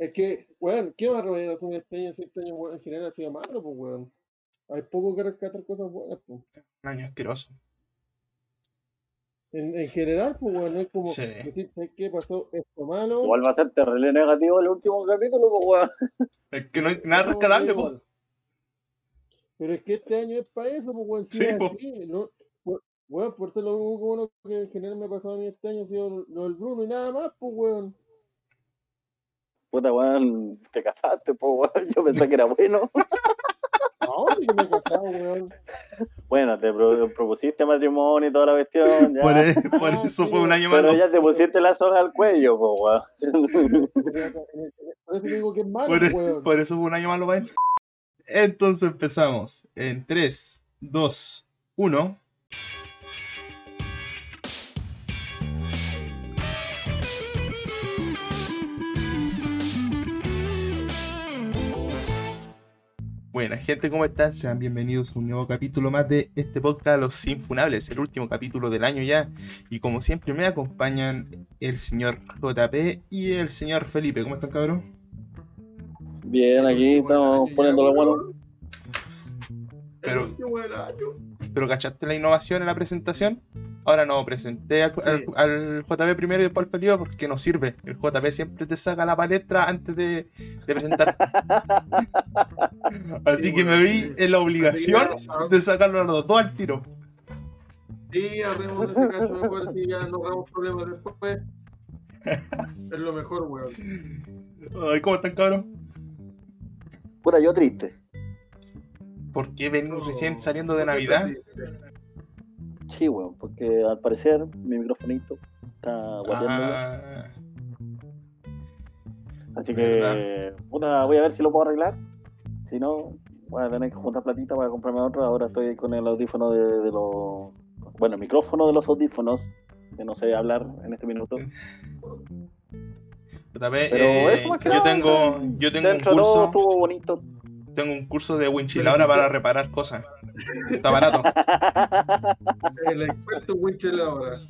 Es que, weón, ¿qué va a revenir hace un este año si este año weón, en general ha sido malo, pues, weón? Hay poco que rescatar cosas buenas, pues. Un año asqueroso. En, en general, pues, weón, no es como Sí. decir, ¿sabes qué pasó esto malo? Igual va a ser terrible negativo el último capítulo, pues, weón. Es que no hay nada rescatable, po. Pero es que este año es para eso, pues, weón, si Sí, es po. así, ¿no? Por- Weón, por ser lo único bueno que en general me ha pasado a mí este año ha sido lo del Bruno y nada más, pues, weón. Puta, weón, te casaste, pues, weón. Yo pensé que era bueno. No, sí que me he casado, weón. Bueno, te pro- propusiste matrimonio y toda la cuestión, ya. Por, e- por Ah, eso sí, fue un año Pero malo. ya te pusiste la soga al cuello, pues, weón. Por eso digo que es malo, Por, e- weón. por eso fue un año malo para él. Entonces empezamos. En 3, 2, 1. Buena gente, ¿cómo están? Sean bienvenidos a un nuevo capítulo más de este podcast Los Infunables, el último capítulo del año ya. Y como siempre me acompañan el señor JP y el señor Felipe. ¿Cómo están, cabrón? Bien, aquí estamos poniéndolo bueno. Pero-. Pero ¿cachaste la innovación en la presentación? Ahora no, presenté al, Sí. al JP primero y después al Felipe porque no sirve. El JP siempre te saca la palestra antes de, de presentar. Así Sí, que me vi sí. en la obligación de sacarlo a los dos al tiro. Sí, arreglemos ese cacho mejor, así ya no hagamos problemas después. Es lo mejor, weón. Ay, ¿cómo están, cabrón? Puta, yo triste. ¿Por qué No, recién saliendo de Navidad? Sí, weón, porque al parecer mi microfonito está guateando. Ah, Así ¿verdad? que, puta, voy a ver si lo puedo arreglar. Si no, voy a tener que juntar platita para comprarme otro. Ahora estoy con el audífono de, de los. Bueno, el micrófono de los audífonos, que no sé hablar en este minuto. JP, Pero eh, eso más que yo nada, tengo, yo tengo un todo curso, estuvo bonito. Tengo un curso de winchiladora para reparar cosas. Está barato. El experto Winchell ahora.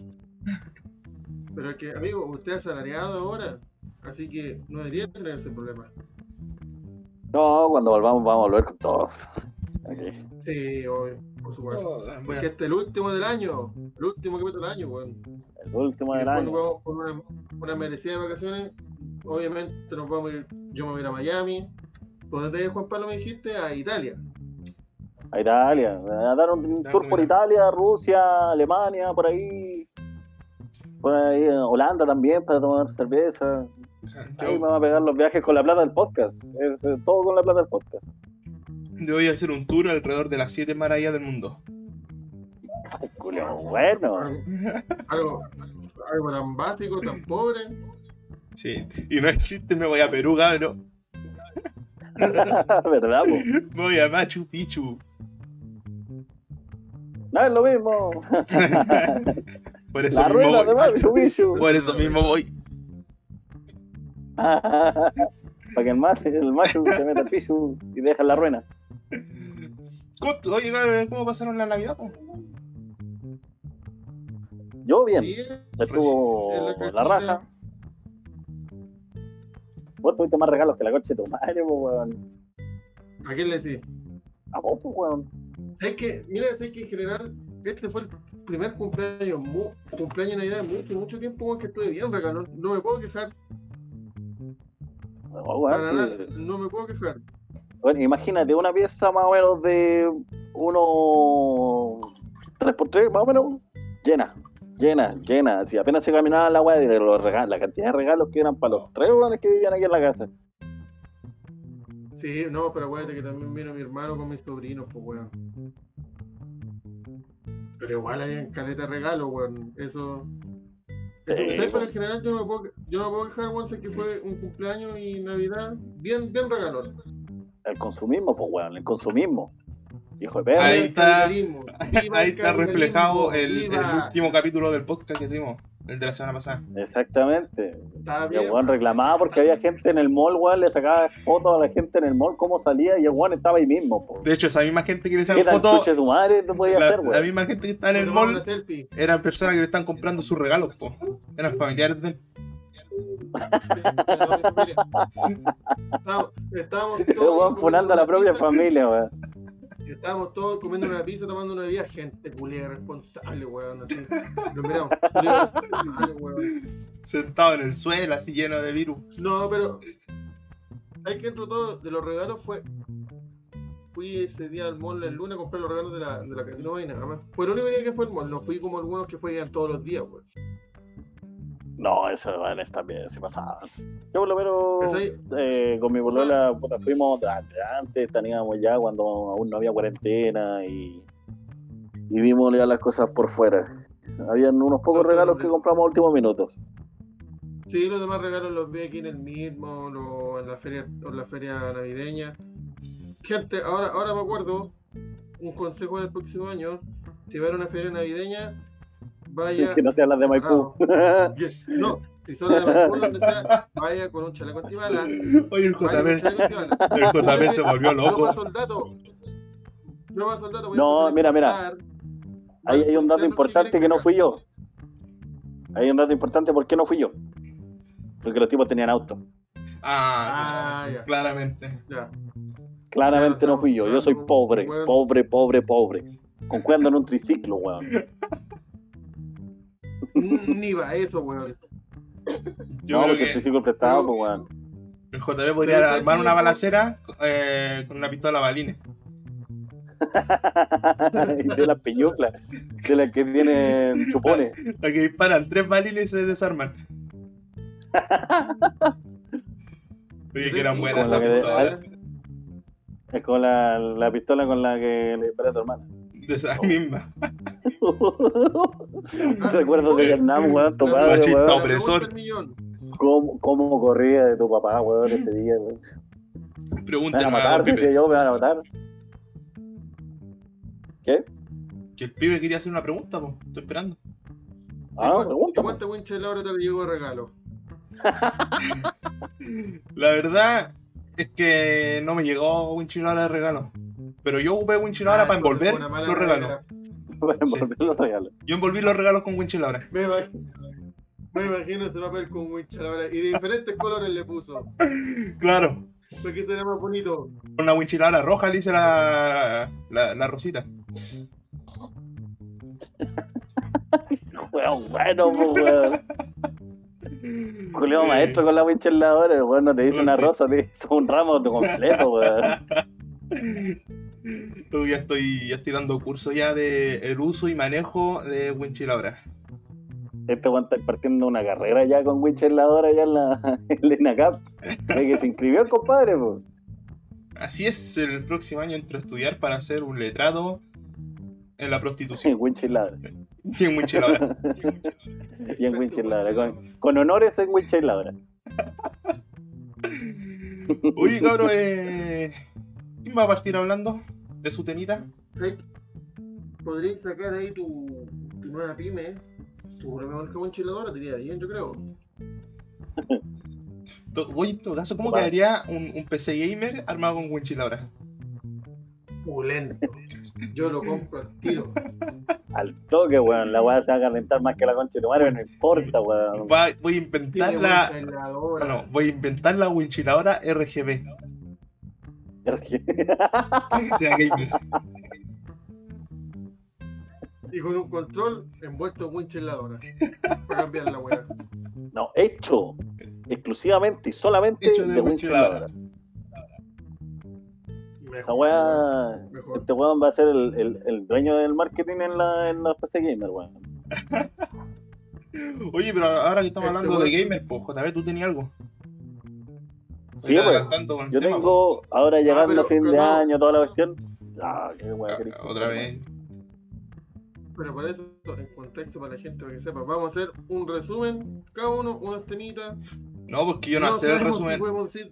Pero es que, amigo, usted es asalariado ahora, así que no debería tener ese problema. No, cuando volvamos vamos a volver con todo. Sí, obvio, por supuesto. Voy a- Porque este es el último del año, el último capítulo del año, weón. El último Y del año. vamos con una, una merecida vacaciones. Obviamente nos vamos a ir, yo me voy a ir a Miami. ¿Dónde te Juan Pablo me dijiste? A Italia. A Italia. A dar un, tour por Italia, Rusia, Alemania, por ahí. Por ahí, Holanda también para tomar cerveza. Ahí me va a pegar los viajes con la plata del podcast. Es, todo con la plata del podcast. Yo voy a hacer un tour alrededor de las siete maravillas del mundo. Ay, culo, bueno. Algo, algo tan básico, tan pobre. Sí, y no es chiste, me voy a Perú, cabrón. ¿Verdad, po? Voy a Machu Picchu. No es lo mismo. Por eso La mismo de voy. Machu Picchu. Por eso mismo voy. Para que el, ma- el Machu se meta al Picchu y deja la ruina. ¿Cómo, oye, cabrón, ¿cómo pasaron la Navidad? po? Yo bien. Bien, Estuvo la raja. Vos tuviste más regalos que la coche de tu madre, weón. ¿A quién le decís? A vos, pues, weón. Es que, mira, es que en general, este fue el primer cumpleaños, mu- cumpleaños de Navidad, mucho, mucho tiempo weón, que estuve bien, regalo. No me puedo quejar, No, weón, para sí. nada, no me puedo quejar. Bueno, imagínate una pieza más o menos de unos 3x3, más o menos, llena, llena, llena. Así apenas se caminaba la weá de los regalos, la cantidad de regalos que eran para los tres weones que vivían aquí en la casa. Sí, no, pero acuérdate que también vino mi hermano con mis sobrinos, pues, weón. Pero igual hay en caleta de regalo, weón. Eso. Sí, pero en general yo no me puedo, yo no me puedo quejar, weón, sé que fue un cumpleaños y Navidad bien, bien regalón. El consumismo, pues, weón, el consumismo. Hijo de perra. Ahí está- Ahí está reflejado el, último capítulo del podcast que tuvimos, el de la semana pasada. Exactamente. Y el weón reclamaba porque había gente en el mall, weón, le sacaba fotos a la gente en el mall, cómo salía, y el weón estaba ahí mismo, po. De hecho, esa misma gente que le ¿Qué sacan tan fotos, su madre te podía la, hacer, la misma gente que está en el mall, eran personas que le están comprando sus regalos, po. Eran familiares de él. Estábamos, estábamos todos funando a la propia familia, weón. Estábamos todos comiendo una pizza, tomando una bebida, gente culia responsable, weón, así. Lo miramos. weón. Sentado en el suelo, así lleno de virus. No, pero hay que dentro de todo de los regalos fue. Fui ese día al mall el lunes a comprar los regalos de la, de la Casino y nada más. Fue el único día que fue al mall, no fui como algunos que fueran todos los días, weón. No, eso weón está bien, se pasaba. Yo por lo menos eh, con mi polola puta, fuimos antes, teníamos ya cuando aún no había cuarentena y, y vimos ya las cosas por fuera. Habían unos pocos regalos que compramos a último minuto. Sí, los demás regalos los vi aquí en el mismo, lo- en la feria, en la feria navideña. Gente, ahora, ahora me acuerdo, un consejo del próximo año, si va a una feria navideña, vaya Que no sean las de Maipú. No, si son de Maipú, donde sea, vaya con un chaleco antibala. Oye, el antibala. el JP se volvió loco. paso el dato. Yo paso el dato. No, mira, mira. Hay, hay un dato importante que no fui yo. Hay un dato importante, ¿por qué no fui yo? Porque los tipos tenían auto. Ah, Ah, ya. claramente. Ya. Claramente Ya, no fui yo. Yo soy pobre, bueno. pobre, pobre, pobre. Con cuerda en un triciclo, weón. Ni va eso, weón. Yo no, creo pues el que prestado, pero- pues, weón. el JP podría Pero armar una balacera eh, con una pistola balines. De las peñuclas, de las que tienen chupones. La que disparan tres balines y se desarman. Oye, que eran buenas esas pistolas. Es como la, la pistola con la que le disparé a tu hermana. De esas mismas. Recuerdo de Vietnam, weón, tu padre, Machista opresor. ¿Cómo, ¿Cómo corría de tu papá, weón, ese día, weón? Me van Pregúntale a matar, Pipe. yo, me van a matar. ¿Qué? Que el pibe quería hacer una pregunta, pues. Estoy esperando. Ah, ¿Y pregunta. po. ¿Cuánto winchell ahora te le llegó de regalo? La verdad es que no me llegó Winchilara de regalo. Pero yo ocupé Winchilara Ah, para envolver los regalos. Para envolver los regalos. Yo envolví los regalos con Winchilara. Me imagino, me imagino ese papel con winchell ahora. Y de diferentes colores le puso. Claro. Para que sea más bonito. Con una Winchilara roja le hice la, la, la rosita. Weón, bueno, weón. Julio maestro con la wincheladora, el weón no te dice una rosa, te dice un ramo completo, weón. Yo ya estoy, ya estoy dando curso ya de el uso y manejo de Winchilara. Este weón está partiendo una carrera ya con wincheladora ya en la, en la INACAP. De que se inscribió compadre, po. Así es, el próximo año entro a estudiar para hacer un letrado en la prostitución. wincheladora. Y en Winchilara. Y en wincheladora. Con, con honores en wincheladora. Oye, cabrón, eh... ¿quién va a partir hablando de su temita? Podrías sacar ahí tu, tu nueva pyme. Tu propia marca wincheladora, te iría bien, yo creo. To- Oye, en todo caso, ¿cómo quedaría un, un PC gamer armado con Winchilara? Pulento. Yo lo compro al tiro. Al toque, weón. La weá se va a calentar más que la concha de tu madre, no importa, weón. Va- voy a inventar la... Bueno, voy a inventar la Winchilara RGB. Que sea gamer. Y con un control envuelto en wincheladora. Para cambiar la weá. No, hecho exclusivamente y solamente Hecho de de wincheladora. Esta weá, este weón va a ser el, el, el dueño del marketing en la, en la PC Gamer, weón. Oye, pero ahora que estamos Este hablando de gamer, pues JB, tú tenías algo. Sí, pues. adelantando con el Yo tema, tengo, ahora llegando pero a fin de año, toda la cuestión. Ah, qué pues. qué. Otra vez. Pero para eso, en contexto para la gente, para que sepa, vamos a hacer un resumen, cada uno, unas temitas. No, porque yo no, hacer el resumen. decir,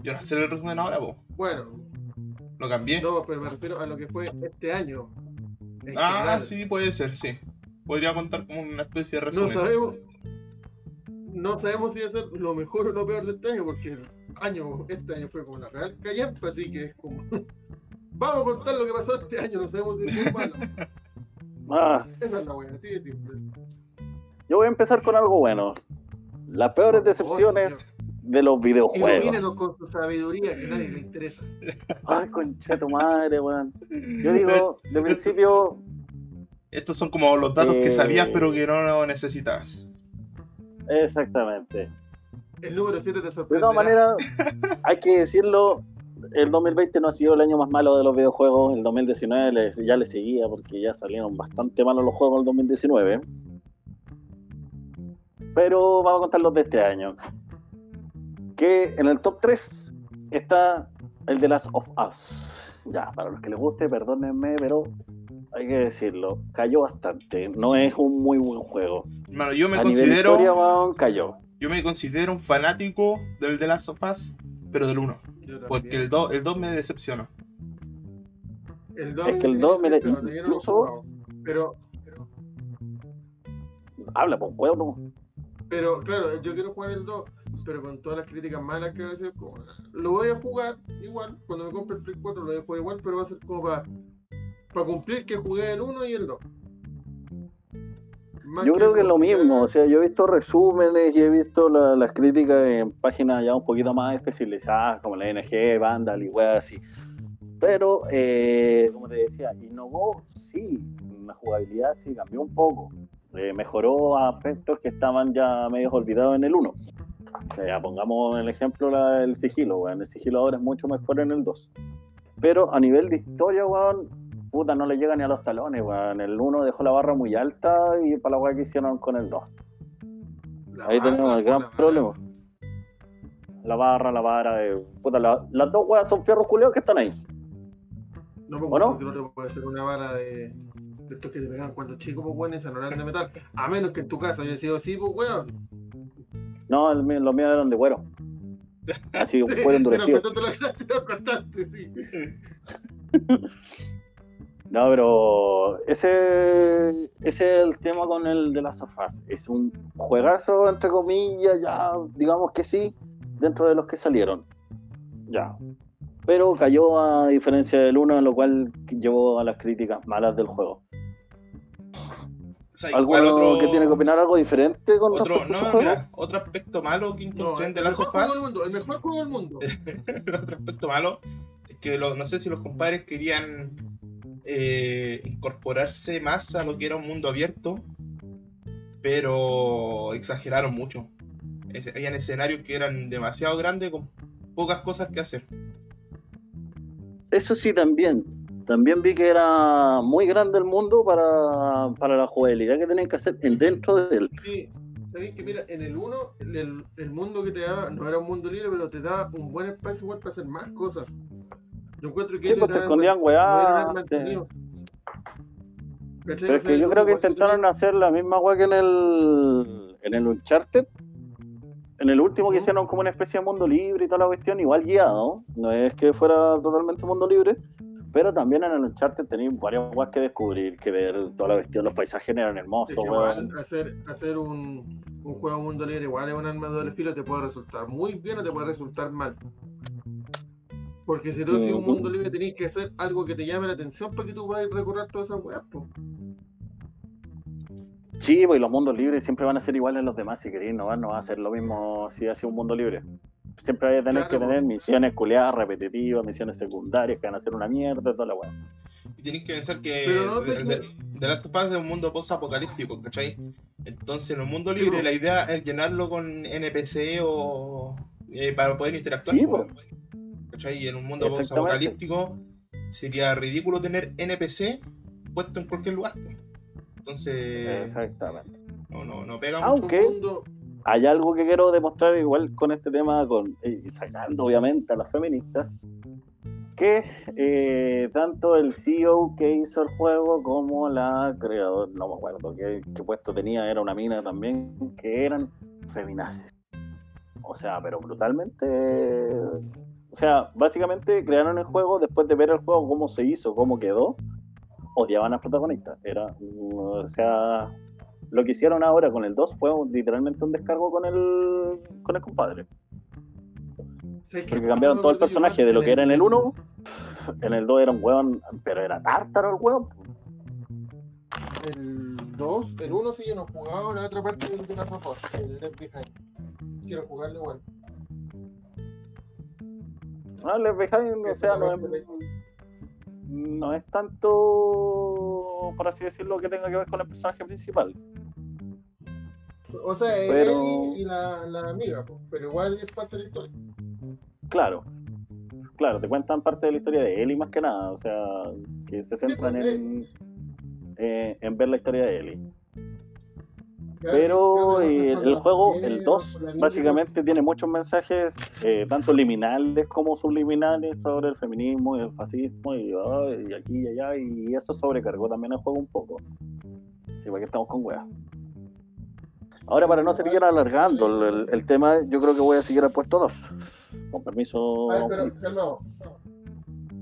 Yo no hacer el resumen ahora, pues. bueno, Lo cambié. no, pero me refiero a lo que fue este año. en ah, general. sí, puede ser, sí. Podría contar como una especie de No resumen. sabemos, no sabemos si va a ser lo mejor o lo peor de este año, porque año, este año fue como la real callampa, así que es como. Vamos a contar lo que pasó este año, no sabemos si es muy malo. Ah, Esa es la wea, así de simple. yo voy a empezar con algo bueno. Las peores decepciones de los videojuegos. Ilumínenos con su sabiduría que a nadie le interesa. Ay, concha tu madre, weón. Yo digo, de principio, Estos son como los datos que Eh. sabías pero que no necesitabas. exactamente. El número 7 te De sorprenderá. todas maneras, hay que decirlo, el 2020 no ha sido el año más malo de los videojuegos, el 2019 le- ya le seguía porque ya salieron bastante malos los juegos del 2019. Pero vamos a contar los de este año. Que en el top 3 está el de Last of Us. Ya, para los que les guste, perdónenme, pero hay que decirlo, cayó bastante. No Sí. es un muy buen juego. Hermano, yo me a nivel considero. historia, cayó. Yo me considero un fanático del The Last of Us, pero del 1. Yo también. Porque el 2 el 2 me decepcionó. El 2 Es que el 2, mira, incluso- Pero, pero, Habla, pues, weón. pero, claro, yo quiero jugar el 2, pero con todas las críticas malas que va a ser, como, lo voy a jugar igual, cuando me compre el Play 4 lo voy a jugar igual, pero va a ser como para cumplir que jugué el 1 y el 2. Yo creo que es lo mismo, o sea, yo he visto resúmenes y he visto la- las críticas en páginas ya un poquito más especializadas, como la NG, Vandal y weas así. Pero, eh, como te decía, innovó, sí, la jugabilidad sí cambió un poco. Eh, mejoró aspectos que estaban ya medio olvidados en el 1. O sea, ya pongamos el ejemplo la- el sigilo, weón. El sigilo ahora es mucho mejor en el 2. Pero a nivel de historia, weón, puta, no le llega ni a los talones, weón. El 1 dejó la barra muy alta y para la weá que hicieron con el 2. La Ahí barra, tenemos el gran barra. problema. La barra, la vara, eh, puta, la- las dos weas son fierros culeados que están ahí. No, pues, ¿O no? porque no te puede ser una vara de, de estos que te pegaban cuando chico, pues, weón, esa no eran de metal. A menos que en tu casa haya sido así, pues, weón. No, el los míos eran de cuero. Así, un Sí, cuero sí, endurecido. contaste, sí. No, pero ese, ese es el tema con el de las sofás. Es un juegazo, entre comillas, ya, digamos que sí, dentro de los que salieron. Ya. Pero cayó a diferencia del 1, lo cual llevó a las críticas malas del juego. O sea, ¿Alguno otro- que tiene que opinar algo diferente con Otro, respecto a ese no, juego? mira, otro aspecto malo que No, encontré en el The Last mejor of juego del Us, mundo, el mejor juego del mundo. otro aspecto malo, es que lo- no sé si los compadres querían eh, incorporarse más a lo que era un mundo abierto, pero exageraron mucho. Es- Habían escenarios que eran demasiado grandes con pocas cosas que hacer. Eso sí, también. También vi que era muy grande el mundo para, para la jugabilidad que tenían que hacer en dentro de él. Sí, sabéis que mira, en el 1, el, el mundo que te daba no era un mundo libre, pero te daba un buen espacio igual para hacer más cosas. Yo encuentro que Sí, pues te escondían weá. Pero es que yo creo que intentaron hacer la misma weá que en el, en el Uncharted. En el último que hicieron como una especie de mundo libre y toda la cuestión, igual guiado. No es que fuera totalmente mundo libre. Pero también en el Uncharted tenían varias weas que descubrir, que ver toda la cuestión. Los paisajes eran hermosos, weón. hacer, hacer un, un juego mundo libre igual es un arma de doble filo te puede resultar muy bien o te puede resultar mal. Porque si tú tienes un mundo libre tenés que hacer algo que te llame la atención para que tú puedas recorrer todas esas weas. po. Sí, pues y los mundos libres siempre van a ser iguales a los demás, si queréis, no va, no va a ser lo mismo si hace un mundo libre. Siempre hay que tener Claro, que pues. tener misiones culeadas, repetitivas, misiones secundarias que van a ser una mierda, toda la weá. Y tenéis que pensar que Pero no el de, of Us es un mundo post-apocalíptico, ¿cachai? Entonces, en un mundo Sí, libre, la idea es llenarlo con NPC o eh, para poder interactuar. Sí, po. ¿Cachai? Y en un mundo post-apocalíptico sería ridículo tener NPC puesto en cualquier lugar. Entonces, Exactamente. no, no, no pega mucho. Aunque- Un mundo- Hay algo que quiero demostrar igual con este tema, con, y sacando obviamente a las feministas, que eh, tanto el CEO que hizo el juego como la creadora, no me acuerdo qué, qué puesto tenía, era una mina también, que eran feminazis. O sea, pero brutalmente. O sea, básicamente crearon el juego después de ver el juego, cómo se hizo, cómo quedó. Odiaban a las protagonistas. Era, o sea, lo que hicieron ahora con el 2 fue literalmente un descargo con el, con el compadre. Porque cambiaron todo el personaje de lo que era en el 1. En el 2 era un hueón, pero era tártaro el hueón. El 2, el 1 sí yo no jugaba, la otra parte del de la Us, el Left Behind. quiero jugarlo igual. No, Left Behind, o sea, no es, no es tanto, por así decirlo, que tenga que ver con el personaje principal. O sea, Pero- él y, la, la amiga, pero igual es parte de la historia. Claro, claro, te cuentan parte de la historia de Ellie más que nada, o sea, que se centran pues, en, eh, en ver la historia de Ellie. Pero que eh, el juego, el 2, con la amiga, básicamente tiene muchos mensajes, eh, tanto liminales como subliminales, sobre el feminismo y el fascismo y, ay, y aquí y allá, y eso sobrecargó también el juego un poco. Sí, porque estamos con weas. Ahora, para no seguir alargando el, tema, yo creo que voy a seguir al puesto 2. Con permiso. A ver, pero calmado.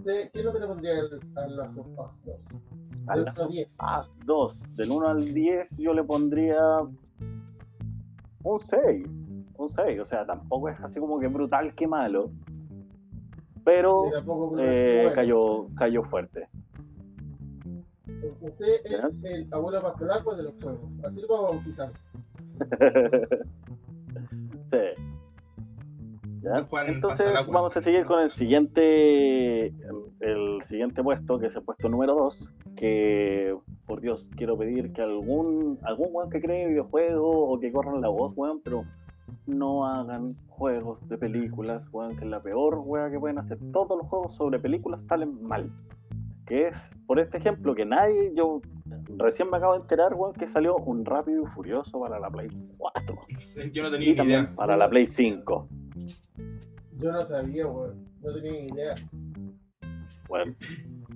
¿Qué qué nota le pondría al- a las of Us 2? A Del las 1 a 10. As 2, del 1 al 10, yo le pondría un 6. Un 6, o sea, tampoco es así como que brutal que malo. Pero eh, cayó, cayó fuerte. Usted es ¿Ya? el abuelo pastoral pues, de los juegos. Así lo vamos a bautizar. sí. Entonces vamos a seguir con el siguiente el siguiente puesto, que es el puesto número 2, que por Dios, quiero pedir que algún algún weón que cree videojuegos o que corran la voz, weón, pero no hagan juegos de películas, weón, que es la peor weá que pueden hacer. Todos los juegos sobre películas salen mal. Que es, por este ejemplo, que nadie, yo recién me acabo de enterar, weón, que salió un Rápido y Furioso para la Play 4 Yo no y tenía ni también idea. para la Play 5. Yo no sabía, weón. No tenía ni idea. Bueno,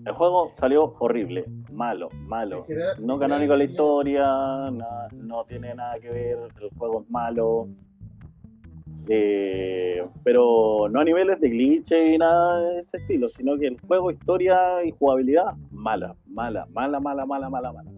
el juego salió horrible, malo, malo. No canónico la historia, na- no tiene nada que ver, el juego es malo. Eh, pero no a niveles de glitch y nada de ese estilo, sino que el juego, historia y jugabilidad, mala, mala, mala, mala, mala, mala, mala.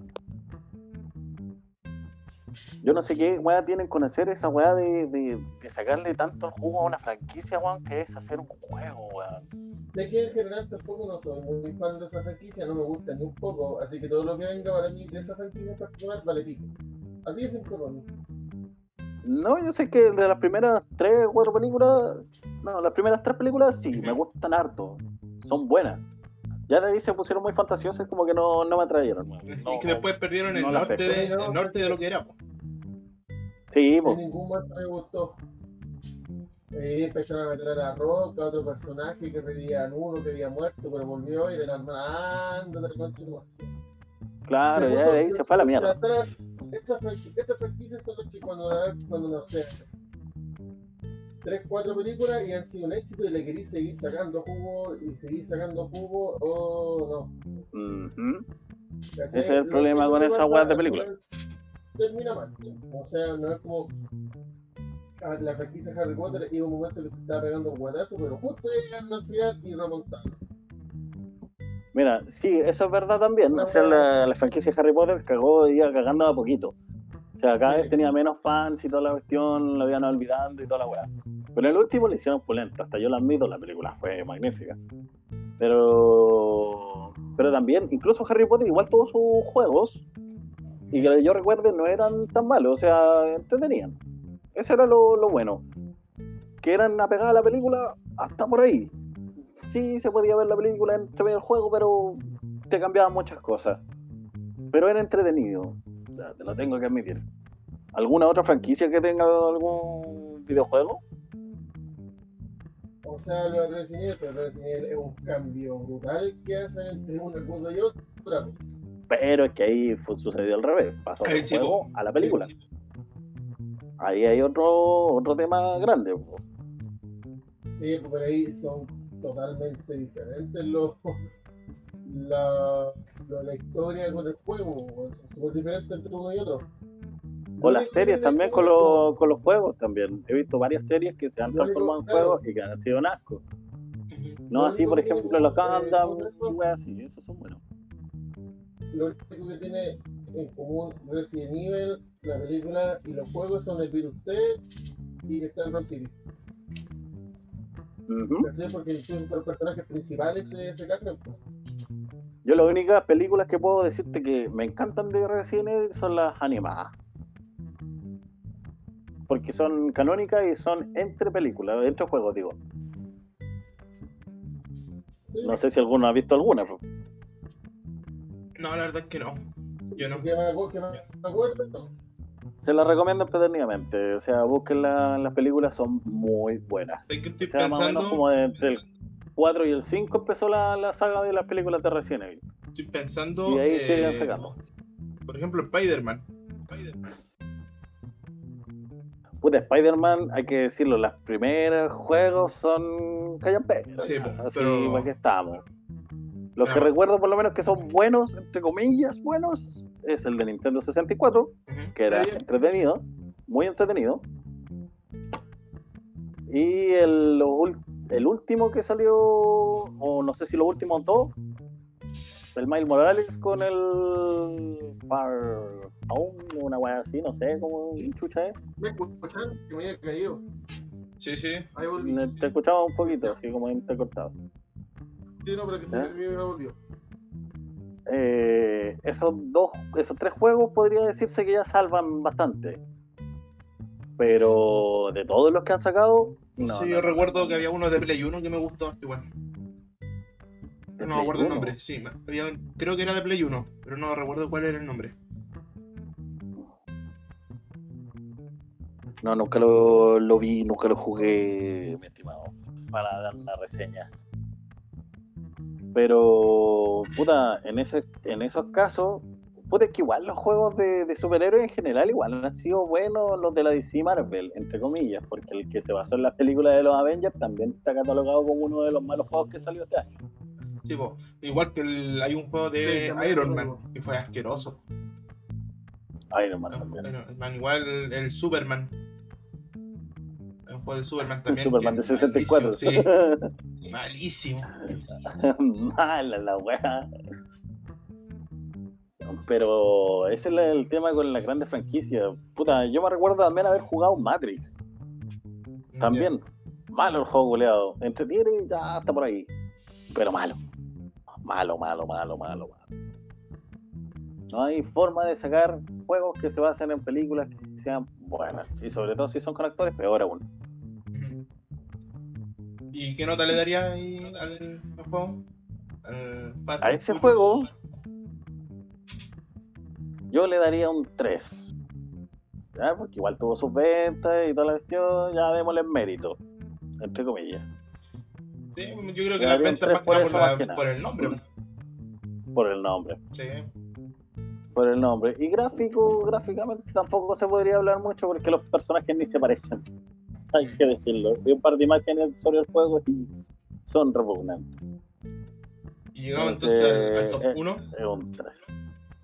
Yo no sé qué weá tienen con hacer esa weá de, de, de sacarle tanto el jugo a una franquicia, weón, que es hacer un juego, weón. Sé que en general tampoco no soy muy fan de esa franquicia, no me gusta ni un poco, así que todo lo que venga para mí de esa franquicia en particular vale pico. Así es siempre para mí. No, yo sé que de las primeras tres o cuatro películas, no, las primeras tres películas sí, me gustan harto, son buenas. Ya de ahí se pusieron muy fantasiosas, como que no, no me atrayeron. No, que después perdieron el, no norte de, el norte de lo que era. Sí, po. ningún momento me gustó. Ahí empezaron a meter a la roca, a otro personaje que revivían uno que había muerto, pero volvió y era tu madre. claro, Se ya de ahí se fue a la mierda. Estas estas franqui- estas franquicias son las que cuando, cuando no sé, tres, cuatro películas y han sido un éxito y le queréis seguir sacando jugo y seguir sacando jugo o no. Ujú. ¿cachai? Ese es el problema con no esas weas de películas. final Termina mal. O sea, no es como la franquicia Harry Potter iba un momento que se estaba pegando un guatazo, pero justo llegaron al final y remontaron. Mira, sí, eso es verdad también. O sea, la, la franquicia de Harry Potter cagó y iba cagando a poquito. O sea, cada Sí. vez tenía menos fans y toda la cuestión, lo iban olvidando y toda la weá. Pero en el último le hicieron pulenta, hasta yo la admito, la película fue magnífica. Pero pero también, incluso Harry Potter igual todos sus juegos, y que yo recuerde, no eran tan malos, o sea, entretenían. Eso era lo, lo bueno. Que eran apegadas a la película hasta por ahí. Sí se podía ver la película entre medio del juego, pero te cambiaban muchas cosas. Pero era entretenido. O sea, te lo tengo que admitir. ¿Alguna otra franquicia que tenga algún videojuego? O sea, lo de Resident Evil, Resident Evil es un cambio brutal que hacen entre una cosa y otra. Pero es que ahí fue, sucedió al revés. Pasó del sí, juego a la película. Ahí hay otro, otro tema grande. po. Sí, pero ahí son totalmente diferentes los, la, la, la historia con el juego. Son súper diferentes entre uno y otro. O las series también con, los- con los juegos también. He visto varias series que se han transformado en juegos y que han sido un asco. No así, por ejemplo, los Gundam y weas así. Esos son buenos. Lo único que tiene en común Resident Evil, la película y los juegos son el Virus T y que está en Rock City. Ujú. ¿Cachai? Porque incluso los personajes principales se, se cambian. Yo las únicas películas que puedo decirte que me encantan de Resident Evil son las animadas. porque son canónicas y son entre películas, entre juegos, digo. No sé si alguno ha visto alguna. No, la verdad es que no. Yo no. Que me acu- que me acuerdo. Se las recomiendo empedernidamente. O sea, busquen la- las películas, son muy buenas. Sé que estoy O sea, más o menos pensando. como de- entre el 4 y el 5 empezó la, la saga de las películas de Resident Evil. Estoy pensando. Y ahí eh, siguen sacando. Por ejemplo, Spider-Man. Spider-Man. Puta, Spider-Man, hay que decirlo, los primeros juegos son callamperos. Sí, así pero- para que estamos. Los que recuerdo por lo menos que son buenos, entre comillas, buenos, es el de Nintendo 64, Ujú. que era entretenido, muy entretenido. Y el, lo el último que salió, o no sé si los últimos dos, el Miles Morales con el Far Home, una weá así, no sé cómo chucha es. ¿Me escuchan? Que me había caído. Sí, sí. Ahí volví. Te escuchaba un poquito, así como entrecortado. Sí, no, pero que se me volvió. Eh, esos dos, esos tres juegos podría decirse que ya salvan bastante. Pero de todos los que han sacado, no. sí, no, yo no, recuerdo que había uno de Play 1 que me gustó igual. ¿De No me acuerdo el nombre, sí. había- creo que era de Play 1, pero no recuerdo cuál era el nombre. No, nunca lo, lo vi, nunca lo jugué, mi estimado, para dar una reseña. Pero, puta, en, ese, en esos casos, puta, es que igual los juegos de, de superhéroes en general igual han sido buenos los de la DC Marvel, entre comillas, porque el que se basó en las películas de los Avengers también está catalogado como uno de los malos juegos que salió este año. Sí, po. igual que el- hay un juego de Iron Man que fue asqueroso. Iron Man también. Iron Man, igual el, el Superman. Hay un juego de Superman El también. Superman que de 64. malísimo, Sí, malísimo. Mala la weá. Pero ese es el tema con las grandes franquicias. Puta, yo me recuerdo también haber jugado Matrix. También. Malo el juego goleado. Entretiene y ya está por ahí. Pero malo. Malo, malo, malo, malo, malo. No hay forma de sacar juegos que se basen en películas que sean buenas. Y sobre todo si son con actores, peor aún. ¿Y qué nota le daría ahí al, al juego? Al Fast A ese juego yo le daría un 3. ¿Ya? Porque igual tuvo sus ventas y toda la cuestión, ya démosle mérito. Entre comillas. Sí, yo creo que las ventas más por la- más por el nombre. Por el nombre. Sí. Por el nombre. Y gráfico, gráficamente tampoco se podría hablar mucho porque los personajes ni se parecen. Hay que decirlo. Vi un par de imágenes sobre el juego y son repugnantes. Y llegamos Entonces, entonces al, al top eh, 1. Es un 3.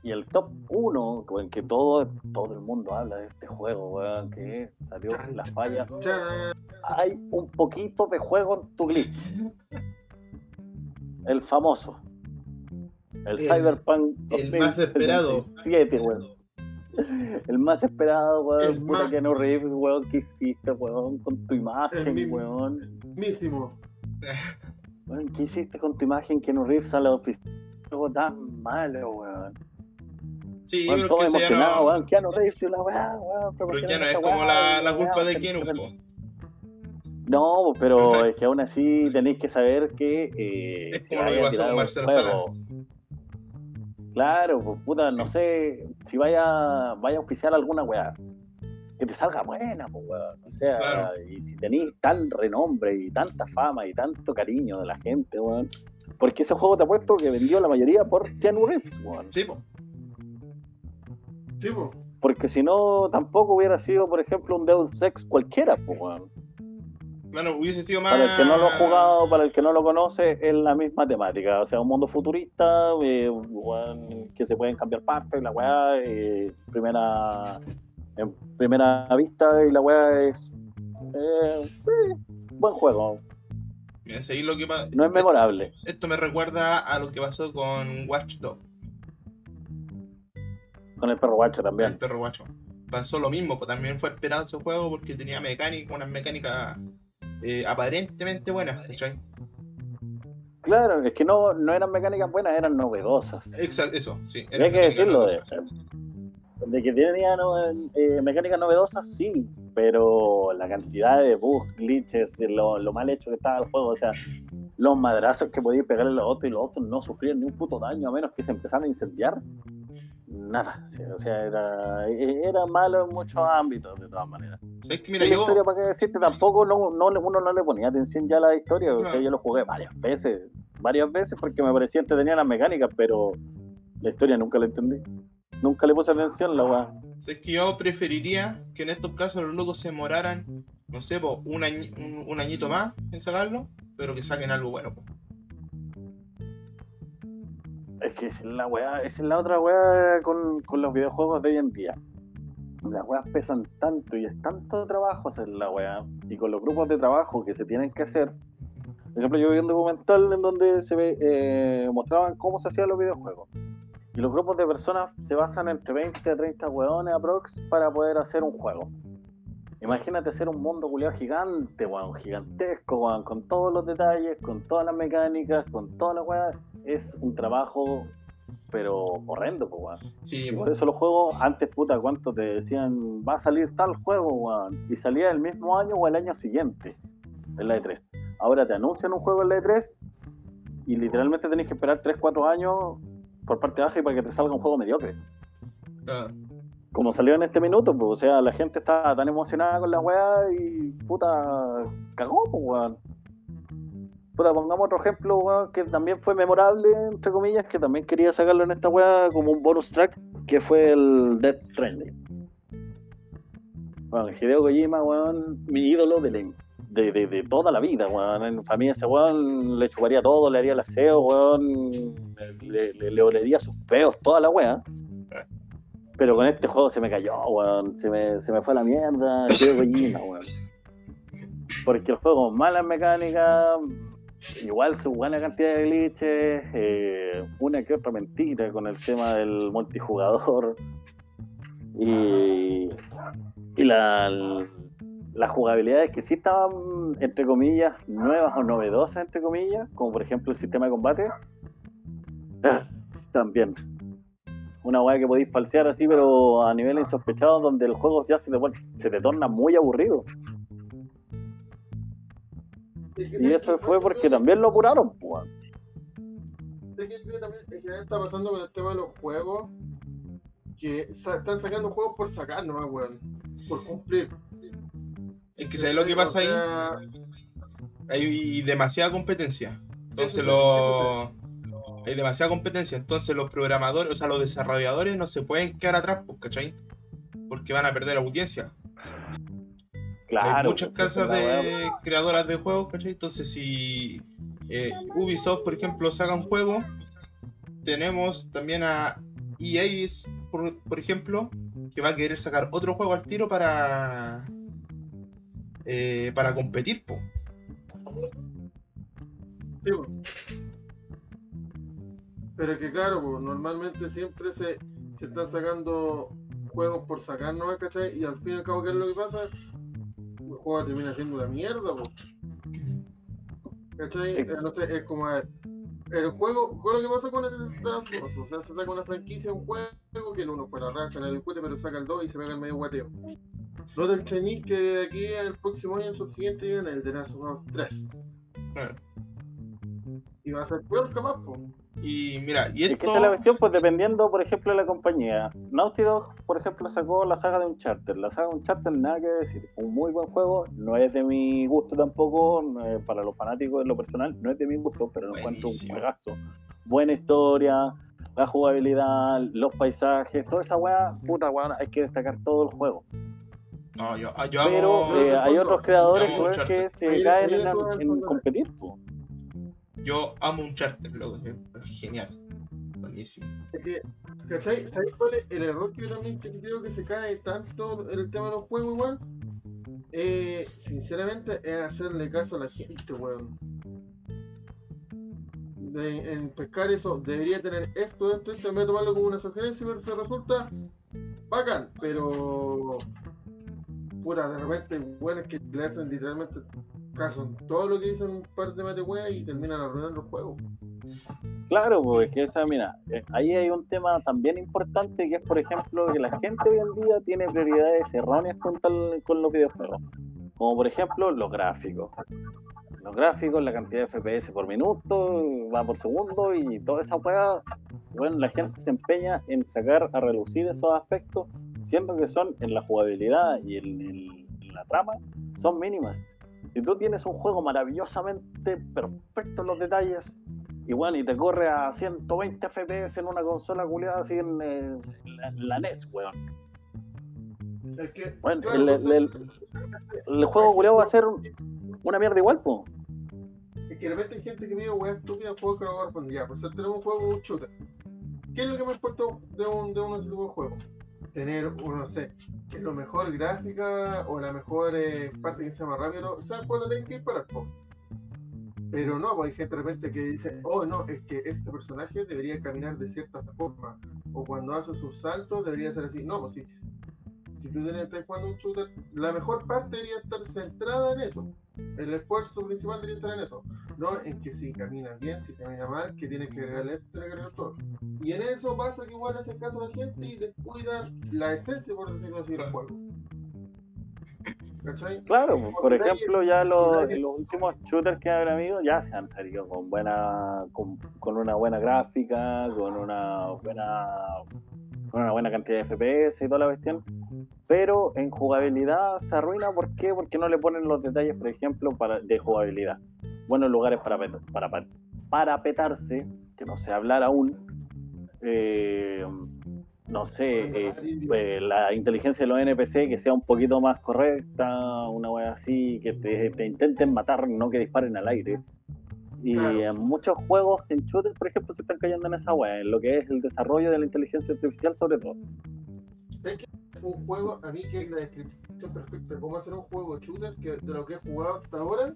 Y el top 1, en que todo, todo el mundo habla de este juego, weón, que salió la falla. Chan. Hay un poquito de juego en tu glitch. El famoso. El, El- Cyberpunk el más esperado. 2077, weón. El más esperado, weón. Puta más- Keanu Reeves, weón. ¿Qué hiciste, weón? Con tu imagen, mismo. weón. Mismísimo. Weón, ¿Qué hiciste con tu imagen, Keanu Reeves, a la oficina? Tan malo, weón. Sí, Weón, todo que emocionado, no, weón. Keanu Reeves y una weá, weón. pero ya no es como weá, la, la culpa de se- Keanu. po. No, pero Ajá. es que aún así tenéis que saber que eh, Es como lo que pasó con Marcelo juego- Claro, pues puta, no sé, si vaya, vaya a auspiciar alguna weá, que te salga buena, pues weón. O sea, Claro. y si tenéis tal renombre y tanta fama y tanto cariño de la gente, weón. Porque ese juego te apuesto que vendió la mayoría por Keanu Reeves, weón. Sí, po. Sí, po. Porque si no, tampoco hubiera sido, por ejemplo, un Deus Ex cualquiera, pues weón. Claro, hubiese sido más. Para el que no lo ha jugado, para el que no lo conoce, es la misma temática. O sea, un mundo futurista, eh, que se pueden cambiar partes, la weá, eh, primera, en primera vista, y la weá es. eh, eh, buen juego. Mira, seguir lo que pa- No es memorable. Esto me recuerda a lo que pasó con Watch Dogs, Con el perro guacho el también. perro guacho. Pasó lo mismo, pues también fue esperado ese juego porque tenía mecánica, unas mecánicas eh, aparentemente buenas, ¿cachai? Claro, es que no, no eran mecánicas buenas, eran novedosas. Exacto, eso, sí. Hay que decirlo, de, de que tenía no, eh, mecánicas novedosas, sí, pero la cantidad de bugs, glitches, lo, lo mal hecho que estaba el juego, o sea, los madrazos que podías pegarle a los otros y los otros no sufrían ni un puto daño a menos que se empezaran a incendiar. Nada, o sea, era, era malo en muchos ámbitos de todas maneras. ¿Sabes que mira, yo. historia, para qué decirte, tampoco no, no, le- uno no le ponía atención ya a la historia, o sea, yo lo jugué varias veces, varias veces porque me parecía entretenida las mecánicas, pero la historia nunca la entendí. Nunca le puse atención a la weá. ¿Sabes que yo preferiría que en estos casos los locos se demoraran, no sé, po, un, añi- un, un añito más en sacarlo, pero que saquen algo bueno. po. Es que esa es la weá, esa es la otra weá con, con los videojuegos de hoy en día. Las weas pesan tanto y es tanto trabajo hacer la weá. Y con los grupos de trabajo que se tienen que hacer. Por ejemplo, yo vi un documental en donde se ve, eh, mostraban cómo se hacían los videojuegos. Y los grupos de personas se basan entre 20 a 30 weones aprox para poder hacer un juego. Imagínate hacer un mundo culiado gigante, weón, gigantesco, weón, con todos los detalles, con todas las mecánicas, con toda la weá. Es un trabajo, pero horrendo, pues, weón. Sí, Y por eso los juegos, antes, puta, ¿cuánto te decían? Va a salir tal juego, weón. Y salía el mismo año o el año siguiente, en la E3. Ahora te anuncian un juego en la E3 y literalmente tenés que esperar 3, 4 años por parte baja y para que te salga un juego mediocre. Ah, Como salió en este minuto, pues, o sea, la gente estaba tan emocionada con la weá y puta, cagó, pues, weón. Puta, pongamos otro ejemplo, weón, que también fue memorable, entre comillas, que también quería sacarlo en esta weá como un bonus track, que fue el Death Stranding. Bueno, Hideo Kojima, weón, mi ídolo de, de, toda la vida, weón. En familia ese weón le chuparía todo, le haría el aseo, weón, le olería sus peos, toda la weá. Pero con este juego se me cayó, weón. Se me, se me fue a la mierda, Hideo Kojima, weón. Porque el juego con malas mecánicas, igual su buena cantidad de glitches, eh, una que otra mentira con el tema del multijugador. Y, y la, las jugabilidades que sí estaban, entre comillas, nuevas o novedosas, entre comillas, como por ejemplo el sistema de combate, también. Una weá que podéis falsear así, pero a nivel insospechado, donde el juego ya se se te torna muy aburrido. Y eso fue porque también lo apuraron, pues. Sé que también en general está pasando con el tema de los juegos que sa- están sacando juegos por sacar nomás, weón. Por cumplir. es que ¿sabes lo que pasa O ahí? Hay demasiada competencia. Entonces los... Hay demasiada competencia. Entonces los programadores, o sea, los desarrolladores no se pueden quedar atrás, pues, ¿cachai? Porque van a perder audiencia. Claro. Hay muchas pues, casas de creadoras de juegos, ¿cachai? Entonces, si eh, Ubisoft, por ejemplo, saca un juego, tenemos también a EA, por, por ejemplo, que va a querer sacar otro juego al tiro para eh, para competir, po. sí, po. Pero que claro, pues, normalmente siempre se, se están sacando juegos por sacar nomás, ¿cachai? Y al fin y al cabo, ¿qué es lo que pasa? Juego termina siendo una mierda, pues. ¿Cachai? Eh, no sé, es como eh, el juego, fue lo que pasó con el Last of Us, O sea, se saca una franquicia, un juego que el uno fue la racha, nadie discute, pero saca el 2 y se pega el medio guateo. Lo del Chinese que de aquí al próximo año, el subsiguiente, viene el The Last of Us 3. Claro. Y va a ser peor capaz, pues. Y mira, y Es esto que esa es la cuestión, pues dependiendo, por ejemplo, de la compañía. Naughty Dog, por ejemplo, sacó la saga de Uncharted. La saga de Uncharted, nada que decir. Un muy buen juego, no es de mi gusto tampoco, no es- para los fanáticos en lo personal, no es de mi gusto, pero lo encuentro un juegazo. Buena historia, la jugabilidad, los paisajes, toda esa weá, puta weá, hay que destacar todo el juego. no, yo, yo Pero amo, eh, hay otros creadores que se caen en, en competir. po. Yo amo un charter, loco, es genial. Buenísimo. ¿cachai? ¿Sabes cuál es el error que yo también creo que se cae tanto en el tema de los juegos, igual? Eh, sinceramente, es hacerle caso a la gente, weón. En pescar eso, debería tener esto, esto, esto, en vez de tomarlo como una sugerencia, pero se resulta bacán, pero. Puta, de repente, bueno, es que le hacen literalmente caso todo lo que dicen un par de mate weas y terminan arruinando el juego. Claro, pues que esa, mira, eh, ahí hay un tema también importante que es, por ejemplo, que la gente hoy en día tiene prioridades erróneas con, tal, con los videojuegos. Como por ejemplo los gráficos. Los gráficos, la cantidad de FPS por minuto, va por segundo y toda esa hueá. Bueno, la gente se empeña en sacar a relucir esos aspectos, siendo que son en la jugabilidad y en, en la trama, son mínimas. Si tú tienes un juego maravillosamente perfecto en los detalles, y bueno, y te corre a 120 FPS en una consola culiada así en, eh, la, NES, weón. bueno, el, juego culiado va a ser una mierda igual, po. Es que de repente hay gente que pide weón estúpida juegos que va a Ya, pues tenemos un juego un shooter. ¿Qué es lo que me importa de un, de ese tipo de juegos? Tener, uno, no sé, que lo mejor gráfica o la mejor eh, parte que sea más rápido, ¿sabes cuándo tenés que disparar, po? Pero no, pues hay gente de repente que dice, oh no, es que este personaje debería caminar de cierta forma. O cuando hace sus saltos debería ser así. No, pues si, si tú tienes, jugando un shooter, la mejor parte debería estar centrada en eso. El esfuerzo principal debería estar en eso. No en que si camina bien, si camina mal, que tienes que agregarle agregarle todo. Y en eso pasa que igual hace caso a la gente y descuida la esencia, por decirlo así, del juego. Claro, por ejemplo, ya los, últimos shooters que han habido ya se han salido con buena, con, una buena gráfica, con una buena, con una buena cantidad de FPS y toda la cuestión. Pero en jugabilidad se arruina, ¿por qué? Porque no le ponen los detalles, por ejemplo, para, de jugabilidad. Buenos lugares para, para, para, para petarse, que no sé hablar aún. Eh, no sé, eh, eh, la inteligencia de los NPC que sea un poquito más correcta, una wea así, que te, intenten matar, no que disparen al aire. Y en muchos juegos, en shooters, por ejemplo, se están cayendo en esa wea, en lo que es el desarrollo de la inteligencia artificial sobre todo. ¿Sabes qué? Un juego, a mí que es la descripción perfecta de cómo hacer un juego de shooter, que de lo que he jugado hasta ahora,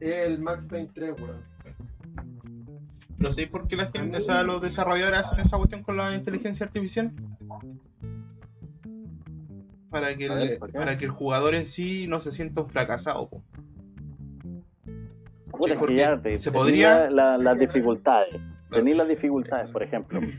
el Max Payne 3, weón no sé por qué la gente, o sea, los desarrolladores hacen esa cuestión con la inteligencia artificial. Para que, el, para que el jugador en sí no se sienta un fracasado. Se podría las dificultades. Tener las dificultades, por ejemplo.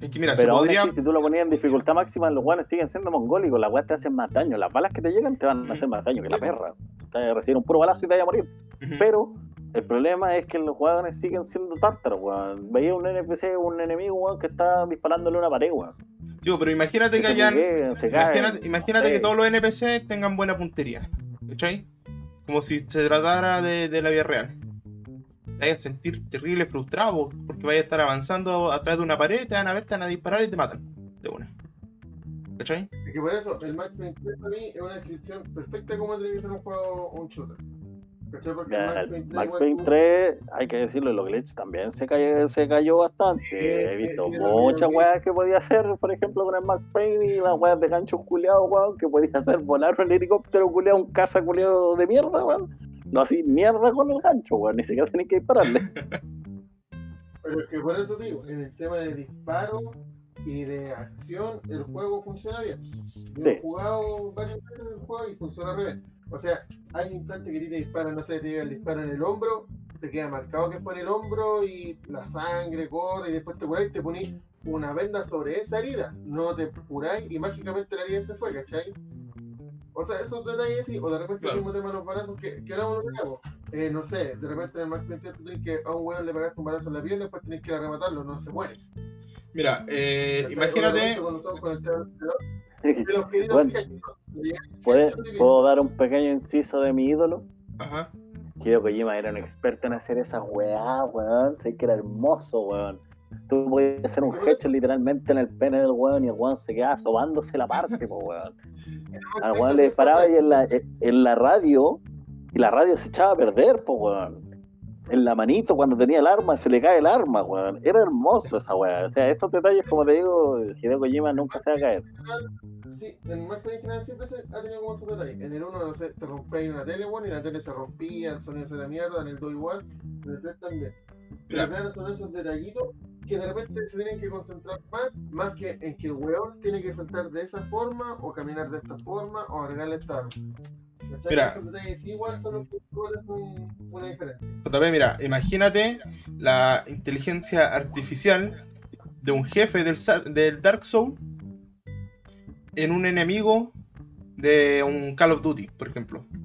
Es que mira, Pero se podría... si tú lo ponías en dificultad máxima, los guanes siguen siendo mongólicos. Las weas te hacen más daño. Las balas que te llegan te van a hacer más daño que la perra. Te vas a recibir un puro balazo y te vas a morir. Pero el problema es que los jugadores siguen siendo tártaros, weón. Veía un NPC, un enemigo, weón, que está disparándole una pared, weón. Sí, pero imagínate que hayan. imagínate, que todos los NPC tengan buena puntería. ¿Cachai? Como si se tratara de, la vida real. Te vayas a sentir terrible frustrado porque vayas a estar avanzando a través de una pared, te van a ver, te van a disparar y te matan. De una. ¿Cachai? Es que por eso el Max Payne para mí es una descripción perfecta de cómo tiene que ser un juego, un shooter. Max Payne 3, hay que decirlo, los glitches también se cayó, se cayó bastante. He visto muchas weas que podía hacer, por ejemplo, con el Max Payne y las weas de ganchos culiados, weón, que podía hacer volar un helicóptero culiado, un caza culiado de mierda, weón. No así mierda con el gancho, weón, ni siquiera tenés que dispararle. Pero es que por eso digo, en el tema de disparo y de acción, el juego funciona bien. Yo he jugado varias veces el juego y funciona bien o sea, hay un instante que te dispara, no sé, te llega el disparo en el hombro, te queda marcado que fue en el hombro y la sangre corre y después te curáis y te ponís una venda sobre esa herida. No te curáis y mágicamente la herida se fue, ¿cachai? O sea, esos detalles sí, o de repente el mismo tema de los balazos que, que ahora uno eh, no sé, de repente en el más tú tienes que a un weón le pegaste un balazo en la pierna y después tienes que ir a rematarlo, no se muere. Mira, eh, imagínate. ¿Puedo dar un pequeño inciso de mi ídolo? Ajá. Hideo Kojima era un experto en hacer esa weá, weón. Sé que era hermoso, weón. Tú podías hacer un hecho literalmente en el pene del weón y el weón se quedaba sobándose la parte, weón. Al weón le disparaba y en la, en la radio, y la radio se echaba a perder, po, weón en la manito cuando tenía el arma, se le cae el arma, weón. Era hermoso esa weá. O sea, esos detalles, como te digo, Hideo Kojima nunca se va a caer. Sí, en Max Payne final siempre se ha tenido como esos detalles. En el 1, no sé, te rompéis una tele, weón, y la tele se rompía, el sonido se la mierda, en el 2 igual, en el 3 también. Pero claro, son esos detallitos que de repente se tienen que concentrar más, más que en que el weón tiene que saltar de esa forma, o caminar de esta forma, o agregarle esta arma. Mira, igual son una diferencia. JP, mira, imagínate la inteligencia artificial de un jefe del, Sa- del Dark Soul en un enemigo de un Call of Duty, por ejemplo.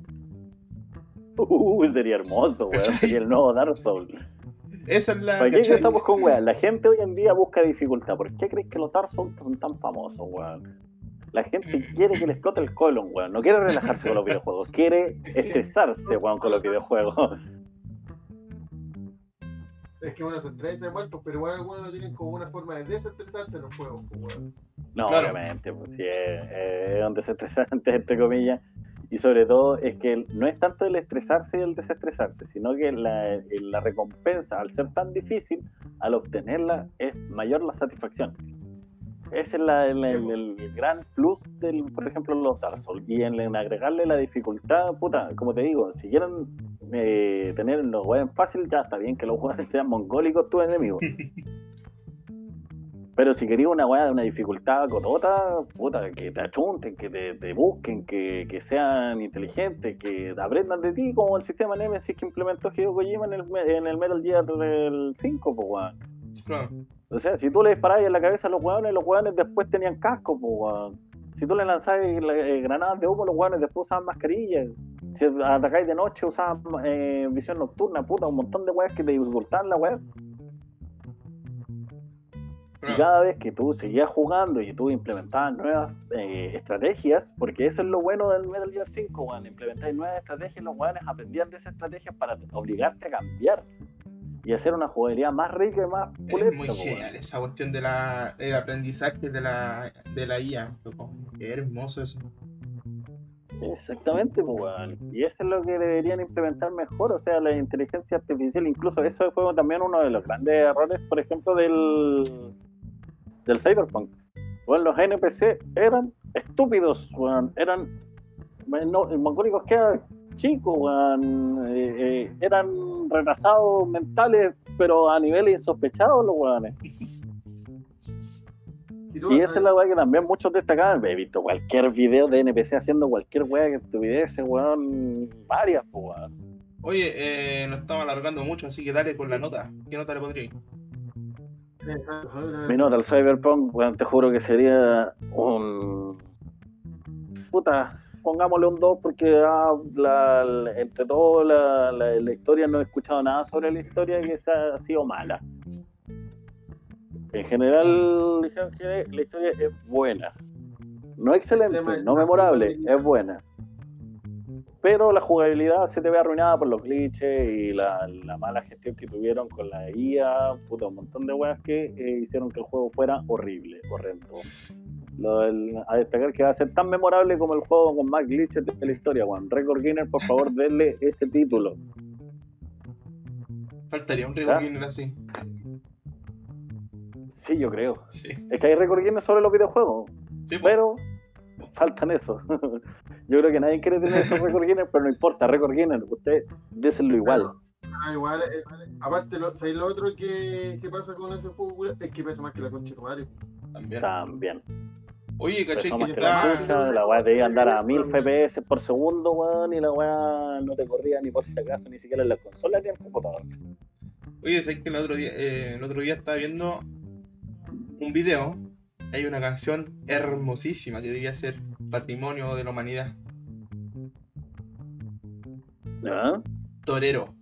Uh, sería hermoso, weón. Sería el nuevo Dark Souls. Esa es la. ¿Para estamos con weón? La gente hoy en día busca dificultad. ¿Por qué crees que los Dark Souls son tan famosos, weón? La gente quiere que le explote el colon, weón. No quiere relajarse con los videojuegos. Quiere estresarse, weón, con los videojuegos. Es que uno se estresa igual, pues, pero igual algunos lo tienen como una forma de desestresarse en los juegos, pues, weón. No, Claro. obviamente, pues sí, es, es un desestresante, entre comillas. Y sobre todo es que no es tanto el estresarse y el desestresarse, sino que la, la recompensa, al ser tan difícil, al obtenerla, es mayor la satisfacción. Ese es la- el, el- el gran plus del, por ejemplo, los Dark Souls. Y en, en agregarle la dificultad, puta, como te digo, si quieren eh, tener los weones fácil, ya está bien que los weones sean mongólicos tus enemigos. Pero si querías una weá de una dificultad cotota, puta, que te achunten, que te, te busquen, que, que sean inteligentes, que aprendan de ti, como el sistema Nemesis que implementó Hideo Kojima en el, en el Metal Gear del 5, pues weón. Claro. O sea, si tú le disparabas en la cabeza a los weones, los weones después tenían casco, pues weón. Si tú le lanzabas la- eh, granadas de humo, los weones después usaban mascarillas. Si atacáis de noche, usaban eh, visión nocturna, puta, un montón de weas que te dificultaban la Y cada vez que tú seguías jugando y tú implementabas nuevas eh, estrategias, porque eso es lo bueno del Metal Gear 5, weón, implementáis nuevas estrategias, los weones aprendían de esas estrategias para obligarte a cambiar y hacer una jugabilidad más rica y más Es pulenta. muy po, weón. genial esa cuestión de la, el aprendizaje de la, de la IA. Qué hermoso eso. Exactamente, pues. Y eso es lo que deberían implementar mejor, o sea, la inteligencia artificial, incluso eso fue también uno de los grandes errores, por ejemplo, del, del Cyberpunk. Bueno, los NPC eran estúpidos, weón. Eran no, mongólicos que eran chicos, weón. Eh, eh, eran retrasados mentales, pero a niveles insospechados los weones. tú, Y esa eh, es la weá que también muchos destacaban. He visto cualquier video de NPC haciendo cualquier weá que estuviese, weón. Varias, pues, weón. Oye, eh, nos estamos alargando mucho, así que dale con la nota. ¿Qué nota le podría? eh, Mi nota al Cyberpunk, weón, te juro que sería un. Puta, pongámosle un 2 porque ah, la- la- entre todo la, la- historia no he escuchado nada sobre la historia que sea- ha sido mala. En general, dijeron que la historia es buena. No excelente, no memorable, es buena. Pero la jugabilidad se te ve arruinada por los glitches y la, la mala gestión que tuvieron con la IA, puta, un montón de weas que eh, hicieron que el juego fuera horrible, horrendo. Lo del- a destacar que va a ser tan memorable como el juego con más glitches de la historia, Juan. Record Guinness, por favor, denle ese título. Faltaría un. Record Guinness así. Sí, yo creo. Sí. Es que hay Record Guinness sobre los videojuegos, Sí, pues. pero faltan eso. yo creo que nadie quiere tener esos Record Guinness, pero no importa, Record Guinness, usted désenlo igual. Ah, igual, eh, aparte, lo, ¿sabes lo otro que, que pasa con ese juego? Es que pesa más que la concha de tu madre. también. También. Oye, caché que la está. la weá te iba a andar a 1000 FPS por segundo, weón, y la weá no te corría ni por si acaso, ni siquiera en la consola ni en el computador. Oye, ¿sabes que el otro día, eh, el otro día estaba viendo un video? Hay una canción hermosísima que debería ser patrimonio de la humanidad. ¿Ah? Torero.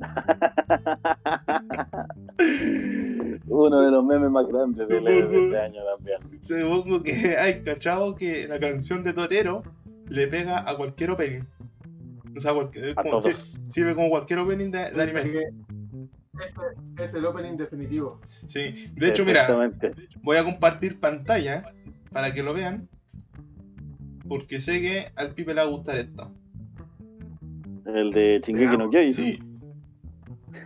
Uno de los memes más grandes de, de este año también. Supongo que hay cachado que la canción de Torero le pega a cualquier opening. O sea, cualquier, como- sirve como cualquier opening de, de anime. Es el opening definitivo. Sí. De hecho, mira, voy a compartir pantalla para que lo vean. Porque sé que al pipe le va a gustar esto. El de Shingeki no Kyojin. Sí.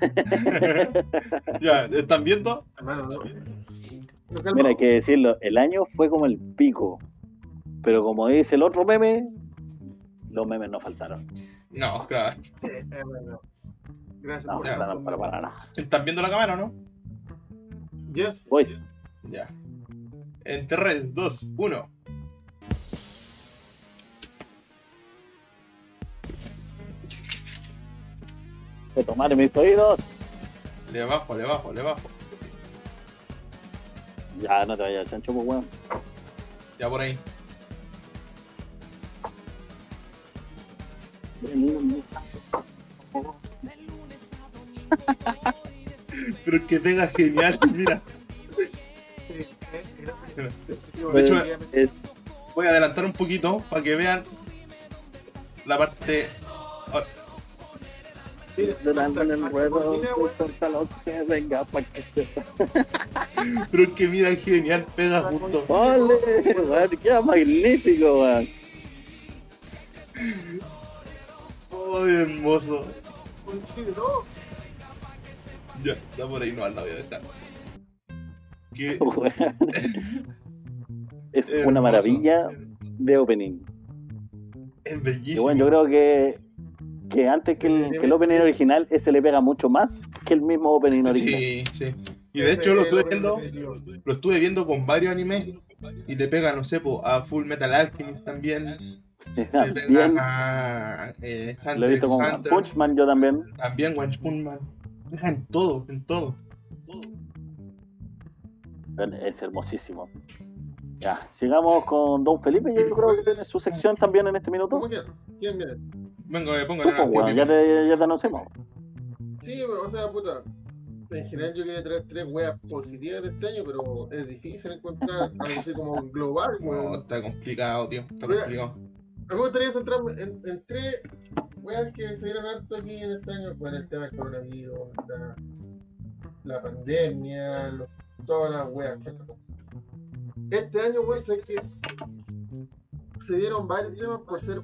ya, ¿están viendo? Hermano, no. No, calma. Mira, hay que decirlo, el año fue como el pico. Pero como dice el otro meme, los memes no faltaron. No, claro. Sí, es verdad. Gracias No por faltaron para, para nada. ¿Están viendo la cámara o no? Yes. Voy. Ya. En 3, 2, 1. que tomar en mis oídos. Le bajo, le bajo, le bajo. Ya, no te vayas chancho, pues, weón. Ya por ahí. Pero es que pega genial, mira. De hecho, voy a adelantar un poquito para que vean la parte. ah, durante el ruedo, que venga para que sepa. Pero es que mira, genial, pega justo. ¡Ole! Queda magnífico, weón. ¡Oh, hermoso! Ya, está por ahí, no, al lado ya está. Que Weón. Es hermoso. una maravilla de opening. Es Y bellísimo. bueno, yo creo que, que antes que el, que el opening original, ese le pega mucho más que el mismo opening original. Sí, sí. Y de hecho lo estuve viendo, lo estuve viendo con varios animes y le pega, no sé, po, a Full Metal Alchemist también. Le pega Bien, a eh, lo he Hunter visto con Hunter. Punchman yo también. También One Punch Man. Deja en todo, en todo. Es hermosísimo. Ya, sigamos con Don Felipe. Yo creo que tiene su sección también en este minuto. ¿Cómo que? ¿Quién viene? Vengo, me pongo weón, ya te, ya te anunciamos. Sí, o sea, puta. En general yo quería traer tres weas positivas de este año, pero es difícil encontrar algo así como global, No, weón. está complicado, tío. Está Mira. complicado. A mí me gustaría centrarme en, en tres weas que se dieron harto aquí en este año. Bueno, el tema del coronavirus, la, la pandemia, los- todas las weas que han pasado. Este año, weón, sé que se dieron varios temas por ser.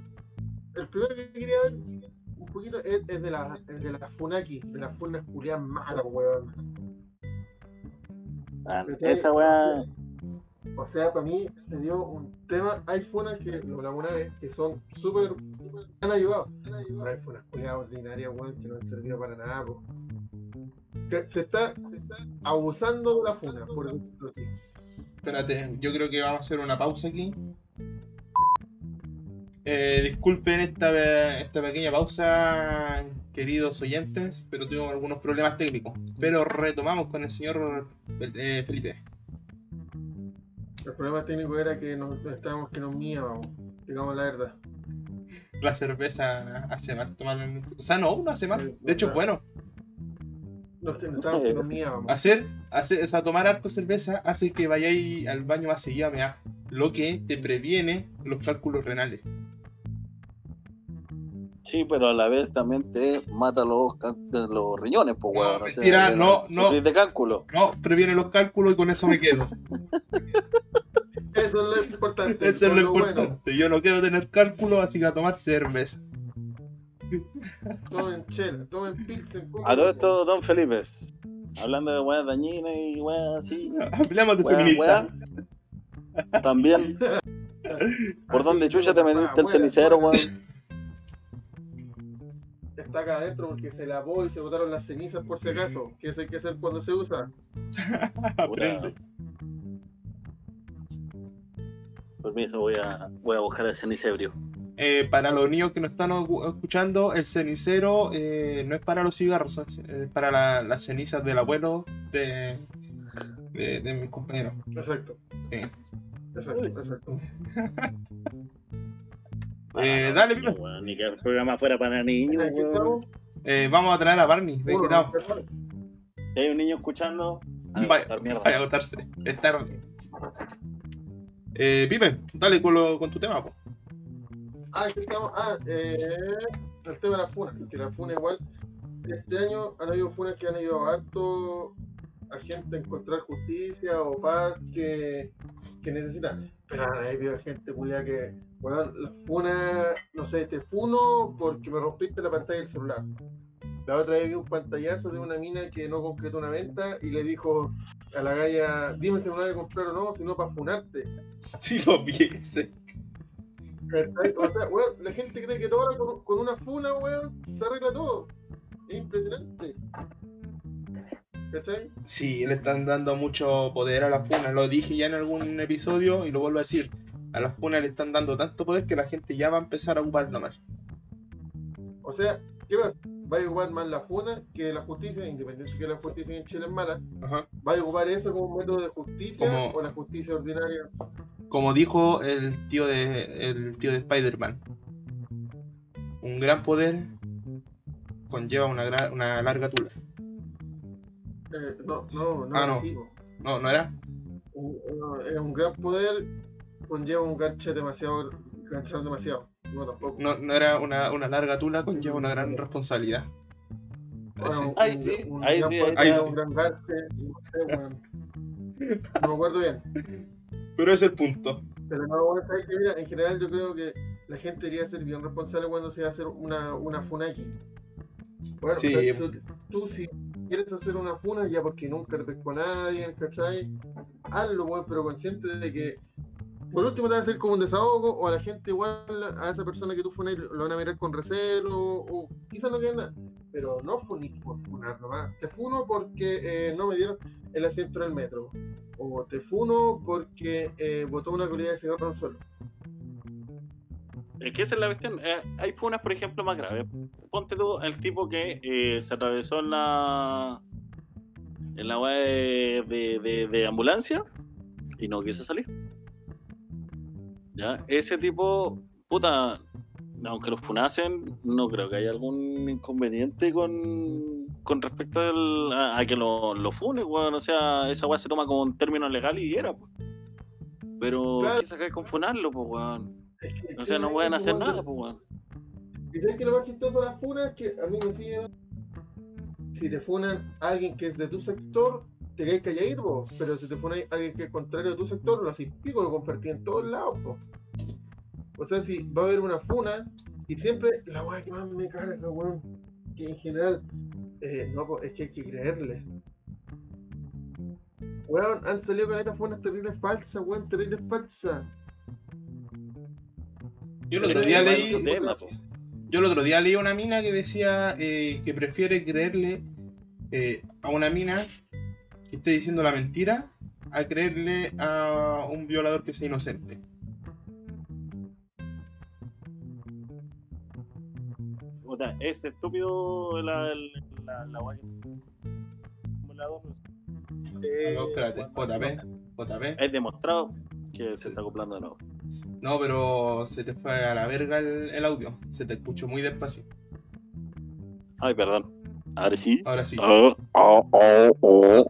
El primero que quería ver un poquito es, es de la es de la Funaki, de las funas culiadas malas, weón. Ah. Esa weá. O sea, para mí se dio un tema. Hay funas que, lo hablamos una vez, que son súper. Han ayudado. Pero hay funas culiadas ordinarias, weón, que no han servido para nada, po. Se está, se está abusando de la funa, por decirlo así. Espérate, yo creo que vamos a hacer una pausa aquí. Eh, disculpen esta, esta pequeña pausa, queridos oyentes, pero tuvimos algunos problemas técnicos. Pero retomamos con el señor eh, Felipe. El problema técnico era que nos estábamos que nos míamos, digamos la verdad. La cerveza hace mal tomar. O sea, no, no hace mal. De hecho, es bueno. Míamos. Hacer, hacer, o sea, tomar harta cerveza hace que vayáis al baño más seguido a mear, lo que te previene los cálculos renales. Sí, pero a la vez también te mata los, los riñones, pues, No, weón. o sea, mentira, que no, no. de cálculo. No, previene los cálculos y con eso me quedo. Eso es lo importante. Eso es lo importante. Yo no quiero tener cálculo, así que a tomar cerveza. Tomen chela, tomen pilsen. coman, A todo esto, Don Felipe. Hablando de weas dañinas y weas así. Hablemos de feminista. También, ¿por Así dónde chucha te metiste el cenicero, muera. weón? Está acá adentro porque se lavó y se botaron las cenizas por si acaso. Eso hay que hacer cuando se usa. Aprende. Permiso, voy a, voy a buscar el cenicebrio. Eh, para los niños que nos están escuchando, el cenicero eh, no es para los cigarros, es para la- las cenizas del abuelo de, de, de mis compañeros. Exacto. Sí. Exacto, exacto. Eh, Ah, dale, no, Ni que el programa fuera para niños. Eh, vamos a traer a Barney, de quitado. Si hay un niño escuchando, a Vaya, botar mierda. vaya a agotarse. Es tarde. Eh, Pipe, dale con, lo- con tu tema. po. Ah, aquí estamos. Ah, eh, el tema de la funa. Que la funa igual. Este año han habido funas que han ayudado harto a gente a encontrar justicia o paz que, que necesita. Pero han habido gente que, weón, la funa, no sé, te funo porque me rompiste la pantalla del celular. La otra vez vi un pantallazo de una mina que no concretó una venta y le dijo a la galla, dime si la voy a comprar o no, si no para funarte. Si lo viese. O sea, weón, la gente cree que todo ahora con, con una funa, weón, se arregla todo. Es impresionante. ¿Cachai? Sí, le están dando mucho poder a la funa. Lo dije ya en algún episodio y lo vuelvo a decir. A las funas le están dando tanto poder que la gente ya va a empezar a ocuparlo más. O sea, ¿qué pasa? Va a ocupar más la funa que la justicia, independiente que la justicia en Chile es mala, Ajá. va a ocupar eso como un método de justicia Como- o la justicia ordinaria. Como dijo el tío de el tío de Spider-Man. Un gran poder conlleva una, gra- una larga tula. Eh, no, no, no, Ah, no. así. No, no era. Un, un gran poder conlleva un gancho demasiado, ganchar demasiado. No, tampoco. No, no era una, una larga tula conlleva una gran responsabilidad. Bueno, Ahí sí, un ahí gran sí, poder ahí conlleva sí. Un gran ganche, no sé, weón. No me acuerdo bien. Pero es el punto. Pero no, bueno, sabes que mira, en general yo creo que la gente debería ser bien responsable cuando se va a hacer una, una funaki. Bueno, Sí. o sea, tú, tú si quieres hacer una funa ya porque nunca le pescó a nadie, ¿cachai? Hazlo, weón, pero consciente de que por último te va a hacer como un desahogo o a la gente igual, a esa persona que tú funas lo van a mirar con recelo o quizás no queda nada. Pero no funís por funar nomás. Te funo porque eh, no me dieron el asiento en el metro. O te funo porque eh, botó una colilla de cigarro al suelo. Es es la cuestión. Eh, hay funas, por ejemplo, más graves. Ponte tú el tipo que eh, se atravesó en la. en la de, de- de ambulancia y no quiso salir. Ya, ese tipo, puta, aunque los funasen, no creo que haya algún inconveniente con, con respecto al- a, a que lo, lo funen, weón. O sea, esa weá se toma como un término legal y era, pues. Pero, Claro. ¿qué sacar con funarlo, pues, weón? O sea, no pueden hacer nada, pues, weón. ¿Y sabes que lo más chistoso de las funas que a mí me sigue dando- Si te funan a alguien que es de tu sector, te quedas calladito, po. pero si te a alguien que es contrario de tu sector, lo haces pico, lo compartí en todos lados. po. O sea, si va a haber una funa, y siempre la weá que más me carga, weón, que en general, eh, no, po, es que hay que creerle. Weón, han salido con estas funas terribles falsas, weón, terribles falsas. Yo el otro día leí. tema. Yo el otro día leí una mina que decía eh, que prefiere creerle eh, a una mina que esté diciendo la mentira a creerle a un violador que sea inocente. Puta, es estúpido la, la, no sé. Eh, espérate. JP, JP. Es demostrado que se está acoplando de nuevo. No, pero se te fue a la verga el, el audio. Se te escuchó muy despacio. Ay, perdón. Ahora sí. Ahora sí. Oh, oh, oh.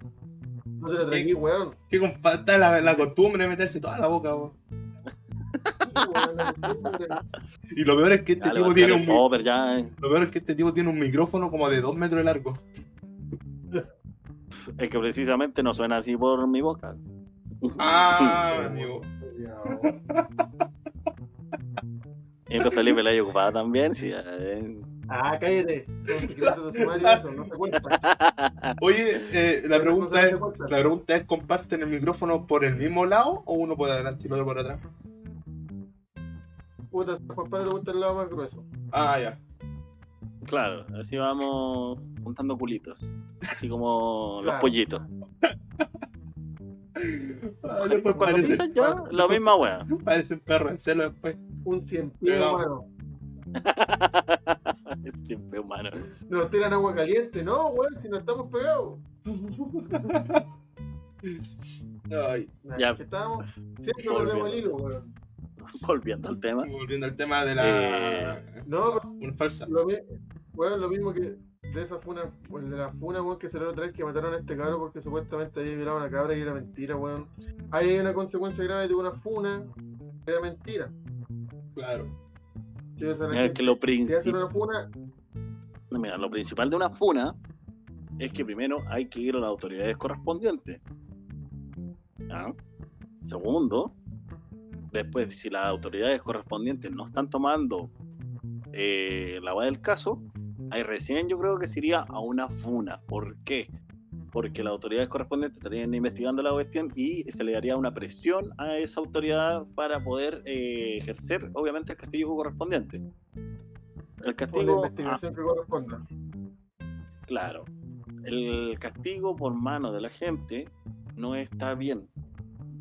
No te lo traí, weón. Que está la, la costumbre de meterse toda la boca, weón. Y lo peor es que este Dale, tipo tiene un ya. eh. lo peor es que este tipo tiene un micrófono como de 2 metros de largo. Es que precisamente no suena así por mi boca. Ah, amigo. Y tu Felipe la hay ocupada también, sí. eh. Ah, cállate. Eso, no se cuenta. Oye, eh, la pregunta es, la pregunta es, ¿comparten el micrófono por el mismo lado o uno por adelante y el otro por atrás? Puta, a Juan Pablo le gusta el lado más grueso. Ah, ya. Claro, así vamos juntando culitos. Así como los pollitos. Ah, después cuando parece, ya, la misma wea. parece un perro en celo después. Un cien pies. Siempre humano. Nos tiran agua caliente, no, weón, si no estamos pegados. Ay, Ya. que estábamos. Siempre Volviendo. perdemos el hilo, weón. Volviendo al tema. volviendo al tema de la... Eh, No, Una falsa. Lo, weón, lo mismo que de esa funa, el de la funa, weón, que salió otra vez que mataron a este cabro porque supuestamente había violado a una cabra y era mentira, weón. Ahí hay una consecuencia grave de una funa, era mentira. Claro. Mira que lo principal. Mira, lo principal de una funa es que primero hay que ir a las autoridades correspondientes. ¿Ya? Segundo, después, si las autoridades correspondientes no están tomando eh, la va del caso, ahí recién yo creo que se iría a una funa. ¿Por qué? Porque las autoridades correspondientes estarían investigando la cuestión y se le daría una presión a esa autoridad para poder eh, ejercer, obviamente, el castigo correspondiente. El la castigo. ah, investigación que corresponda. Claro. El castigo por mano de la gente no está bien.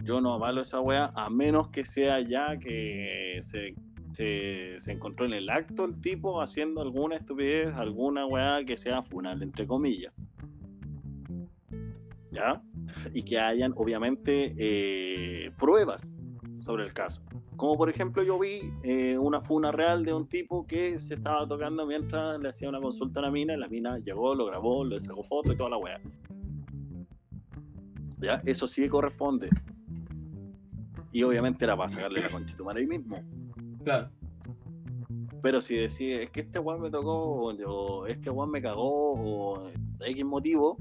Yo no avalo esa wea a menos que sea ya que se se, se encontró en el acto el tipo haciendo alguna estupidez, alguna weá que sea funal, entre comillas. ¿Ya? Y que hayan, obviamente, eh, pruebas sobre el caso. Como por ejemplo yo vi eh, una funa real de un tipo que se estaba tocando mientras le hacía una consulta a la mina, y la mina llegó, lo grabó, le sacó foto y toda la weá. ¿Ya? Eso sí corresponde. Y obviamente era para sacarle la conchita ahí mismo. Claro. Pero si decís, es que este weón me tocó, o, este weón me cagó, o de X motivo,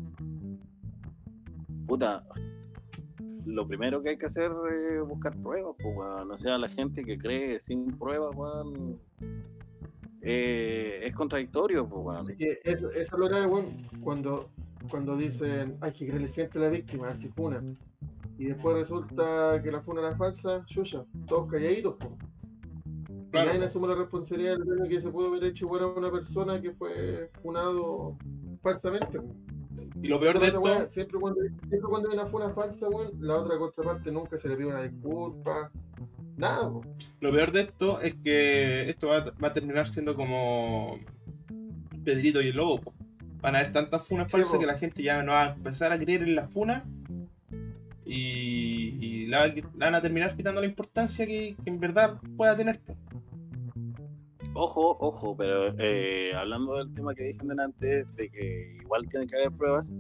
puta, lo primero que hay que hacer es buscar pruebas, pues, weón. O sea, la gente que cree sin pruebas, weón, eh, es contradictorio, pues, weón. Eso, eso es lo grave, weón, cuando, cuando dicen hay que creerle siempre a la víctima, al que funa. Y después resulta que la funa era falsa, chucha, todos calladitos, pues. Claro. Nadie asume la responsabilidad del daño que se pudo haber hecho igual a una persona que fue funado falsamente. Y lo peor de wea, esto, siempre, cuando, siempre cuando hay una funa falsa, weón, la otra contraparte nunca se le pide una disculpa. Nada, po. lo peor de esto es que esto va, va a terminar siendo como Pedrito y el Lobo. po. Van a haber tantas funas Sí, falsas po. que la gente ya no va a empezar a creer en la funa y, y la, la van a terminar quitando la importancia que, que en verdad pueda tener. po. Ojo, ojo, pero eh, hablando del tema que dije antes, de que igual tiene que haber pruebas,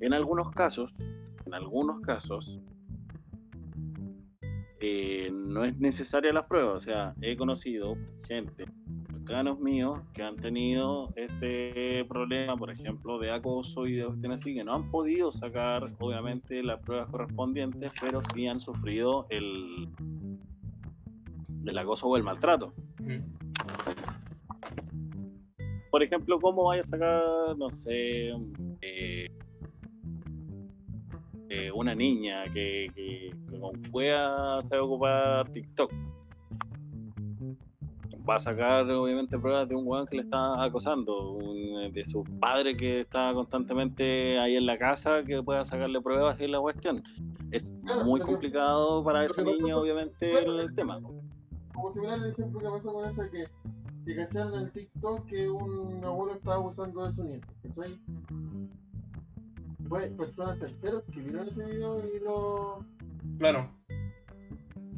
en algunos casos, en algunos casos, eh, no es necesaria las pruebas. O sea, he conocido gente, cercanos míos, que han tenido este problema, por ejemplo, de acoso y de cuestiones así, que no han podido sacar, obviamente, las pruebas correspondientes, pero sí han sufrido el, el acoso o el maltrato. Ujú. Por ejemplo, ¿cómo vaya a sacar, no sé, eh, eh, una niña que, que, que con pueda ocupar TikTok? Va a sacar, obviamente, pruebas de un weón que le está acosando, un- de su padre que está constantemente ahí en la casa, que pueda sacarle pruebas en la cuestión. Es Claro, muy complicado para niña, con- obviamente, el tema. Como similar al ejemplo que pasó con esa que, que cacharon en el TikTok que un abuelo estaba abusando de su nieto, ¿cachai? Fue personas terceros que vieron ese video y lo. Claro.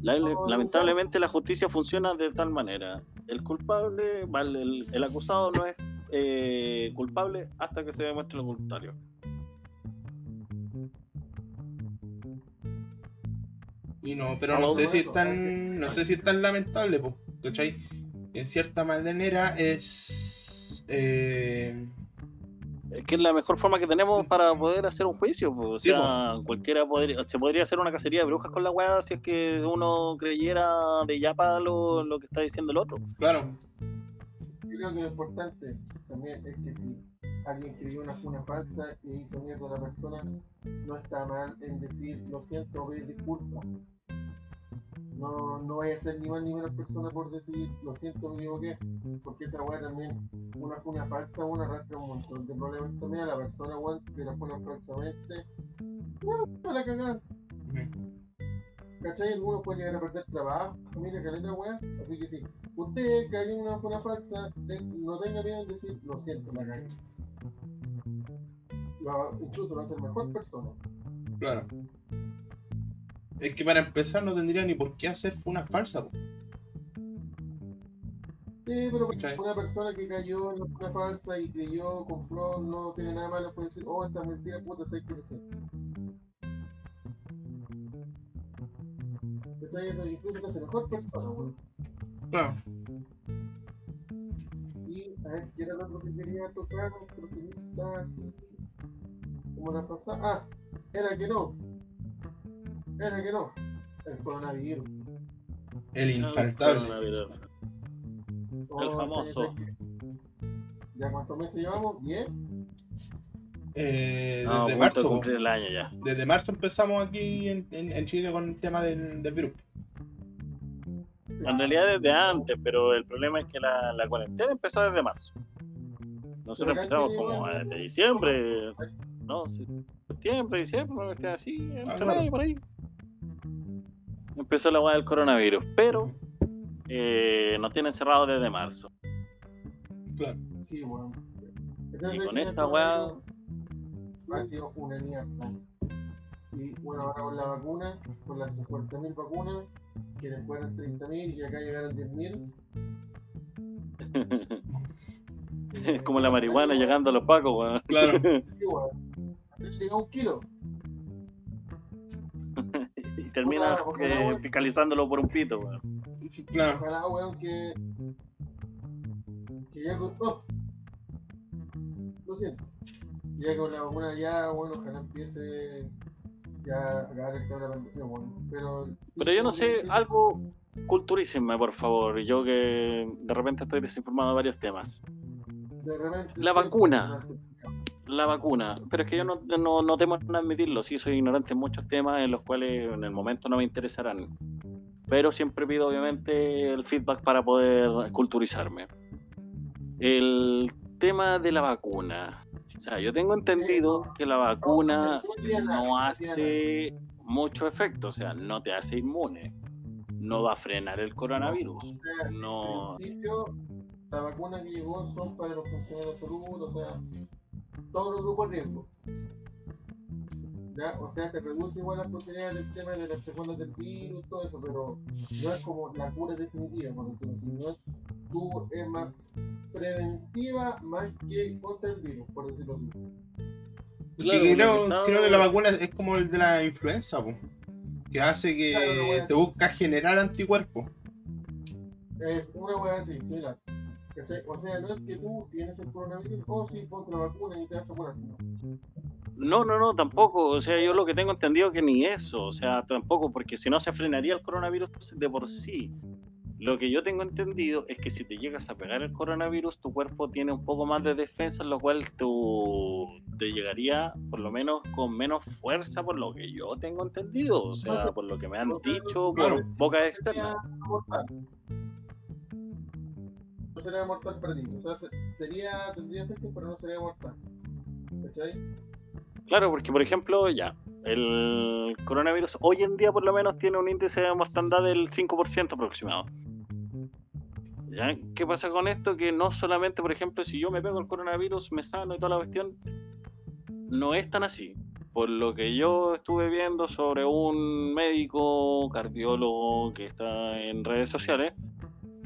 La- lamentablemente la justicia funciona de tal manera. El culpable, vale, el, el acusado no es eh, culpable hasta que se demuestre lo contrario. Y no, pero no no, sé si es tan, no sé si es tan lamentable, po, ¿cachai? En cierta manera es eh, Es que es la mejor forma que tenemos para poder hacer un juicio. po. O Sí, sea, cualquiera podría, se podría hacer una cacería de brujas con la weá si es que uno creyera de yapa lo, lo que está diciendo el otro. claro, Yo creo que lo importante también es que si alguien escribió una funa falsa y hizo mierda a la persona, no está mal en decir lo siento o pedir disculpas. No, no vaya a ser ni más ni menos persona por decir lo siento, me equivoqué. Porque esa weá también, una funa falsa, una arrastra un montón de problemas también a la persona, weón, que la funa falsamente. No, para cagar. ¿Cachai? Algunos pueden llegar a perder trabajo, familia, caleta, weá. Así que sí, usted que hay una funa falsa, no tenga miedo en decir, lo siento, la cagué. Incluso va a hacer mejor persona. claro. Es que para empezar no tendría ni por qué hacer funas falsas, po. Sí, pero una persona que cayó en la funa falsa y creyó, compró, no tiene nada malo, puede decir, oh, esta mentira, puta, sé que lo siento. ¿Cachai? Eso incluso te hace mejor persona, weón. Claro. Y a ver, ¿qué era lo que quería tocar? Otro temita así. Como la pasada. Ah, era que no. Era que no. El coronavirus. El infaltable. Oh, El famoso. ¿Ya cuántos meses llevamos? ¿Bien? Eh, No, desde marzo, de po. cumplir el año ya. desde marzo empezamos aquí en, en- en Chile con el tema del, del virus. En realidad desde antes, pero el problema es que la, la cuarentena empezó desde marzo. Nosotros empezamos como desde diciembre, no, septiembre, diciembre, una cuestión así, entre claro. medio por ahí. Empezó la weá del coronavirus, pero eh, nos tienen cerrados desde marzo. Claro. Sí, weón. Y con esta weá. Ha sido una mierda. Y bueno, ahora con la vacuna, con las 50.000 vacunas, que después eran 30.000 y acá llegaron 10.000. Es como la marihuana llegando a los pacos, weón. Claro. Sí, weón. Llega un kilo. Y termina Ojalá, ojalá, eh, weón. fiscalizándolo por un pito, weón. Claro. Ojalá, weón, que. Que ya con. oh. Lo siento. Ya con la vacuna ya, bueno, ojalá empiece. Ya a acabar el tema de la pandemia, bueno. Pero. Pero yo no sé, algo culturísime, por favor. Yo que de repente estoy desinformado de varios temas. de repente la sí, vacuna. La vacuna, pero es que yo no, no, no temo en admitirlo, sí soy ignorante en muchos temas en los cuales en el momento no me interesarán. Pero siempre pido obviamente el feedback para poder culturizarme. El tema de la vacuna. O sea, yo tengo entendido que la vacuna no hace mucho efecto, o sea, no te hace inmune. No va a frenar el coronavirus. No. La vacuna que llegó son para los funcionarios de salud, o sea, todos los grupos de riesgo. ¿Ya? O sea, te reduce igual las posibilidades del tema de las secuelas del virus, todo eso, pero no es como la cura definitiva, por decirlo así. No es, tú es más preventiva más que contra el virus, por decirlo así. Claro, Que lo creo, que está- creo que la vacuna es como el de la influenza, po, que hace que Claro, te busca generar anticuerpos. Es una hueá así, similar. ¿Cachai? O sea, no es que tú tienes el coronavirus, o sí, ponte la vacuna y te vas a. No. No, no, tampoco. O sea, yo lo que tengo entendido que ni eso. O sea, tampoco, porque si no se frenaría el coronavirus de por sí. Lo que yo tengo entendido es que si te llegas a pegar el coronavirus, tu cuerpo tiene un poco más de defensa, lo cual tú te llegaría por lo menos con menos fuerza, por lo que yo tengo entendido. O sea, por lo que me han dicho por boca Sería externa. mortal. No sería mortal para ti. O sea, se- sería, tendría efectos, pero no sería mortal. ¿Cachai? Claro, porque por ejemplo, ya, el coronavirus hoy en día por lo menos tiene un índice de mortandad del 5% aproximado. ¿Ya? ¿Qué pasa con esto? Que no solamente, por ejemplo, si yo me pego el coronavirus, me sano y toda la cuestión, no es tan así. Por lo que yo estuve viendo sobre un médico cardiólogo que está en redes sociales,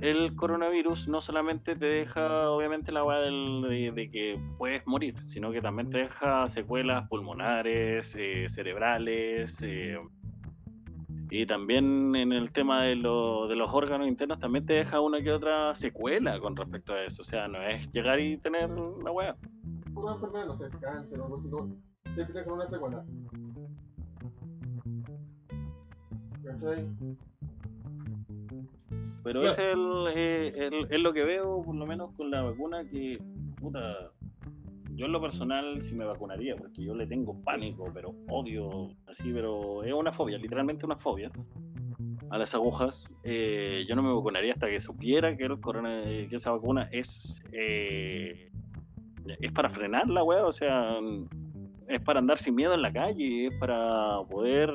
el coronavirus no solamente te deja, obviamente, la weá de, de que puedes morir, sino que también te deja secuelas pulmonares, eh, cerebrales, eh, y también en el tema de, lo- de los órganos internos, también te deja una que otra secuela con respecto a eso. O sea, no es llegar y tener la weá. Una enfermedad, no sé, cáncer o algo así, siempre te una secuela. ¿Cachai? Pero Claro. ese es, el, eh, el- lo que veo, por lo menos con la vacuna, que, puta, yo en lo personal sí me vacunaría, porque yo le tengo pánico, pero odio, así, pero es una fobia, literalmente una fobia a las agujas. Eh, yo no me vacunaría hasta que supiera que, el corona, que esa vacuna es, eh, es para frenar la weá, o sea, es para andar sin miedo en la calle, es para poder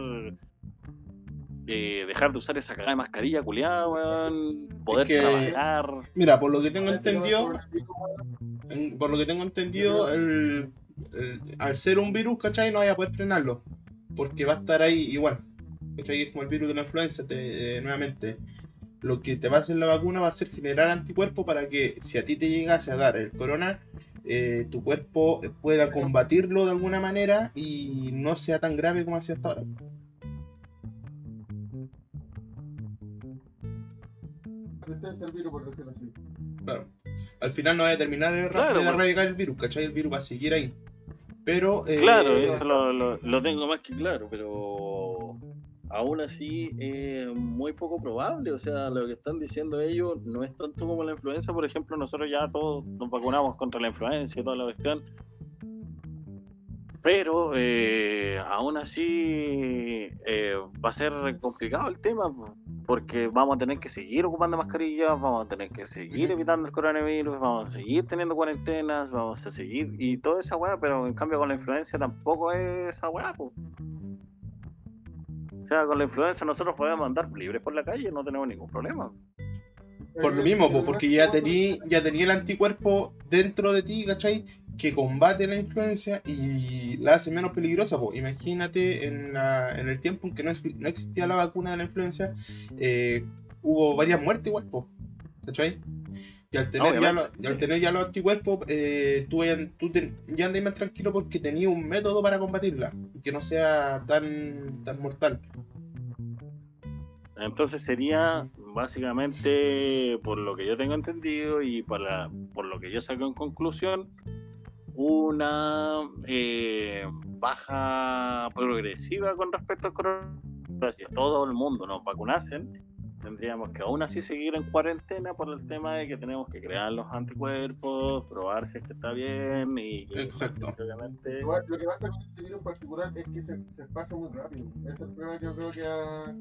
eh, dejar de usar esa cagada de mascarilla culiada, weón, poder que- trabajar. Mira, por lo que tengo entendido, en- por lo que tengo entendido, el, el- al ser un virus, ¿cachai? No vaya a poder frenarlo. Porque va a estar ahí igual. ¿Cachai? Es como el virus de la influenza, te- eh, nuevamente. Lo que te va a hacer la vacuna va a ser generar anticuerpos para que si a ti te llegase a dar el corona, eh, tu cuerpo pueda combatirlo de alguna manera y no sea tan grave como ha sido hasta ahora. Resistencia al virus, por decirlo así. Claro. Al final no va a terminar de, Claro, de bueno. erradicar el virus, ¿cachai? El virus va a seguir ahí. Pero. eh, Claro, eso lo, lo- lo tengo más que claro, pero aún así es muy poco probable. O sea, lo que están diciendo ellos no es tanto como la influenza. Por ejemplo, nosotros ya todos nos vacunamos contra la influenza y toda la cuestión. Pero eh, aún así eh, va a ser complicado el tema, po, porque vamos a tener que seguir ocupando mascarillas, vamos a tener que seguir evitando el coronavirus, vamos a seguir teniendo cuarentenas, vamos a seguir y toda esa weá, pero en cambio con la influencia tampoco es esa weá. po. O sea, con la influencia nosotros podemos andar libres por la calle, no tenemos ningún problema. Por lo mismo, po, porque ya tenía ya tenía el anticuerpo dentro de ti, ¿cachai? Que combate la influencia y la hace menos peligrosa. Po. Imagínate en, la- en el tiempo en que no, ex- no existía la vacuna de la influenza, eh, hubo varias muertes igual, po, ¿cachai? Y al tener, ya, y al tener ya los anticuerpos, eh, tú, ya- tú te- ya andas más tranquilo porque tenías un método para combatirla, que no sea tan, tan mortal. Entonces sería básicamente, por lo que yo tengo entendido y para, por lo que yo saco en conclusión, una eh, baja progresiva con respecto al coronavirus. Si todo el mundo nos vacunasen, tendríamos que aún así seguir en cuarentena por el tema de que tenemos que crear los anticuerpos, probar si es que está bien y Exacto. obviamente Lo que pasa con este virus en particular es que se, se pasa muy rápido. Ese es el problema que yo creo que ha...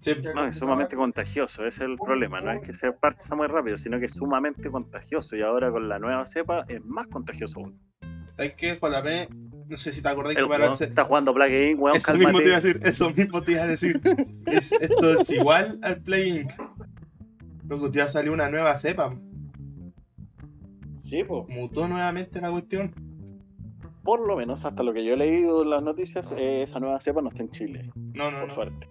Sí, No, es sumamente complicado. contagioso, ese es el problema. No es que se parta muy rápido, sino que es sumamente contagioso. Y ahora con la nueva cepa es más contagioso aún. hay que JP, no sé si te acordás El que para se- está jugando Plague Inc, weón, Eso mismo te iba a decir, eso mismo te iba a decir. Es- esto es igual al Play Inc. Luego ya salió una nueva cepa, Sí, pues. mutó nuevamente la cuestión. Por lo menos, hasta lo que yo he leído en las noticias, eh, esa nueva cepa no está en Chile, No, no, por no. suerte.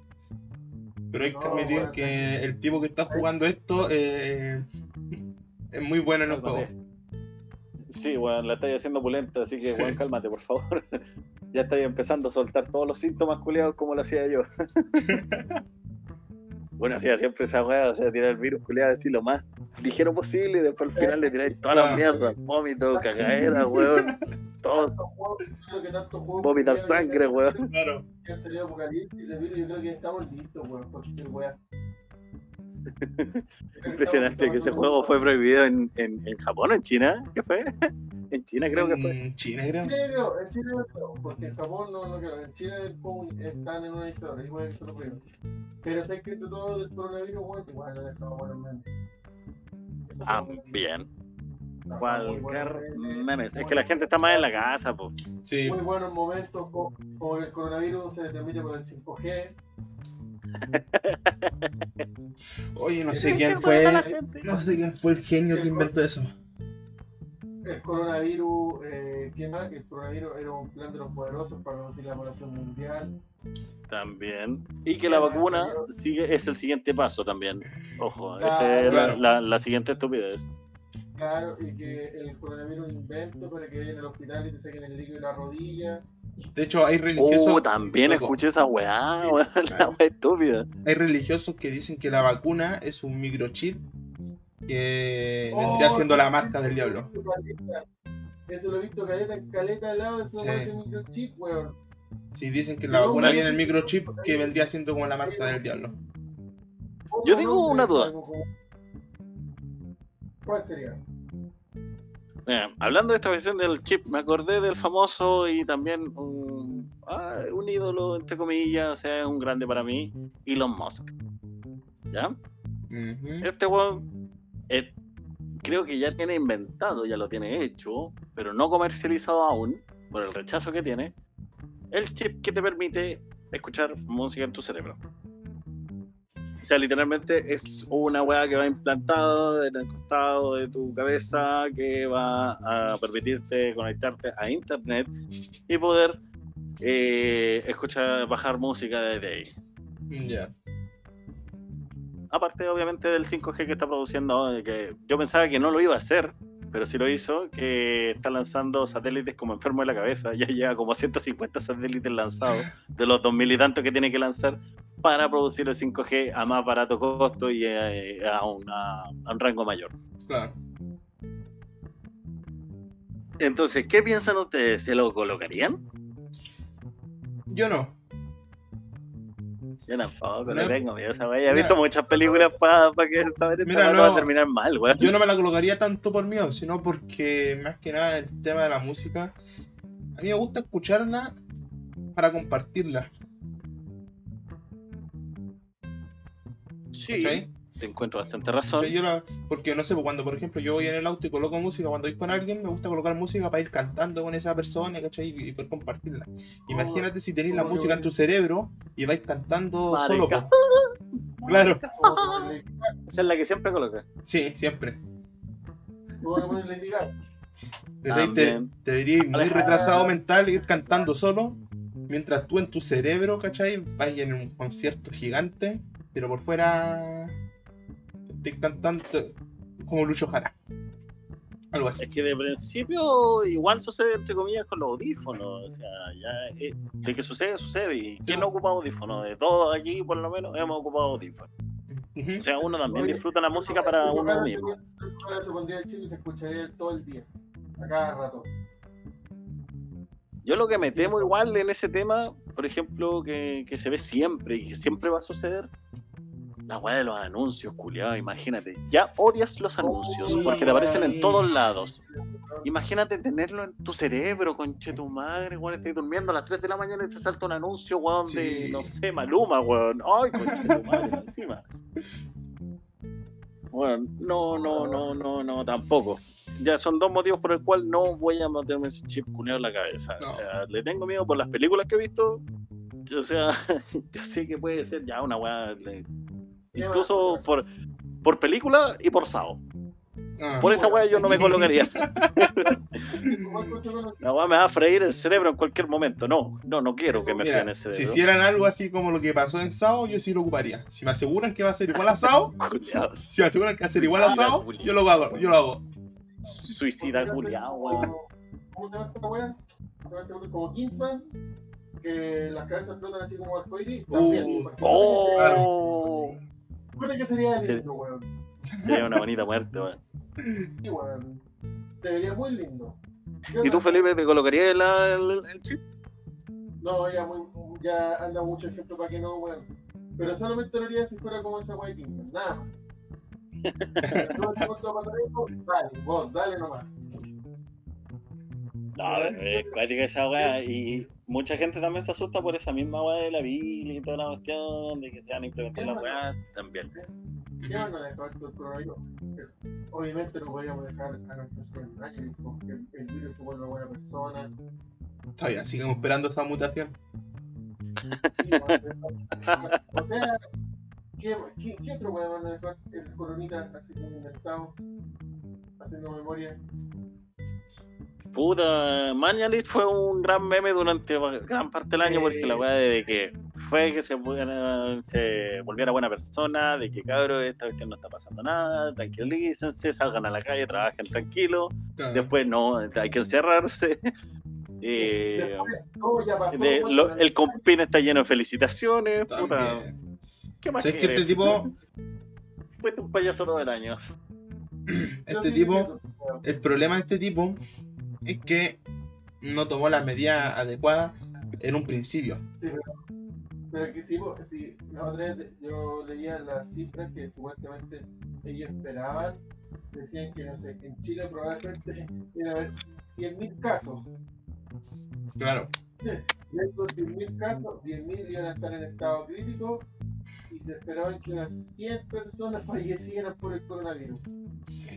Pero hay que No, admitir bueno, que el tipo que está jugando esto eh, es muy bueno en el juego. Sí, weón, la estáis haciendo pulenta, así que, weón, cálmate, por favor. ya estáis empezando a soltar todos los síntomas culiados como lo hacía yo. bueno, hacía siempre esa weá, o sea, tirar el virus culiado así lo más ligero posible y después al final le tiráis toda la Ah. mierda, vómito, cagadera, weón, tos, vomitar sangre, weón. Claro. Que han salido apocalipsis de virus, yo creo que estamos listos, weón, cualquier weá. Impresionante que ese juego fue prohibido en, en, en Japón o en China, ¿qué fue? En China creo que fue. En China, creo. En Chile creo, en Chile no creo, porque en Japón no, no creo. En juego están en una dictadura, puede que se lo prohíban. Pero sé que todo del coronavirus, weón, igual lo he dejado bueno en mente. Ah, muy Cualquier bueno, memes. Es que la gente está más en la casa, pues. Sí. Muy buenos momentos, co- como el coronavirus se transmite por el 5G. Oye, no sé quién fue. No sé quién fue el genio que inventó eso. El coronavirus, eh, ¿qué más? El coronavirus era un plan de los poderosos para reducir la población mundial. También. Y que la vacuna sigue, es el siguiente paso también. Ojo, esa es la, Claro. la- la siguiente estupidez. Claro, y que el coronavirus es un invento para que vayan al hospital y te saquen el líquido de la rodilla. De hecho, hay religiosos. Oh, también Loco. escuché esa weá, weón, la Claro. weá estúpida. Hay religiosos que dicen que la vacuna es un microchip que Oh, vendría siendo la marca del diablo. Eso lo he visto caleta, caleta al lado, Sí. microchip, weón. Si dicen que la vacuna viene el microchip que vendría siendo como la marca del diablo. Yo tengo una duda. ¿Cuál sería? Mira, hablando de esta cuestión del chip, me acordé del famoso y también un, ah, un ídolo, entre comillas, o sea, un grande para mí, Elon Musk. ¿Ya? Este weón eh, creo que ya tiene inventado, ya lo tiene hecho, pero no comercializado aún, por el rechazo que tiene, el chip que te permite escuchar música en tu cerebro. O sea, literalmente es una weá que va implantada en el costado de tu cabeza que va a permitirte conectarte a internet y poder eh, escuchar, bajar música desde ahí. Ya. Aparte obviamente del 5G que está produciendo, eh, que yo pensaba que no lo iba a hacer, pero sí lo hizo, que está lanzando satélites como enfermo de la cabeza, ya lleva como 150 satélites lanzados de los 2000 y tantos que tiene que lanzar para producir el 5G a más barato costo y eh, a, una- a un rango mayor. Claro. Entonces, ¿qué piensan ustedes? ¿Se lo colocarían? Yo no. Yo tampoco, No. le tengo miedo a esa wea. He visto muchas películas para que saber Mira, wea no va a terminar mal, weón. Yo no me la colocaría tanto por miedo, sino porque más que nada el tema de la música. A mí me gusta escucharla para compartirla. Sí, ¿cachai? Te encuentro bastante razón. ¿Cachai? Yo la- porque no sé, pues, cuando por ejemplo yo voy en el auto y coloco música, cuando voy con alguien, me gusta colocar música para ir cantando con esa persona, ¿cachai? Y, y poder compartirla. Imagínate si tenéis la oh, música en tu cerebro y vais cantando Marica. solo, pues. Claro. Esa es la que siempre coloca. Sí, siempre. Te, te verías muy Alejandro. retrasado mental ir cantando solo, mientras tú en tu cerebro, ¿cachai? Vas en un concierto gigante, pero por fuera estás cantando como Lucho Jara. Algo así. Es que de principio igual sucede entre comillas con los audífonos. O sea, ya eh, de que sucede, sucede. ¿Y quién no ocupa audífonos? De todos aquí, por lo menos, hemos ocupado audífonos. O sea, uno también Oye, disfruta la música para uno mismo. se- Lucho Jara se pondría el chip y se escucharía todo el día. A cada rato. Yo lo que me temo igual en ese tema, por ejemplo, que, que se ve siempre y que siempre va a suceder, la weá de los anuncios, culiado, imagínate. Ya odias los anuncios porque te aparecen en todos lados. Imagínate tenerlo en tu cerebro, conche tu madre, weón, estás durmiendo a las 3 de la mañana y te salta un anuncio, weón, de, Sí. no sé, Maluma, weón. Ay, conche tu madre, encima. Bueno, no, no, no, no, no, tampoco. Ya son dos motivos por el cual no voy a meterme ese chip culiado en la cabeza. No. O sea, le tengo miedo por las películas que he visto. O sea, yo sé que puede ser ya una weá. Incluso por, por película y por Sao. Ah, Por esa weá yo no me colocaría. La weá me va a freír el cerebro en cualquier momento. No, no, no quiero que me Mira, el si cerebro. hicieran algo así como lo que pasó en Sao, yo sí lo ocuparía. Si me aseguran que va a ser igual a Sao, si me aseguran que va a ser igual a Sao, yo lo hago, yo lo hago. Suicida culiao, weón. ¿Cómo se llama esta wea? Se llama esta wea como Kingsman. Que las cabezas flotan así como arcoíris. Uh, ¡Oh! Puede que sería lindo, weón. Sería una bonita muerte, weón. Sí, weón. Se vería muy lindo. ¿Y tú, Felipe, te colocarías la- el, el chip? No, ya, muy, ya anda mucho ejemplo para que no, weón. Pero solamente lo haría si fuera como esa Kingsman, nada más. ¿No te gusta pasar esto? Dale, vos, dale nomás. No, es cuática esa weá. Y mucha gente también se asusta por esa misma weá de la Biblia y toda la cuestión de que se van a implementar la weá también. ¿Qué van a dejar esto el coronavirus? Obviamente no podíamos dejar a nuestros años porque el, el virus se vuelve buena persona. Está bien, sigamos esperando esa mutación. Sí, o sea, ¿qué, qué, qué otro weón van a dejar el coronita así como inventado? Haciendo memoria. Puta, Mañalit fue un gran meme durante gran parte del año porque la weá de que fue que se, buena- se volviera buena persona, de que cabros, esta cuestión no está pasando nada, tranquilícense, salgan a la calle, trabajen tranquilo, Claro. después no, hay que encerrarse. Eh, Después, no, ya pasó, de- weón, lo- pero- el compin está lleno de felicitaciones, puta. ¿Qué más ¿Sabes que este quieres? tipo, Fuiste un payaso todo el año. Este tipo, el problema de este tipo es que no tomó las medidas adecuadas en un principio. Sí, pero, pero que sí, po- sí, la otra vez yo leía las cifras que supuestamente ellos esperaban, decían que no sé, en Chile probablemente iba a haber 100.000 casos. Claro. De estos 100.000 casos, 10.000 iban a estar en estado crítico y se esperaban que unas 100 personas fallecieran por el coronavirus.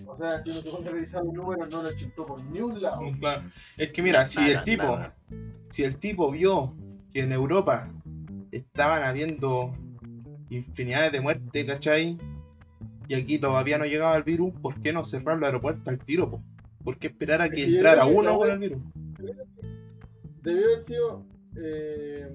O sea, si pone a revisar los números, no lo chintó por ni un lado. Claro. Es que mira, si Nada, el tipo, nada. si el tipo vio que en Europa estaban habiendo infinidades de muertes, ¿cachai? Y aquí todavía no llegaba el virus, ¿por qué no cerrar los aeropuertos al tiro? po? ¿Por qué esperar a que entrara que uno con el virus? Debió haber sido eh,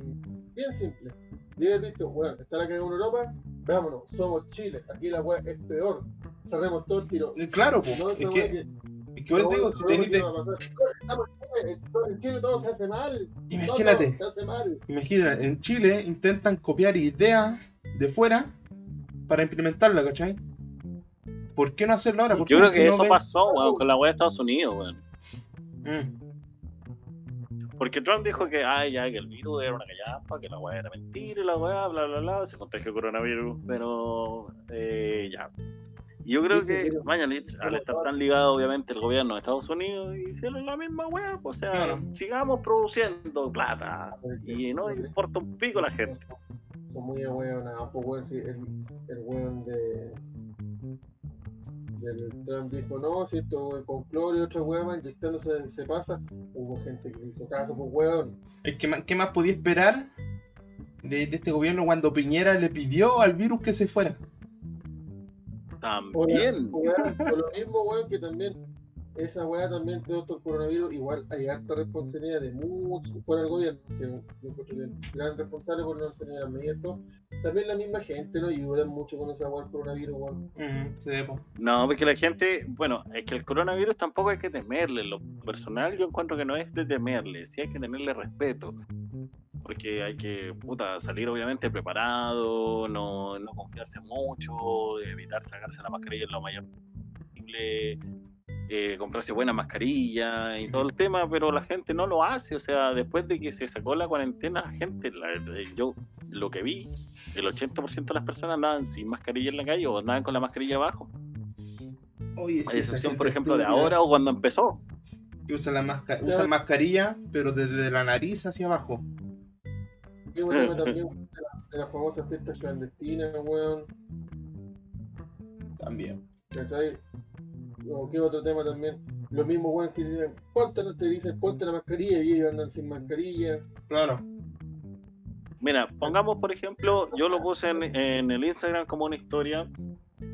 bien simple. Haber visto, bueno, está la cagada en Europa, vámonos, somos Chile, aquí la weá es peor, cerremos todo el tiro. Eh, Claro, po, No es que, que- es que por eso no, digo, si no, tenés ¿qué de- va a pasar? Estamos en Chile, en todo- en Chile todo se hace mal. imagínate, Todo se hace mal. imagínate, en Chile intentan copiar ideas de fuera para implementarla, ¿cachai? ¿Por qué no hacerlo ahora? ¿Por Yo creo que eso pasó, weón, con la weá de Estados Unidos, weón. Mm, Porque Trump dijo que, ay, ya, que el virus era una callampa, que la weá era mentira y la weá, bla, bla, bla, se contagió coronavirus, pero eh, ya. Yo creo que Mañalich, al estar tan ligado obviamente el gobierno de Estados Unidos, hicieron la misma weá, pues, o sea, sigamos produciendo plata y no importa un pico la gente. Son muy weón, si el, el weón de Trump dijo, no, si esto con cloro y otra weá inyectándose se pasa, hubo gente que le hizo caso, pues weón. Es que, ¿qué más podía esperar de, de este gobierno cuando Piñera le pidió al virus que se fuera. O, la- También. o, weón, o lo mismo, weón, que también esa weá también de otro coronavirus, igual hay harta responsabilidad de muchos fuera del gobierno, que yo encuentro que es gran responsable por no tener las medidas. También la misma gente no ayuda mucho con esa weá del coronavirus, weón. Po. No, porque la gente, bueno, es que el coronavirus tampoco hay que temerle. Lo personal yo encuentro que no es de temerle, sí hay que tenerle respeto. Porque hay que, puta, salir obviamente preparado, no, no confiarse mucho, evitar sacarse la mascarilla en lo mayor posible, eh, comprarse buena mascarilla y todo el tema, pero la gente no lo hace. O sea, después de que se sacó la cuarentena, la gente, la- eh, yo lo que vi, el 80% de las personas andaban sin mascarilla en la calle o andaban con la mascarilla abajo. Oye, A sí, excepción, por ejemplo, de ahora o cuando empezó. Que usan, la masca- usan mascarilla, pero desde la nariz hacia abajo. Mismo tema también de, la- de las famosas fiestas clandestinas, weón. También. ¿Cachai? O qué otro tema también. Lo mismo, weón, que dicen, ponte, te dicen, ponte la mascarilla y ellos andan sin mascarilla. Claro. Mira, pongamos, por ejemplo, yo lo puse en, en el Instagram como una historia.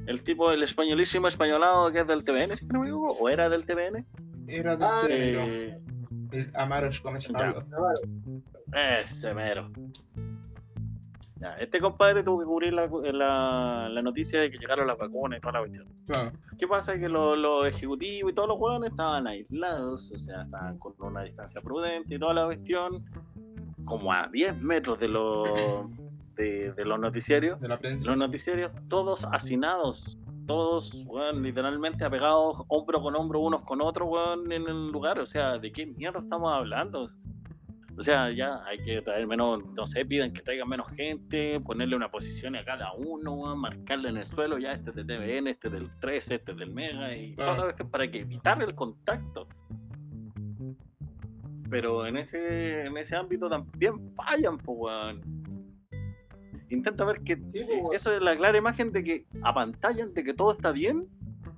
El tipo, el españolísimo españolado que es del TVN, si no me equivoco, o era del TVN. Era de Ah, Eh, el Amaros con. Este mero. Ya, este compadre tuvo que cubrir la, la, la noticia de que llegaron las vacunas y toda la cuestión. Claro. ¿Qué pasa? Que los, los ejecutivos y todos los hueones estaban aislados, o sea, estaban con una distancia prudente y toda la cuestión, como a 10 metros de los, de, de los noticiarios. De la prensa. Los noticiarios todos hacinados, todos, literalmente apegados hombro con hombro unos con otros, weón, en el lugar. O sea, ¿de qué mierda estamos hablando? O sea, ya hay que traer menos, no sé, pidan que traigan menos gente, ponerle una posición a cada uno, weón, marcarle en el suelo, ya este es de TVN, este es del 13, este es del Mega, y Claro. toda cuestión para que evitar el contacto. Pero en ese, en ese ámbito también fallan, pues, weón. Intenta ver que Sí, eso es la clara imagen de que apantallan de que todo está bien,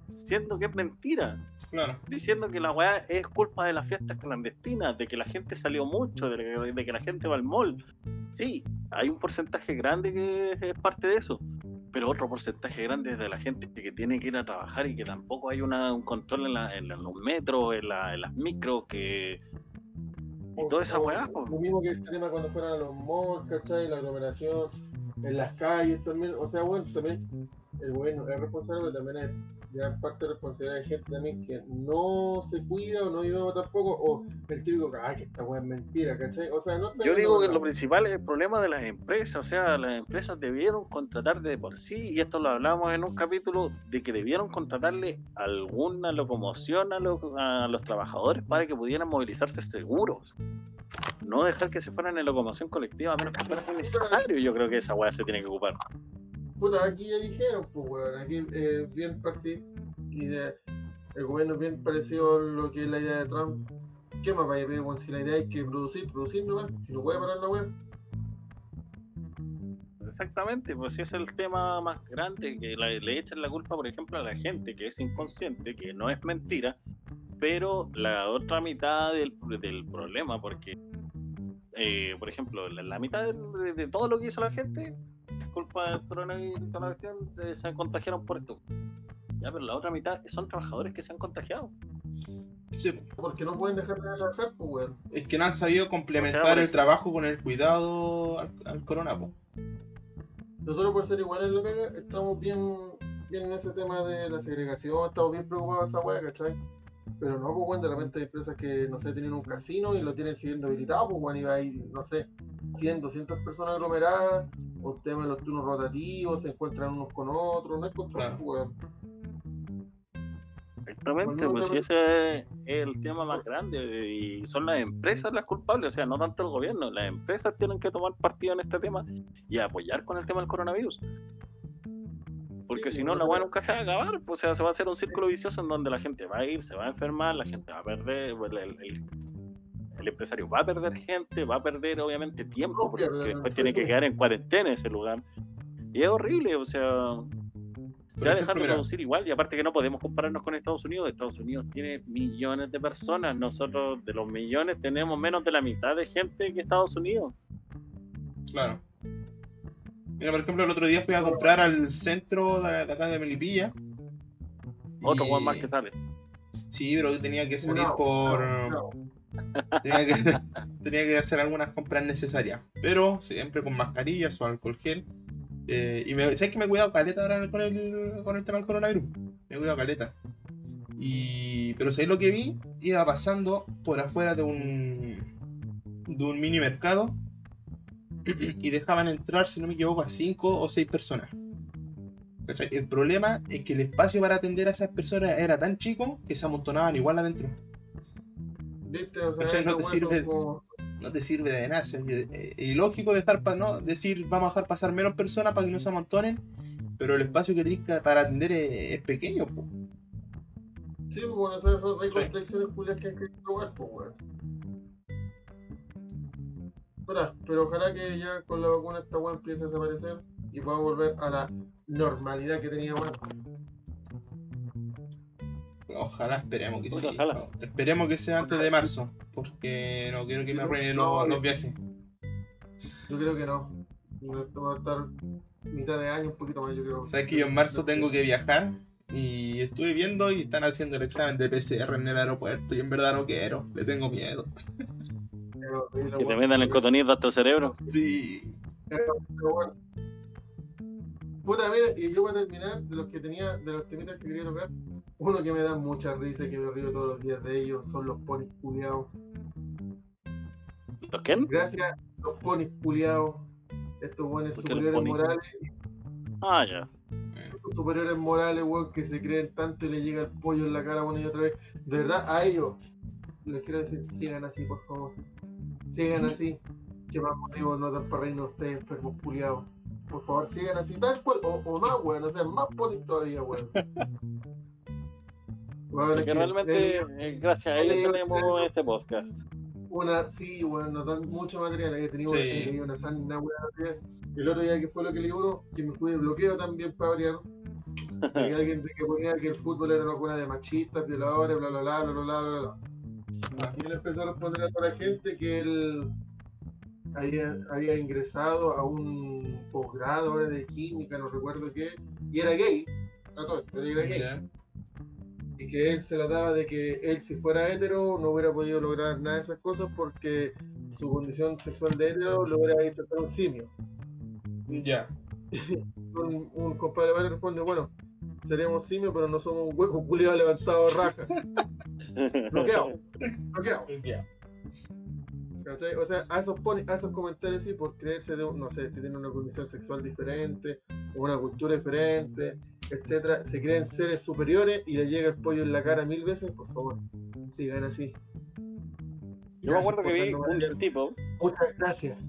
siendo que es mentira, Claro. diciendo que la weá es culpa de las fiestas clandestinas, de que la gente salió mucho, de que, de que la gente va al mall. Sí, hay un porcentaje grande que es parte de eso, pero otro porcentaje grande es de la gente que tiene que ir a trabajar y que tampoco hay una- un control en, la- en la- los metros, en, la- en las micros, que... Y toda esa weá. Lo mismo que este tema cuando fueron a los malls, ¿cachai? La aglomeración, en las calles también. O sea, bueno, también el gobierno es responsable, pero también es gran parte de responsabilidad de gente también que no se cuida o no lleva tampoco. O el típico que, ay, que esta weá es mentira, ¿cachai? O sea, no Yo digo que lo principal es el problema de las empresas, o sea, las empresas debieron contratar de por sí, y esto lo hablamos en un capítulo, de que debieron contratarle alguna locomoción a los, a los trabajadores para que pudieran movilizarse seguros. No dejar que se fueran en locomoción colectiva, a menos que fuera necesario, yo creo que esa weá se tiene que ocupar. Puta, aquí ya dijeron, pues, weón, aquí eh, bien parte y el gobierno es bien parecido a lo que es la idea de Trump. ¿Qué más vaya a pedir, weón? Si la idea es que producir, producir nomás, si no puede parar la web. Exactamente, pues ese es el tema más grande, que le echan la culpa, por ejemplo, a la gente que es inconsciente, que no es mentira, pero la otra mitad del, del problema, porque, eh, por ejemplo, la, mitad de, todo lo que hizo la gente, culpa del coronavirus, y toda la cuestión, eh, se contagiaron por esto. Ya, pero la otra mitad son trabajadores que se han contagiado. Sí, Porque no pueden dejar de trabajar, pues, weón. es que no han sabido complementar O sea, por el trabajo con el cuidado al, al corona, po. Nosotros por ser iguales en la pega, estamos bien, bien en ese tema de la segregación, estamos bien preocupados de esa weá, ¿cachai? Pero no, pues, weón, de repente hay empresas que, no sé, tienen un casino y lo tienen siguiendo habilitado, pues, weón, y hay, no sé, 100, 200 personas aglomeradas, o tema de los turnos rotativos, se encuentran unos con otros, no hay control, Claro. pues. Exactamente, pues si ese es el tema más grande y son las empresas las culpables, o sea, no tanto el gobierno, las empresas tienen que tomar partido en este tema y apoyar con el tema del coronavirus. Porque Sí, si no, no la weá nunca se va a acabar, pues, o sea, se va a hacer un círculo vicioso en donde la gente va a ir, se va a enfermar, la gente va a perder, el, el- el- empresario va a perder gente, va a perder obviamente tiempo, No porque después tiene que quedar en cuarentena ese lugar. Y es horrible, o sea, se va a dejar de producir igual y aparte que no podemos compararnos con Estados Unidos. Estados Unidos tiene millones de personas. Nosotros de los millones tenemos menos de la mitad de gente que Estados Unidos. Claro. Mira, por ejemplo, el otro día fui a comprar al centro de, de acá de Melipilla. Otro y- weón más que sale. Sí, pero tenía que salir No, por. no, no. Tenía, que, hacer algunas compras necesarias. Pero siempre con mascarillas o alcohol gel. Eh, y me, ¿sabes que me he cuidado caleta ahora con el, con el tema del coronavirus? Me he cuidado caleta. Y, pero ¿sabéis lo que vi? Iba pasando por afuera de un, de un mini mercado y dejaban entrar, si no me equivoco, a 5 o 6 personas. El problema es que el espacio para atender a esas personas era tan chico que se amontonaban igual adentro. ¿Viste? O sea. No te sirve- como- no te sirve de nada. Es eh, ilógico dejar pa- no decir vamos a dejar pasar menos personas para que no se amontonen, pero el espacio que tienes para atender es, es pequeño. po. Sí, pues bueno, esas son hay Sí. culias que hay que probar, pues weón. Pero ojalá que ya con la vacuna esta weón empiece a desaparecer y pueda volver a la normalidad que teníamos antes. Ojalá, esperemos que Pues sí. ojalá. Esperemos que sea antes de marzo, porque no quiero que me arruinen No, los, no. los viajes. Yo creo que no. Esto va a estar mitad de año, un poquito más, yo creo. Sabes que yo en marzo tengo que viajar y estuve viendo y están haciendo el examen de PCR en el aeropuerto y en verdad no quiero, le tengo miedo. Que te metan el cotonito hasta el cerebro. Sí, Pero bueno. Puta, mira, y yo voy a terminar de los que tenía, de los temitas que quería tocar. Uno que me da mucha risa y que me río todos los días de ellos son los ponis culiados. ¿Los quién? Gracias, los ponis culiados. Estos buenos ¿Por qué superiores morales, Ah, ya. estos superiores morales, weón, que se creen tanto y le llega el pollo en la cara una y otra vez. De verdad, a ellos les quiero decir, sigan así, por favor. Sigan así. Que más motivos no dan para reírnos ustedes, enfermos culiados. Por favor, sigan así, tal cual, o, o más, weón, o sea, más ponis todavía, weón. Es Porque que realmente, ellos- eh, gracias a ellos ellos- tenemos este podcast. una, sí, weón, nos dan mucho material. He tenido Sí. una sana weón. El otro día que fue lo que leí uno, que me fui de bloqueo también para variar. Que alguien que ponía que el fútbol era una cuna de machistas, violadores, bla bla bla bla bla bla bla. Y él empezó a responder a toda la gente que él había, había ingresado a un posgrado ahora de química, no recuerdo qué, y era gay, a todo esto, pero era gay y que él se la daba de que él si fuera hetero no hubiera podido lograr nada de esas cosas porque su condición sexual de hetero lo hubiera hecho un simio. Ya. Un, un compadre padre responde, bueno, seremos simios pero no somos un hueco culiado levantado raja. Bloqueado, bloqueado. Ya. ¿Cachai? O sea, a esos, pone, a esos comentarios sí por creerse de, un- no sé, que tienen una condición sexual diferente, o una cultura diferente, etcétera, se creen seres superiores y le llega el pollo en la cara mil veces, por favor, sigan así. Yo me acuerdo que vi un tipo, Muchas gracias.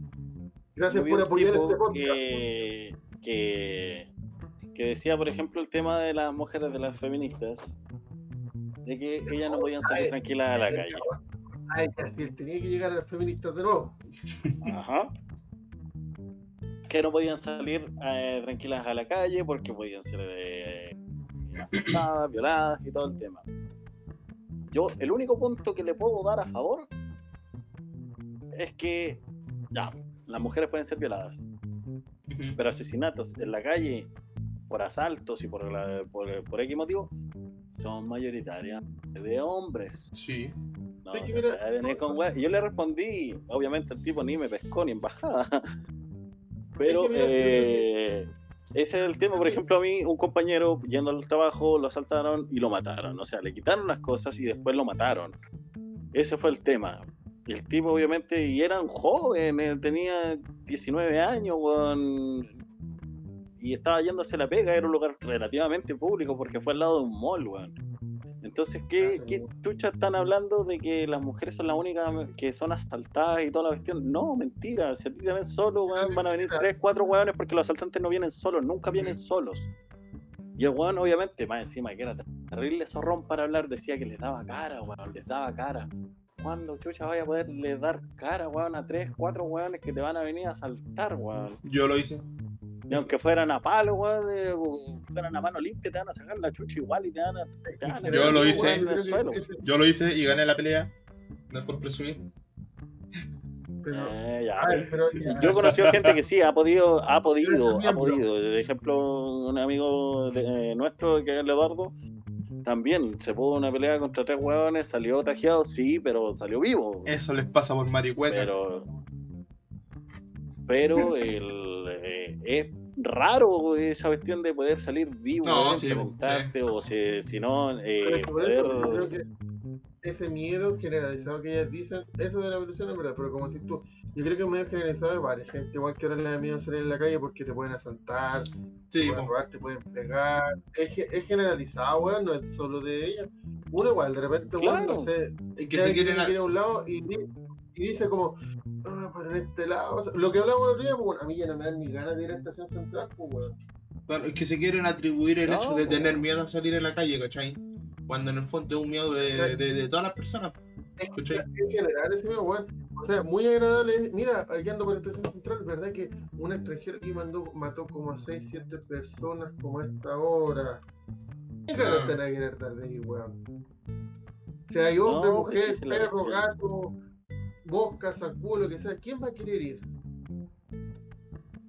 Gracias por apoyar este podcast. que, que, que decía, por ejemplo, el tema de las mujeres de las feministas, de que ellas no podían salir tranquilas a la calle. Él tenía que llegar a las feministas de nuevo. Ajá. Que no podían salir eh, tranquilas a la calle porque podían ser eh, asaltadas, violadas y todo el tema. Yo, el único punto que le puedo dar a favor es que, ya, las mujeres pueden ser violadas, pero asesinatos en la calle por asaltos y por, la- por, por X motivo son mayoritarias de hombres. Sí. No, Sí, que se mira- puede venir con wea. Y yo le respondí, obviamente el tipo ni me pescó ni en bajada. Pero mira, eh, ese es el tema, por ejemplo, a mí un compañero yendo al trabajo lo asaltaron y lo mataron. O sea, le quitaron las cosas y después lo mataron. Ese fue el tema. El tipo, obviamente, y era un joven, eh, tenía 19 años, weón, y estaba yéndose la pega, era un lugar relativamente público porque fue al lado de un mall, weón. Entonces, ¿qué, qué chucha están hablando de que las mujeres son las únicas que son asaltadas y toda la cuestión? No, mentira. Si a ti te ven solo, weón, van a venir tres, cuatro weones porque los asaltantes no vienen solos, nunca vienen solos. Y el weón, obviamente, más encima que era terrible zorrón para hablar, decía que les daba cara, weón, les daba cara. ¿Cuándo chucha vaya a poderle dar cara, weón, a tres, cuatro weones que te van a venir a asaltar, weón? Yo lo hice. Y aunque fueran a palo, weón, fueran a mano limpia, te van a sacar la chucha igual y te van a. te van a- Yo lo hice. Yo lo hice y gané la pelea. No es por presumir. pero, Eh, ya. a ver, pero ya, Yo he conocido gente que sí, ha podido, ha podido, ha podido. Por ejemplo, un amigo de- eh, nuestro, que es el Eduardo, también se pudo una pelea contra tres hueones, salió tajeado, sí, pero salió vivo. Eso les pasa por marihueta. Pero, pero el, eh, es raro esa cuestión de poder salir vivo, No, poder sí, o si, si no, eh, pero es que por eso, yo poder... creo que ese miedo generalizado que ellas dicen, eso de la evolución es verdad, pero como si tú, yo creo que es medio generalizado de varias gente, igual que ahora le da miedo salir en la calle porque te pueden asaltar, sí, te pueden po. robar, te pueden pegar, es, es generalizado, weón, no es solo de ellas. Uno igual, de repente, weón, no sé, Y que se quieren. a- que ir a un lado y, y dice como, ah, pero en este lado, o sea, lo que hablamos el día, pues bueno, a mí ya no me dan ni ganas de ir a estación central, pues weón. Claro, es que se quieren atribuir el No, hecho de po. tener miedo a salir en la calle, ¿cachai? Cuando en el fondo es un miedo de, de, de todas las personas. Es que ¿Cachai? en general ese mismo, weón. O sea, muy agradable. Mira, aquí ando por la estación central, ¿verdad? Que un extranjero aquí mandó, mató como a 6, 7 personas como a esta hora. ¿Qué ganas Ah. te van a querer dar de ir, weón? O sea, hay hombre, No, pues mujer, sí, la perro, gato, mosca, sacudo, lo que sea. ¿Quién va a querer ir?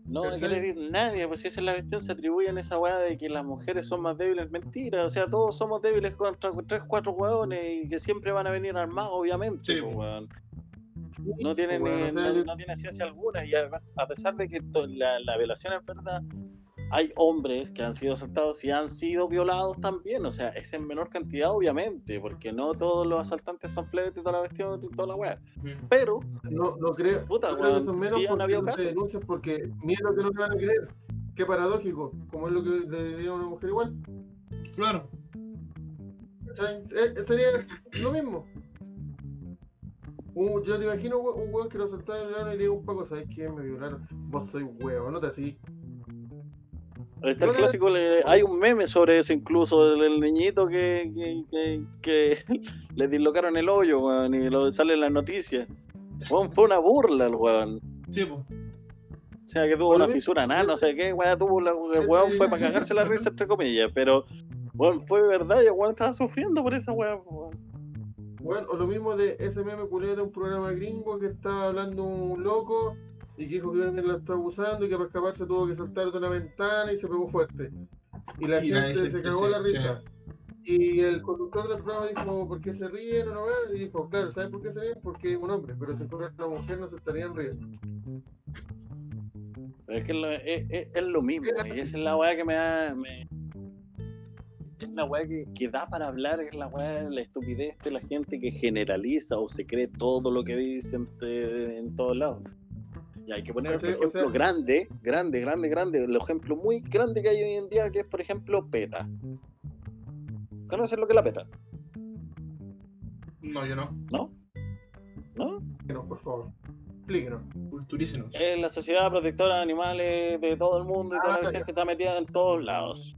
No hay que ¿Cachai? herir nadie, pues si esa es la cuestión, se atribuyen esa weá de que las mujeres son más débiles, mentira, o sea, todos somos débiles contra tres, cuatro hueones y que siempre van a venir armados, obviamente, Sí, pues, weón. No tiene, Bueno, ni- o sea, no, no tiene ciencia alguna y además, a pesar de que to- la, la violación es verdad, hay hombres que han sido asaltados y han sido violados también, o sea, es en menor cantidad obviamente, porque no todos los asaltantes son fletes toda la cuestión toda la weá, pero No, no creo. Puta, creo que weón, son menos sí han porque habido no se casos. denuncian porque miedo que no te van a creer. Qué paradójico, como es lo que le diría a una mujer igual. Claro. ¿cachai? Eh, sería lo mismo. Un- yo te imagino un weón que lo ano y le diga un paco, ¿sabes qué? Me violaron. Vos sois huevo, no te así. Está el clásico, le- hay un meme sobre eso incluso, del, niñito que, que, que, que le dislocaron el hoyo, weón, y lo sale en las noticias. Weón, fue una burla el weón. Sí, pues. O sea, que tuvo una fisura nada, no sé qué, weón, tuvo la, el weón fue para cagarse la risa, entre comillas, pero, weón, fue verdad y el weón estaba sufriendo por esa weón, weón. Bueno, o lo mismo de ese meme culero de un programa gringo que estaba hablando un loco y que dijo que alguien lo estaba abusando y que para escaparse tuvo que saltar de una ventana y se pegó fuerte. Y la Y la gente se cagó la risa. Y el conductor del programa dijo, ¿por qué se ríen o no ven? Y dijo, claro, ¿sabes por qué se ríen? Porque es un hombre, pero si fuera una mujer no se estarían riendo. Pero es que lo- es, es- es lo mismo, y esa es la weá que me da. me- es la weá que, que da para hablar, es la weá, la estupidez de la gente que generaliza o se cree todo lo que dicen de- en todos lados. Y hay que poner. O ejemplo sea- grande, grande, grande, grande. El ejemplo muy grande que hay hoy en día, que es por ejemplo PETA. ¿Conocen lo que es la PETA? No, yo no. ¿No? ¿No? No, por favor, explíquenos. Culturícenos. Es la Sociedad Protectora de Animales de todo el mundo y toda la Ah, ya. que está metida en todos lados.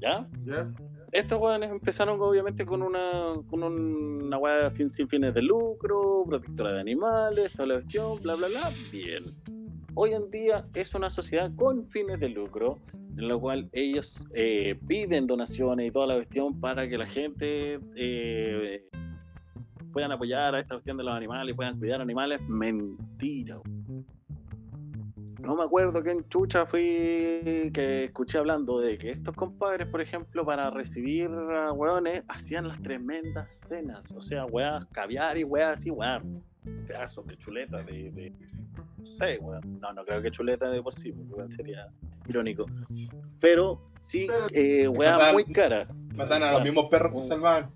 ¿Ya? ¿Ya? Estos weones empezaron obviamente con una con una fin- sin fines de lucro, protectora de animales, toda la cuestión, bla bla bla, bien. Hoy en día es una sociedad con fines de lucro, en la cual ellos eh, piden donaciones y toda la cuestión para que la gente eh, puedan apoyar a esta cuestión de los animales y puedan cuidar animales. Mentira. No me acuerdo quién chucha fui que escuché hablando de que estos compadres, por ejemplo, para recibir a hueones, hacían las tremendas cenas. O sea, weas, caviar y weas así, weón. Pedazos de chuleta, de, de- No sé, weón. No, no creo que chuleta de por sí, porque sería irónico. Pero sí, Pero- eh, Fatal. muy caras. Matan a los mismos perros que Oh. salvaban.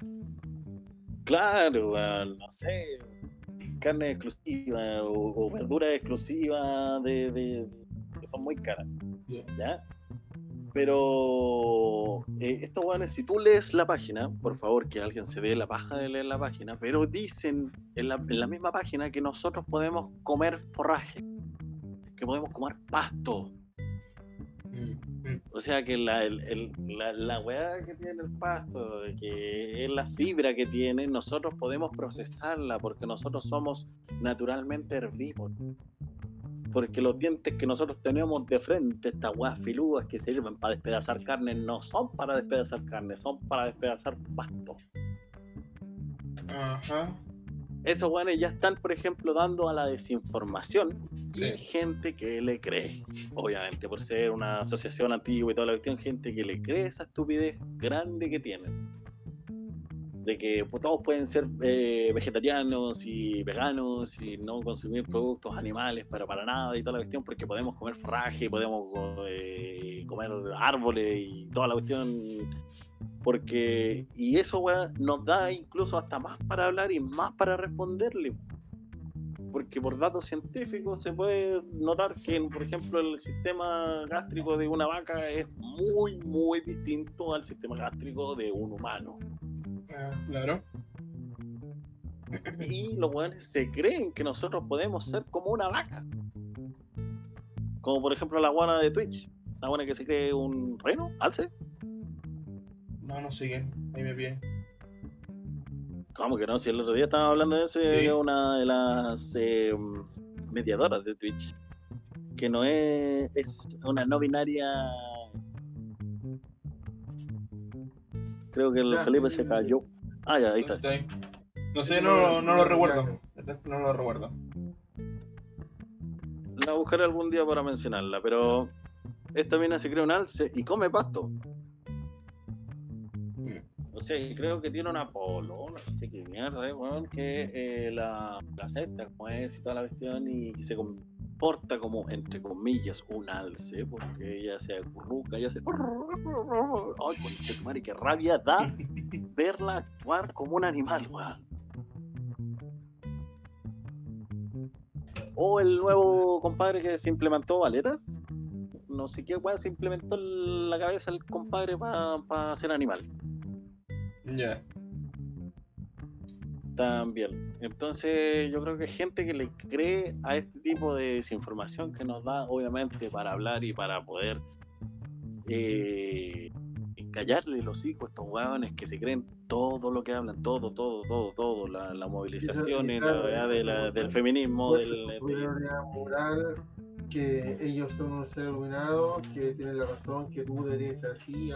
Claro, weón, no sé, carne exclusiva o, o verduras exclusivas de, de- que son muy caras, Ya. ¿ya? Pero eh, estos weones, si tú lees la página, por favor que alguien se dé la paja de leer la página, pero dicen en la, en la misma página que nosotros podemos comer forraje, que podemos comer pasto, mm. O sea que la, el, la, la weá que tiene el pasto, que es la fibra que tiene, nosotros podemos procesarla porque nosotros somos naturalmente herbívoros. Porque los dientes que nosotros tenemos de frente, estas weas filudas que sirven para despedazar carne, no son para despedazar carne, son para despedazar pasto. Ajá. Esos weones ya están, por ejemplo, dando a la desinformación Sí. y gente que le cree. Obviamente, por ser una asociación antigua y toda la cuestión, gente que le cree esa estupidez grande que tienen. De que pues, todos pueden ser eh, vegetarianos y veganos y no consumir productos animales para, para nada y toda la cuestión, porque podemos comer forraje, podemos eh, comer árboles y toda la cuestión. Porque, y eso, weá, nos da incluso hasta más para hablar y más para responderle porque por datos científicos se puede notar que, por ejemplo, el sistema gástrico de una vaca es muy, muy distinto al sistema gástrico de un humano. Ah, claro. Y los weones se creen que nosotros podemos ser como una vaca. Como por ejemplo la guana de Twitch. La guana que se cree un reno, alce. No, no quién. Ahí me pide. ¿Cómo que no? Si el otro día estábamos hablando de eso, Sí. una de las eh, mediadoras de Twitch. Que no es, es una no binaria. Creo que el Ya, Felipe se cayó. Ah, ya, ahí No, está. está ahí. No sé, no, no lo recuerdo. No lo recuerdo. La buscaré algún día para mencionarla, pero esta mina se cree un alce y come pasto. O sea, creo que tiene una polona, no sé qué mierda, eh, weón, que eh, la, la acepta como es y toda la cuestión y, se comporta como, entre comillas, un alce, porque ella se acurruca, ella se... Ay, conche madre, qué rabia da verla actuar como un animal, weón. O el nuevo compadre que se implementó Valeta. No sé qué weón se implementó en la cabeza el compadre para ser animal. Ya. También. Entonces, yo creo que gente que le cree a este tipo de desinformación que nos da, obviamente, para hablar y para poder eh, callarle los hijos a estos huevones que se creen todo lo que hablan, todo, todo, todo, todo, la, la movilización y la claro, de la- del feminismo, Pues, del, de- superioridad moral, que ellos son un ser iluminado, que tienen la razón, que tú deberías ser así.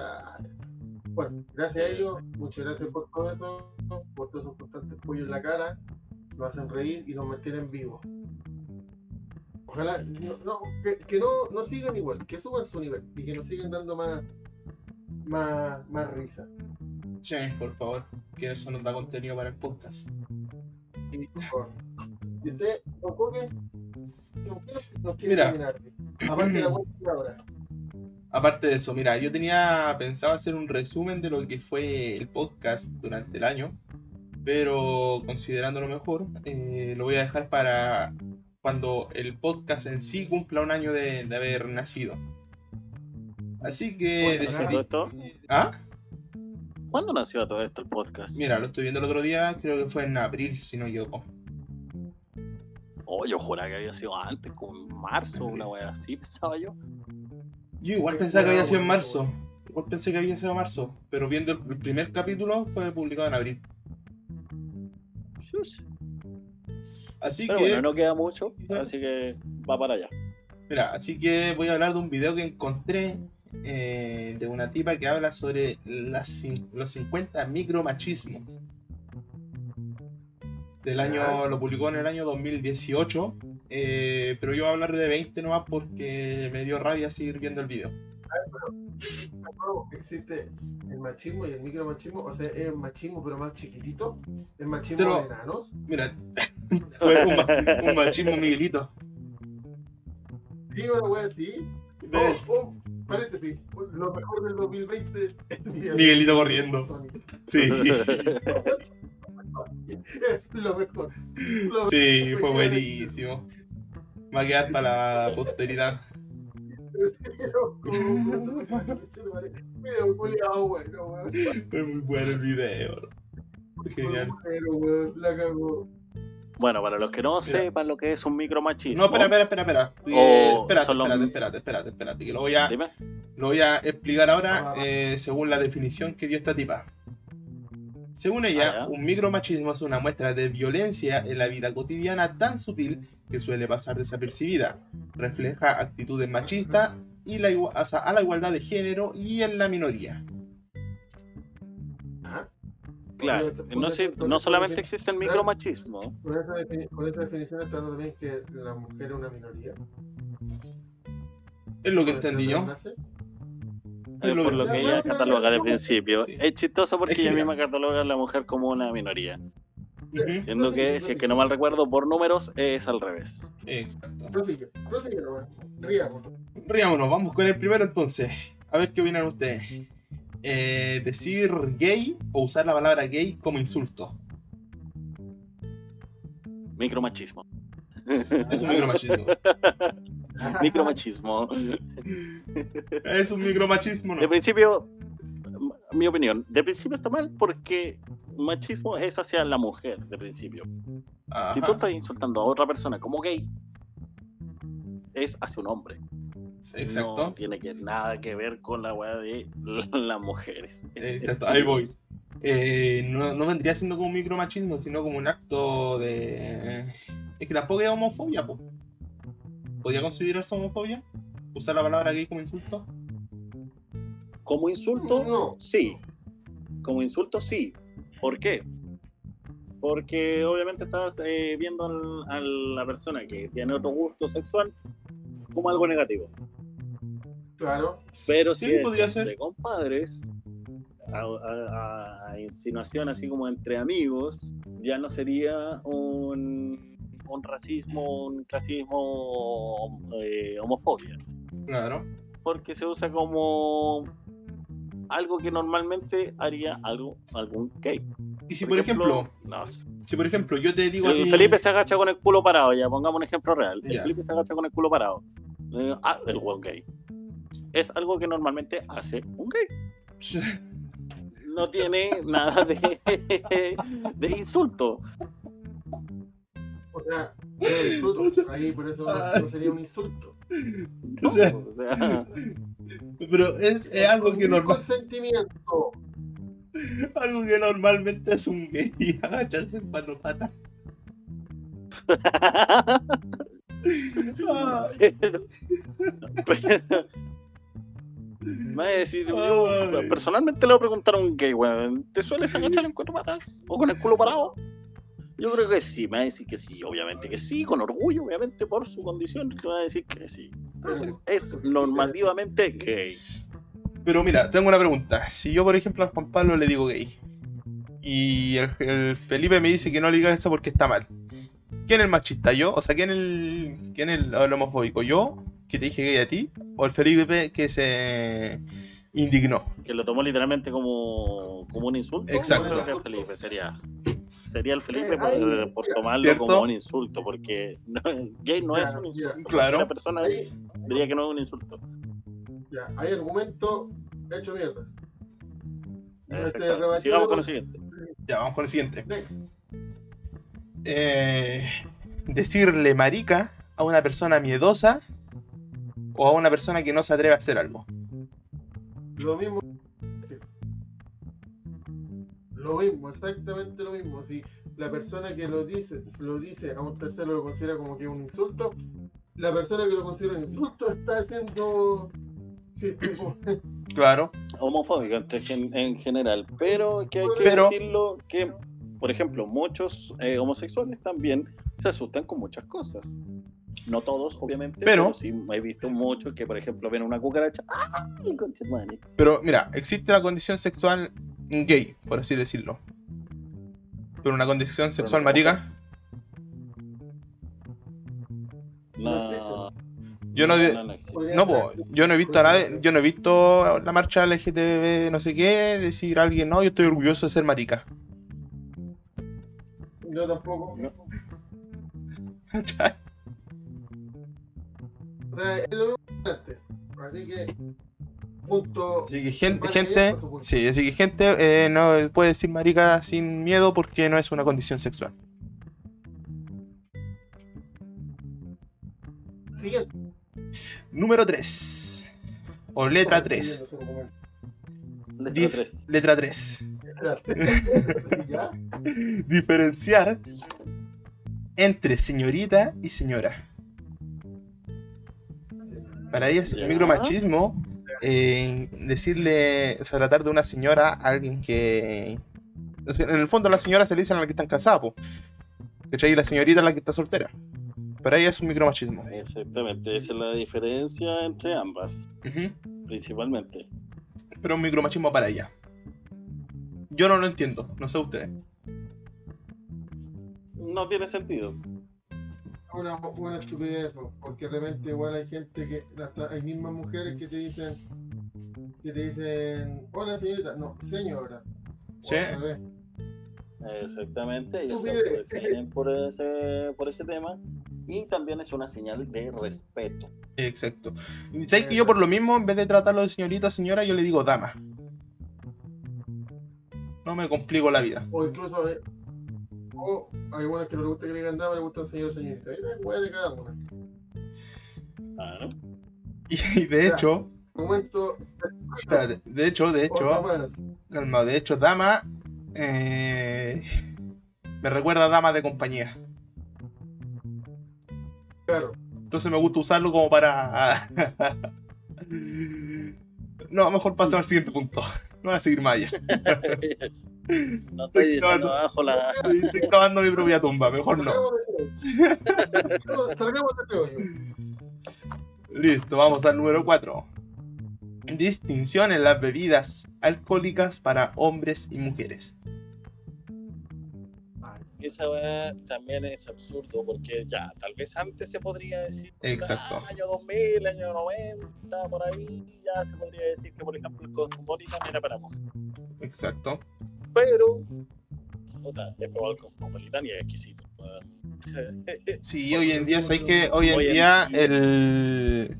Bueno, gracias a ellos, muchas gracias por todo eso, por todos esos constantes pollos en la cara, nos hacen reír y nos mantienen vivos. Ojalá no, no, que, que no, no sigan igual, que suban su nivel y que nos sigan dando más, más, más risa. Che, por favor. Que eso nos da contenido para el podcast. Y, por favor. ¿Y usted, quiere Mira. terminar? Aparte de la vuelta ahora. Aparte de eso, mira, yo tenía pensado hacer un resumen de lo que fue el podcast durante el año, pero considerando lo mejor, eh, lo voy a dejar para cuando el podcast en sí cumpla un año de, de haber nacido. Así que decidí... ¿Ah? ¿Cuándo nació todo esto el podcast? Mira, lo estoy viendo el otro día, creo que fue en abril, si no equivoco. Oh, yo juraba que había sido antes, como en marzo, una wea así, pensaba yo. Yo igual pensaba que había sido en marzo. Igual pensé que había sido en marzo, pero viendo el, primer capítulo fue publicado en abril. Así Pero que... bueno, no queda mucho, así que va para allá. Mira, así que voy a hablar de un video que encontré eh, de una tipa que habla sobre las, los 50 micromachismos. Del año, lo publicó en el año 2018, eh, pero yo voy a hablar de 20 nomás porque me dio rabia seguir viendo el video. No, existe el machismo y el micromachismo, o sea, es el machismo pero más chiquitito, el machismo Pero- de enanos. Mira, fue un, ma- un machismo Miguelito. Sí, una wea así. Oh, oh, paréntesis, lo mejor del 2020 es Miguelito, corriendo. Sonic. Sí, Es lo mejor. Lo sí, fue buenísimo. Va a quedar para la posteridad. Fue muy bueno el video. Genial. Bueno, para los que no Mira. sepan lo que es un micromachismo. No, espera, espera, espera, espera. Eh, espérate, los- espérate, espérate, espérate, espérate, que lo voy a, Dime. lo voy a explicar ahora Ah. eh, según la definición que dio esta tipa. Según ella, Ah, un micromachismo es una muestra de violencia en la vida cotidiana tan sutil que suele pasar desapercibida. Refleja actitudes machistas y la, o sea, a la igualdad de género y en la minoría. Ah, Claro, no, sé, no solamente existe el micromachismo. Con esa, defini con esa definición está también que la mujer es una minoría. Es lo que entendí yo. Es por lo que ella cataloga de principio. Es chistoso porque ella misma cataloga a la mujer como una minoría. Siendo que, si es que no mal recuerdo, por números es al revés. Exacto. Riámonos. Riámonos, vamos con el primero entonces. A ver qué opinan ustedes. Eh, decir gay o usar la palabra gay como insulto. Micromachismo. Es un micromachismo. micromachismo. Es un micromachismo, ¿no? De principio, mi opinión, de principio está mal porque machismo es hacia la mujer, de principio. Si tú estás insultando a otra persona como gay, es hacia un hombre. Exacto. No tiene que, nada que ver con la weá de las mujeres. Exacto, ahí voy. Eh, no, no, vendría siendo como un micromachismo, sino como un acto de. Es que tampoco es homofobia, po. ¿Podría considerarse homofobia? ¿Usar la palabra gay como insulto? Como insulto, sí. Como insulto, sí. ¿Por qué? Porque obviamente estás eh, viendo a la persona que tiene otro gusto sexual como algo negativo. Claro. Pero si es podría entre compadres, a, insinuación así como entre amigos, ya no sería un, un racismo, un clasismo, eh, homofobia. Claro. Porque se usa como algo que normalmente haría algo algún gay. Y si por, ejemplo, si por ejemplo yo te digo el Felipe se agacha con el culo parado, ya pongamos un ejemplo real. El Felipe se agacha con el culo parado. Eh, ah, el buen gay. Es algo que normalmente hace un gay. No tiene nada de, de insulto. O sea, ahí por eso no sería un insulto. o sea, pero es, es algo que normalmente. Consentimiento. Algo que normalmente es un gay agacharse en cuatro patas. pero, pero, me va a decir, yo, personalmente le voy a preguntar a un gay, weón, ¿te sueles agachar en cuatro patas? ¿O con el culo parado? Yo creo que sí, me va a decir que sí, obviamente que sí, con orgullo, obviamente por su condición, que me va a decir que sí. Es, normativamente gay. Pero mira, tengo una pregunta. Si yo, por ejemplo, a Juan Pablo le digo gay y el, Felipe me dice que no le diga eso porque está mal, ¿quién es el machista? ¿Yo? O sea, ¿quién es el, quién es el, el homofóbico? ¿Yo? ¿Que te dije gay a ti? ¿O el Felipe que se indignó. Que lo tomó literalmente como, como un insulto. Exacto. Felipe sería. Sería el Felipe por, tomarlo como un insulto, porque gay no es un insulto. Claro. La persona diría que no es un insulto. Ya, hay argumento hecho mierda. Este, Sigamos con el siguiente. Ya, vamos con el siguiente. Eh, decirle marica a una persona miedosa o a una persona que no se atreve a hacer algo. Lo mismo. Lo mismo, exactamente lo mismo. Si la persona que lo dice, lo dice a un tercero lo considera como que es un insulto, la persona que lo considera un insulto está haciendo claro. Homofóbico en general. Pero que hay que decirlo que, por ejemplo, muchos eh, homosexuales también se asustan con muchas cosas. No todos, obviamente, pero, sí he visto muchos que, por ejemplo, ven una cucaracha. ¡Ay, Pero mira, existe la condición sexual gay, por así decirlo. Pero una condición sexual marica. No. Yo no, no, yo no he visto a yo no he visto la marcha LGTB, no sé qué, decir a alguien, no, yo estoy orgulloso de ser marica. Yo tampoco. Sea, es lo mismo Así que, punto. Así que gente, gente sí, así que gente eh, no puede decir marica sin miedo porque no es una condición sexual. Siguiente. Número 3. O letra 3. Letra 3. Letra 3. Diferenciar entre señorita y señora. Para ella es un micromachismo eh, decirle, o sea, tratar de una señora a alguien que. En el fondo, las señoras se le dicen a las que están. ¿Cachai? Y la señorita es la que está soltera. Pero ahí es un micromachismo. Exactamente, esa es la diferencia entre ambas, principalmente. Pero un micromachismo para ella. Yo no lo entiendo, no sé ustedes. No tiene sentido. Una, una estupidez eso, porque de repente igual hay gente que, hasta hay mismas mujeres que te dicen, que te dicen, hola señorita, no, señora. Sí. Exactamente, ellos se autodefinen por ese, por ese tema. Y también es una señal de respeto. Exacto. ¿Sabes que yo por lo mismo, en vez de tratarlo de señorita o señora, yo le digo dama? No me complico la vida. O incluso, eh, o hay algunas que no le gusta que le digan dama, le gustan señor o señorita. Ahí es de cada una. Claro. Y de hecho, Momento, de hecho, de hecho, calma, de hecho, dama eh, me recuerda a dama de compañía. Claro. Entonces me gusta usarlo como para. No, mejor pasar al siguiente punto. No voy a seguir más allá. No estoy echando abajo la. Estoy, estoy cavando mi propia tumba, mejor no. Salgamos de este hoyo. Listo, vamos al número 4. Distinción en las bebidas alcohólicas para hombres y mujeres. Esa weá también es absurdo porque ya, tal vez antes se podría decir. Exacto. ah, año 2000, año 90, por ahí, ya se podría decir que, por ejemplo, el Cosmopolitan era para mujeres. Exacto. Pero, puta, he probado el Cosmopolitan y es exquisito. Sí, hoy en día, ¿sabes que Hoy en Hoy en día día. el,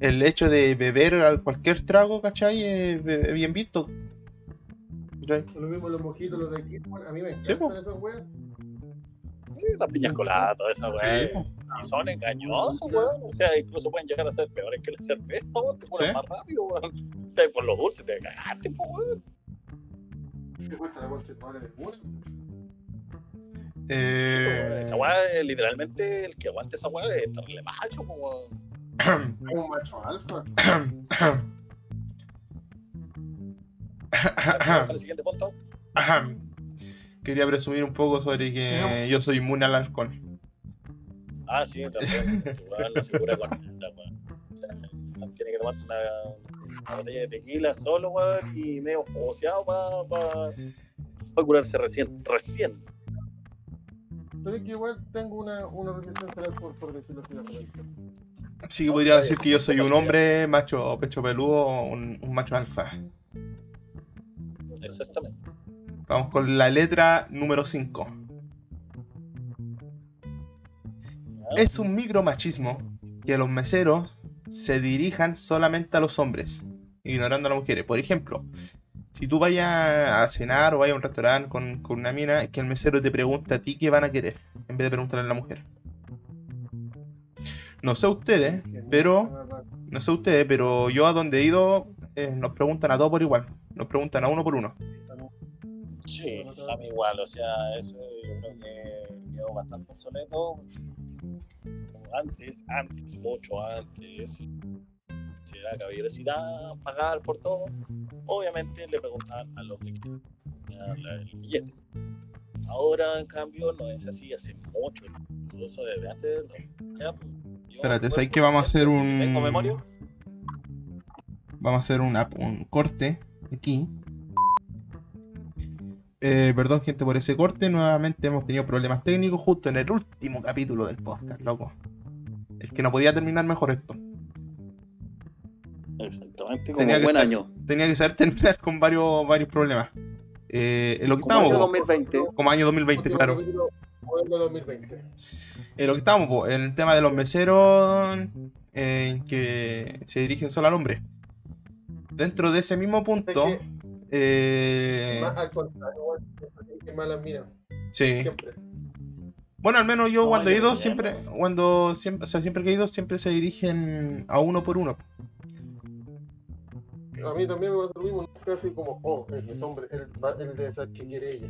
el hecho de beber cualquier trago, ¿cachai? Es bien visto. ¿Cachai? Lo mismo los mojitos, los de aquí. A mí me Sí, encantan esas weas. Las piñas coladas, toda esa weá. Sí. Y son engañosos, weón. O sea, incluso pueden llegar a ser peores que la cerveza, weón. Te curan Sí. más rápido, weón. Te- Por los dulces te cagaste, weón. ¿Qué cuesta la concha de madre de una? Eh, Esa weá, es literalmente, el que aguante esa weá es terrible macho, po, weón. Un macho alfa. Para el siguiente punto. Quería presumir un poco sobre que Sigamos. yo soy inmune al alcohol. Ah, sí, también. Tu weón no se cura con nada, weón. O sea, tiene que tomarse una, una botella de tequila solo, weón, y medio oceado para pa, pa curarse recién. Recién. Que igual tengo una, una alcohol, por decirlo así de repente. Así que podría decir que yo soy un hombre macho pecho peludo, un, un macho alfa. Exactamente. Vamos con la letra número 5. ¿Ya? Es un micromachismo que los meseros se dirijan solamente a los hombres, ignorando a las mujeres. Por ejemplo, si tú vayas a cenar o vayas a un restaurante con, con una mina, que el mesero te pregunte a ti qué van a querer, en vez de preguntarle a la mujer. No sé ustedes, pero no sé ustedes, pero yo a donde he ido eh, nos preguntan a todos por igual, nos preguntan a uno por uno. Sí, a mí igual, o sea, eso yo creo que quedó bastante obsoleto. Antes, antes, mucho antes, si era caballerosidad, pagar por todo, obviamente le preguntaban al hombre que el billete. Ahora, en cambio, no es así, hace mucho, incluso desde antes. Ya, pues, yo Espérate, ¿sabes que vamos a hacer un- Tengo memoria. Vamos a hacer una- un corte aquí. Eh, perdón, gente, por ese corte. Nuevamente hemos tenido problemas técnicos justo en el último capítulo del podcast, loco. Es que no podía terminar mejor esto. Exactamente, como Tenía que buen estar- año. Tenía que saber terminar con varios, varios problemas. Eh, en lo que Como año estábamos, po, 2020. como año 2020, Último claro. capítulo, modelo 2020. En lo que estábamos, po, en el tema de los meseros eh, que se dirigen solo al hombre. Dentro de ese mismo punto, Es eh, Más al contrario, igual, que malas minas. sí. Siempre. Bueno, al menos yo No, cuando he ido, siempre, cuando siempre, o sea, siempre que he ido, siempre se dirigen a uno por uno. A mí también me pasa lo mismo, casi como, oh, él es hombre, él, va, él debe saber qué quiere ella.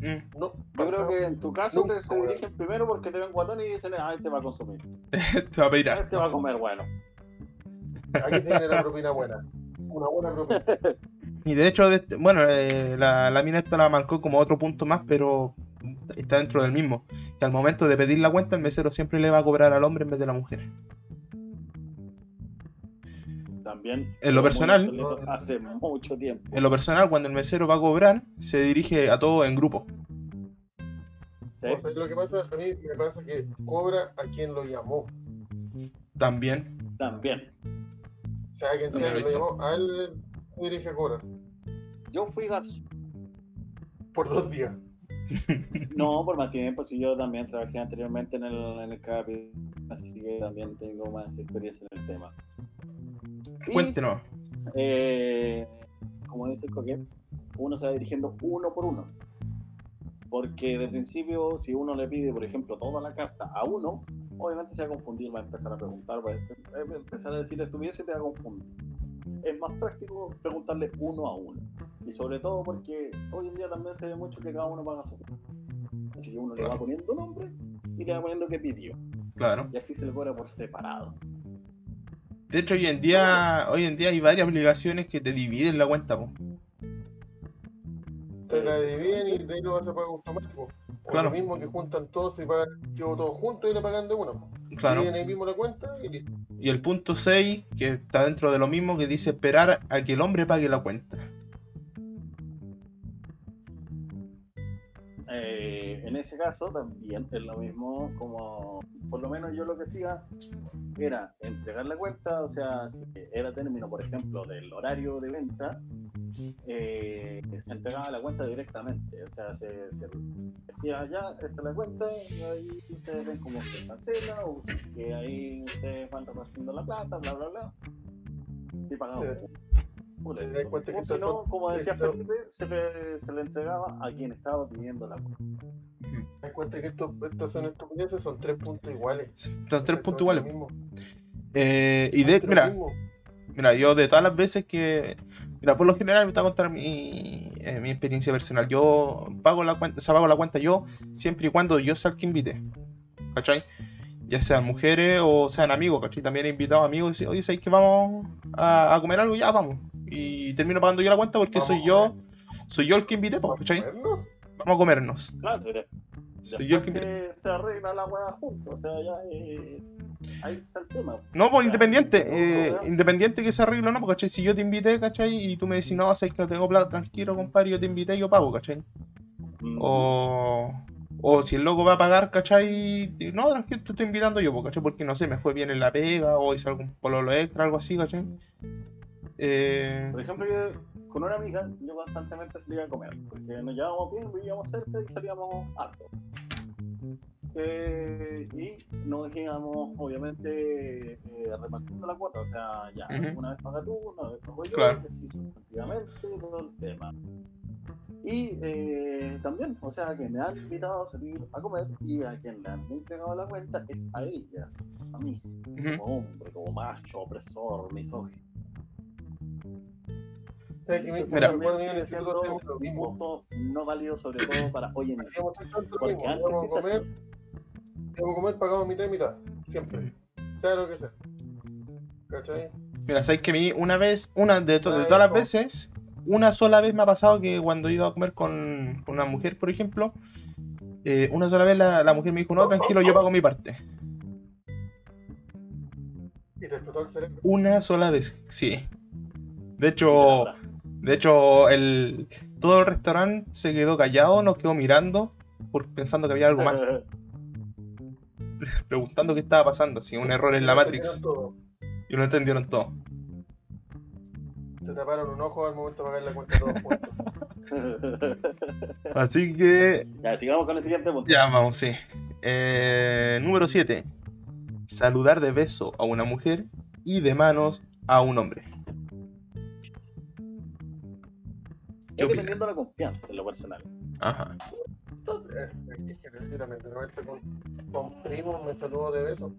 Mm, No, Yo creo que en tu caso te se dirigen primero porque te ven guatón y dicen, ah, este va a consumir. Te va a pedir Este va a comer bueno. aquí tiene la propina buena. Una buena propina. Y de hecho, este- bueno, eh, la, la mina esta la marcó como otro punto más, pero está dentro del mismo. Que al momento de pedir la cuenta, el mesero siempre le va a cobrar al hombre en vez de la mujer. También. En lo personal- Hace mucho tiempo. En lo personal, cuando el mesero va a cobrar, se dirige a todos en grupo. Sí. O sea, lo que pasa, a mí me pasa que cobra a quien lo llamó. También. También. O sea, a quien sea que lo llamó, a él se dirige a cobrar. Yo fui garzón. Por dos días. No, por más tiempo, si yo también trabajé anteriormente en el, en el CAPI, así que también tengo más experiencia en el tema. Cuéntenos. eh, como dice el uno se va dirigiendo uno por uno. Porque de principio, si uno le pide, por ejemplo, toda la carta a uno, obviamente se va a confundir, va a empezar a preguntar, va a empezar a decir estupidez y te va a confundir. Es más práctico preguntarle uno a uno. Y sobre todo porque hoy en día también se ve mucho que cada uno paga su Así que uno le va poniendo nombre y le va poniendo que pidió. Claro. Y así se le cobra por separado. De hecho, hoy en día, hoy en día hay varias aplicaciones que te dividen la cuenta, po. Te la dividen y de ahí lo vas a pagar automático. O Claro. lo mismo que juntan todos y pagan todos juntos y le pagan de una. Claro. Dividen ahí mismo la cuenta y listo. Y el punto 6, que está dentro de lo mismo, que dice esperar a que el hombre pague la cuenta. En ese caso también es lo mismo como, por lo menos yo lo que hacía era entregar la cuenta, o sea, si era término, por ejemplo, del horario de venta, eh, se entregaba la cuenta directamente, o sea, se, se decía ya, esta es la cuenta, y ahí ustedes ven cómo se cancela, o que ahí ustedes van repartiendo la plata, bla, bla, bla. Sí, pagamos. Sí. Un Te das cuenta que si no, como decía Felipe, se le, se le entregaba a quien estaba pidiendo la cuenta. Te das cuenta que esto, estas son estupideces, son tres puntos iguales. Son tres puntos iguales. Eh, y de, mira, mismo. mira, yo de todas las veces que. Mira, por lo general me voy a contar mi, eh, mi experiencia personal. Yo pago la cuenta, o sea, pago la cuenta yo siempre y cuando yo sea el que invite. ¿Cachai? Ya sean mujeres o sean amigos, ¿cachai? También he invitado amigos y dice, oye, ¿sabes que vamos a, a comer algo? Ya, vamos. Y termino pagando yo la cuenta porque Vamos soy a yo, soy yo el que invité, ¿cachai? ¿Comernos? Vamos a comernos. Claro, pero Soy yo el que invité. se, se arregla la hueá juntos, o sea, ya eh, ahí está el tema. No, pues Ya, independiente, eh, independiente que se arregle o no, porque ¿cachai? si yo te invité, ¿cachai? Y tú me decís, no, sabes que no tengo plata, tranquilo, compadre, yo te invité, yo pago, ¿cachai? Mm, O, o si el loco va a pagar, ¿cachai? No, tranquilo, te estoy invitando yo, ¿cachai? Porque no sé, me fue bien en la pega, o hice algún pololo extra, algo así, ¿cachai? Eh, Por ejemplo, yo con una amiga, yo constantemente salía a comer, porque nos llevábamos bien, vivíamos cerca y salíamos harto. Eh, y nos íbamos, obviamente, eh, repartiendo la cuota, o sea, ya, una vez paga tú, una vez pago yo, Claro. y todo el tema. Y eh, también, o sea, que me han invitado a salir a comer y a quien le han entregado la cuenta es a ella, a mí, como hombre, como macho, opresor, misógino. O sea, que Entonces, Mira. lo mismo. no válido sobre todo para hoy en día. Porque mismo. antes se comer, a comer, pagamos mitad y mitad. Siempre. Sea lo que sea. ¿Cachai? Mira, sabes que a mí una vez, una de, to- de todas las veces, una sola vez me ha pasado que cuando he ido a comer con, con una mujer, por ejemplo, eh, una sola vez la, la mujer me dijo, no, tranquilo, yo pago mi parte. Y te explotó el cerebro. Una sola vez, sí. De hecho, de hecho, el, todo el restaurante se quedó callado, nos quedó mirando, por, pensando que había algo mal, preguntando qué estaba pasando, si un error en la Matrix, y no entendieron todo. Se taparon un ojo al momento de pagar la cuenta todos juntos. Así que ya, sigamos con el siguiente punto. Ya, vamos, sí. Eh, número 7. Saludar de beso a una mujer y de manos a un hombre. De la confianza en lo personal. Ajá. Eh, con, con primos me saludo de beso.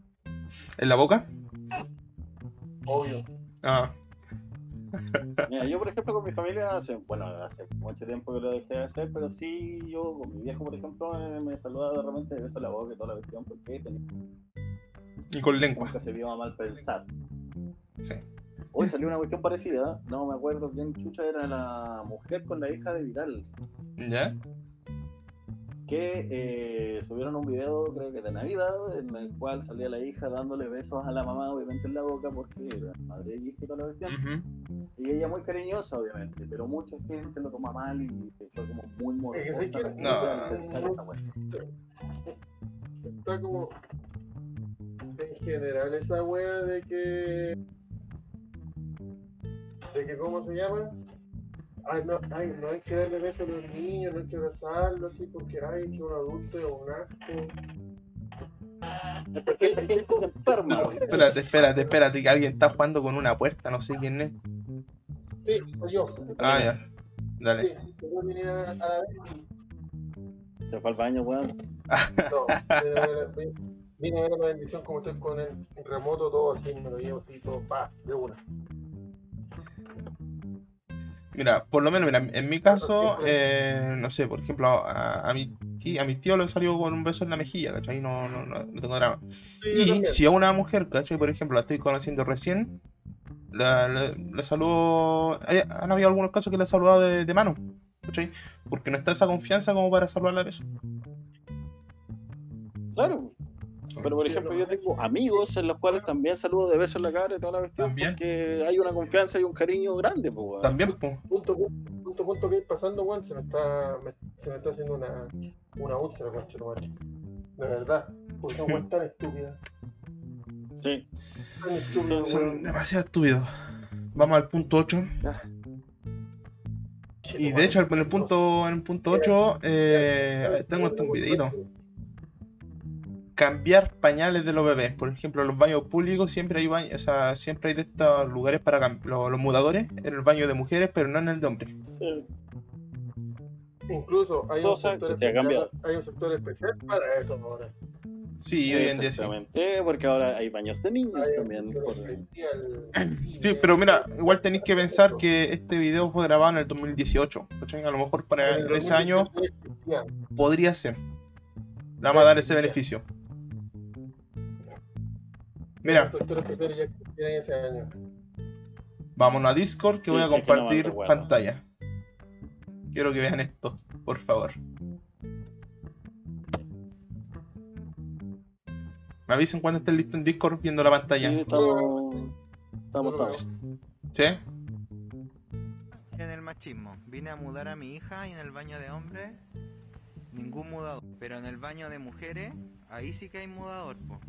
¿En la boca? Obvio. Ah, Mira, yo, por ejemplo, con mi familia, hace, bueno, hace mucho tiempo que lo dejé de hacer, pero sí, yo con mi viejo, por ejemplo, eh, me saludaba de repente de beso en la boca y toda la cuestión, porque tenía- y con lengua. nunca se vio a mal pensar. Sí. Hoy salió una cuestión parecida, no me acuerdo quién chucha era la mujer con la hija de Vidal. ¿Ya? que eh, subieron un video, creo que de Navidad, en el cual salía la hija dándole besos a la mamá, obviamente en la boca, porque era madre y hija y toda la cuestión. Y ella muy cariñosa, obviamente, pero mucha gente lo toma mal y fue como muy morbosa. Es que sí que- la No. wea. Está como. En general, esa wea de que. De que, ¿cómo se llama? Ay, no, ay, no hay que darle besos a los niños, no hay que abrazarlos así porque, ay, que un adulto es un asco. No, espérate, espérate, espérate, que alguien está jugando con una puerta, no sé quién es. Sí, soy yo. Ah, ya. Sí, Dale. yo vine a, a la vez. Se fue al baño, weón. No, vine a ver- vine- vine a ver la bendición como estoy con el remoto, todo así, me lo llevo así, todo, pa, de una. Mira, por lo menos, mira, en mi caso, eh, no sé, por ejemplo, a, a mi tí- a mi tío le salió con un beso en la mejilla, ¿cachai? No, no, no, no tengo drama. Sí, Y si a una mujer, ¿cachai? Por ejemplo, la estoy conociendo recién, la, la, la saludo. hay- Han habido algunos casos que la he saludado de, de mano, ¿cachai? Porque no está esa confianza como para saludarla de beso. Claro. Pero por ejemplo, yo tengo amigos en los cuales también saludo de besos en la cara y toda la cuestión. También. Porque hay una confianza y un cariño grande, pues, weón. También, pues. punto, punto, punto, punto que ir pasando, weón, se me está, me- se me está haciendo una, una úlcera, madre. De verdad, porque son weón tan estúpidas. Sí. Tan estúpidas, Son weón. demasiado estúpidos. Vamos al punto 8. Y de hecho, en el punto, en el punto 8, eh, tengo hasta un videito. Cambiar pañales de los bebés. Por ejemplo, en los baños públicos siempre hay baños, o sea, siempre hay de estos lugares para los, los mudadores en el baño de mujeres, pero no en el de hombres. sí. Incluso hay un, sector especial, hay un sector especial para eso ahora. Sí, hoy en día sí. Porque ahora hay baños de niños Hay también. por-. Sí, pero mira, igual tenéis que pensar que este video fue grabado en el 2018. ¿cachai? A lo mejor para En ese año 2019 existía. podría ser. Le vamos a dar ese beneficio. Mira, ese año. vámonos a Discord que Sí, voy a no compartir pantalla. Quiero que vean esto, por favor. Me avisen cuando estén listos en Discord viendo la pantalla. Sí, estamos. Estamos, estamos. ¿Sí? En el machismo, vine a mudar a mi hija y en el baño de hombres, ningún mudador. Pero en el baño de mujeres, ahí sí que hay mudador, po.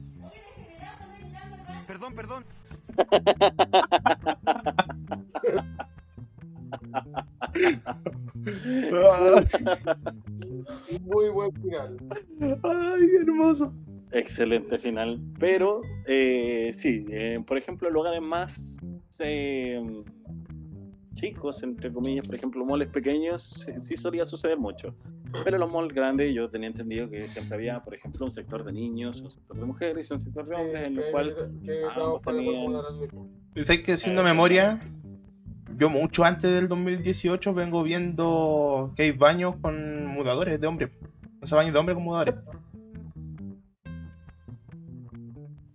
Perdón, perdón. Muy buen final. Ay, hermoso. Excelente final. Pero, eh, sí, eh, por ejemplo, lugares más eh, chicos, entre comillas, por ejemplo, malls pequeños, sí, sí solía suceder mucho. Pero los malls grandes yo tenía entendido que siempre había, por ejemplo, un sector de niños, un sector de mujeres y un sector de hombres, en que- cual ambos tenían-. ¿Sabes que haciendo Eso. memoria? Yo mucho antes del 2018 vengo viendo que hay baños con mudadores de hombres. O sea, baños de hombres con mudadores. Sí,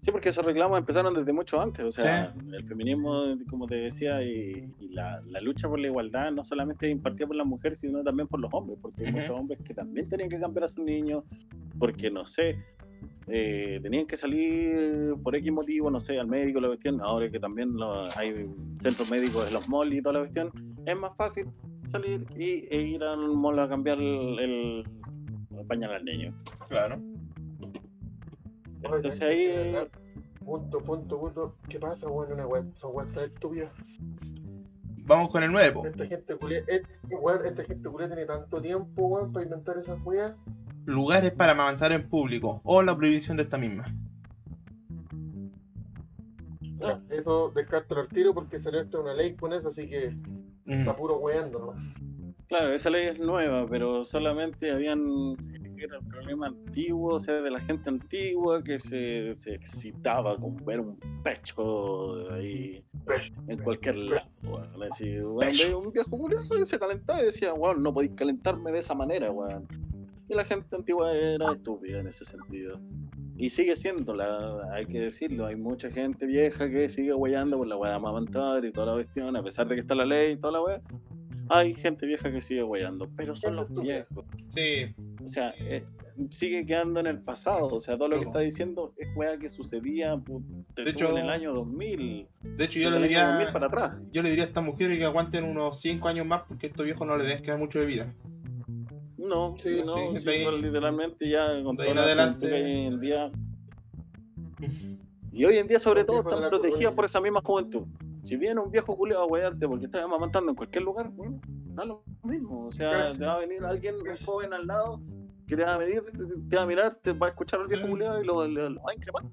porque esos reclamos empezaron desde mucho antes. O sea, el feminismo, como te decía, y, y la, la lucha por la igualdad no solamente es impartida por las mujeres, sino también por los hombres, porque hay muchos hombres que también tenían que cambiar a sus niños, porque no sé, eh, tenían que salir por X motivo, no sé, al médico, la cuestión. Ahora que también hay centros médicos en los malls y toda la cuestión, es más fácil salir y, e ir al mall a cambiar el, el, el pañal al niño. Claro. Entonces Oye, ahí. Punto, punto, punto. ¿Qué pasa, weón? Una weón, son weón tan estúpidas. Vamos con el 9. po. Esta gente culia, eh, weón, esta gente culia tiene tanto tiempo, weón, para inventar esas weas. Lugares para amamantar en público o la prohibición de esta misma. Ah. Eso descarto al tiro porque salió esta una ley con eso, así que Mm. está puro weando, ¿no? Claro, esa ley es nueva, pero solamente habían era el problema antiguo, o sea, de la gente antigua que se, se excitaba con ver un pecho ahí en cualquier lado. weón. Así, veía un viejo curioso y se calentaba y decía, weón, no podéis calentarme de esa manera, weón. Y la gente antigua era estúpida en ese sentido. Y sigue siendo, la, hay que decirlo, hay mucha gente vieja que sigue weyando por la weá de amamantar y toda la cuestión, a pesar de que está la ley y toda la weá. Hay gente vieja que sigue weyando, pero son los viejos. Sí, O sea, eh, sigue quedando en el pasado. O sea, todo lo que está diciendo es weá que sucedía De hecho, en el año 2000. de hecho yo le año 2000 diría, para atrás. yo le diría a estas mujeres que aguanten unos 5 años más porque a estos viejos no les deben quedar mucho de vida. No, Sí, no, sí, sí, ahí- literalmente ya con la adelante. que hay en día. Y hoy en día, sobre todo, están protegidas por esa misma juventud. Si viene un viejo culiado a guayarte porque está amamantando en cualquier lugar, bueno, da lo mismo. O sea, te va a venir alguien, un joven al lado, que te va a venir, te, va a mirar, te va a escuchar al viejo culiado y lo, lo- lo va a increpar.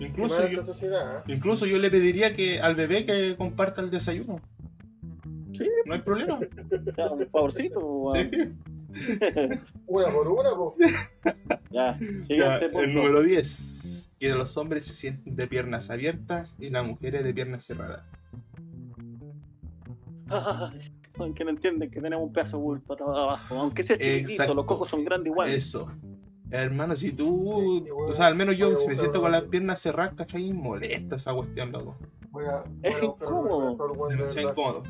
Incluso yo, sociedad. ¿eh? incluso yo le pediría que al bebé que comparta el desayuno. Sí. No hay problema. O sea, un favorcito. Sí. Una por una, pues. Ya, Ya, siguiente punto. el número 10. Que los hombres se sienten de piernas abiertas y las mujeres de piernas cerradas. Ay, weón, que no entienden que tenemos un pedazo bulto abajo. Aunque sea chiquitito, Exacto. los cocos son grandes igual. Eso. Hermano, si tú. Sí, bueno, O sea, al menos yo, si me siento con las piernas cerradas, ¿cachai? Molesta esa cuestión, loco. Voy a, Es incómodo. Demasiado incómodo.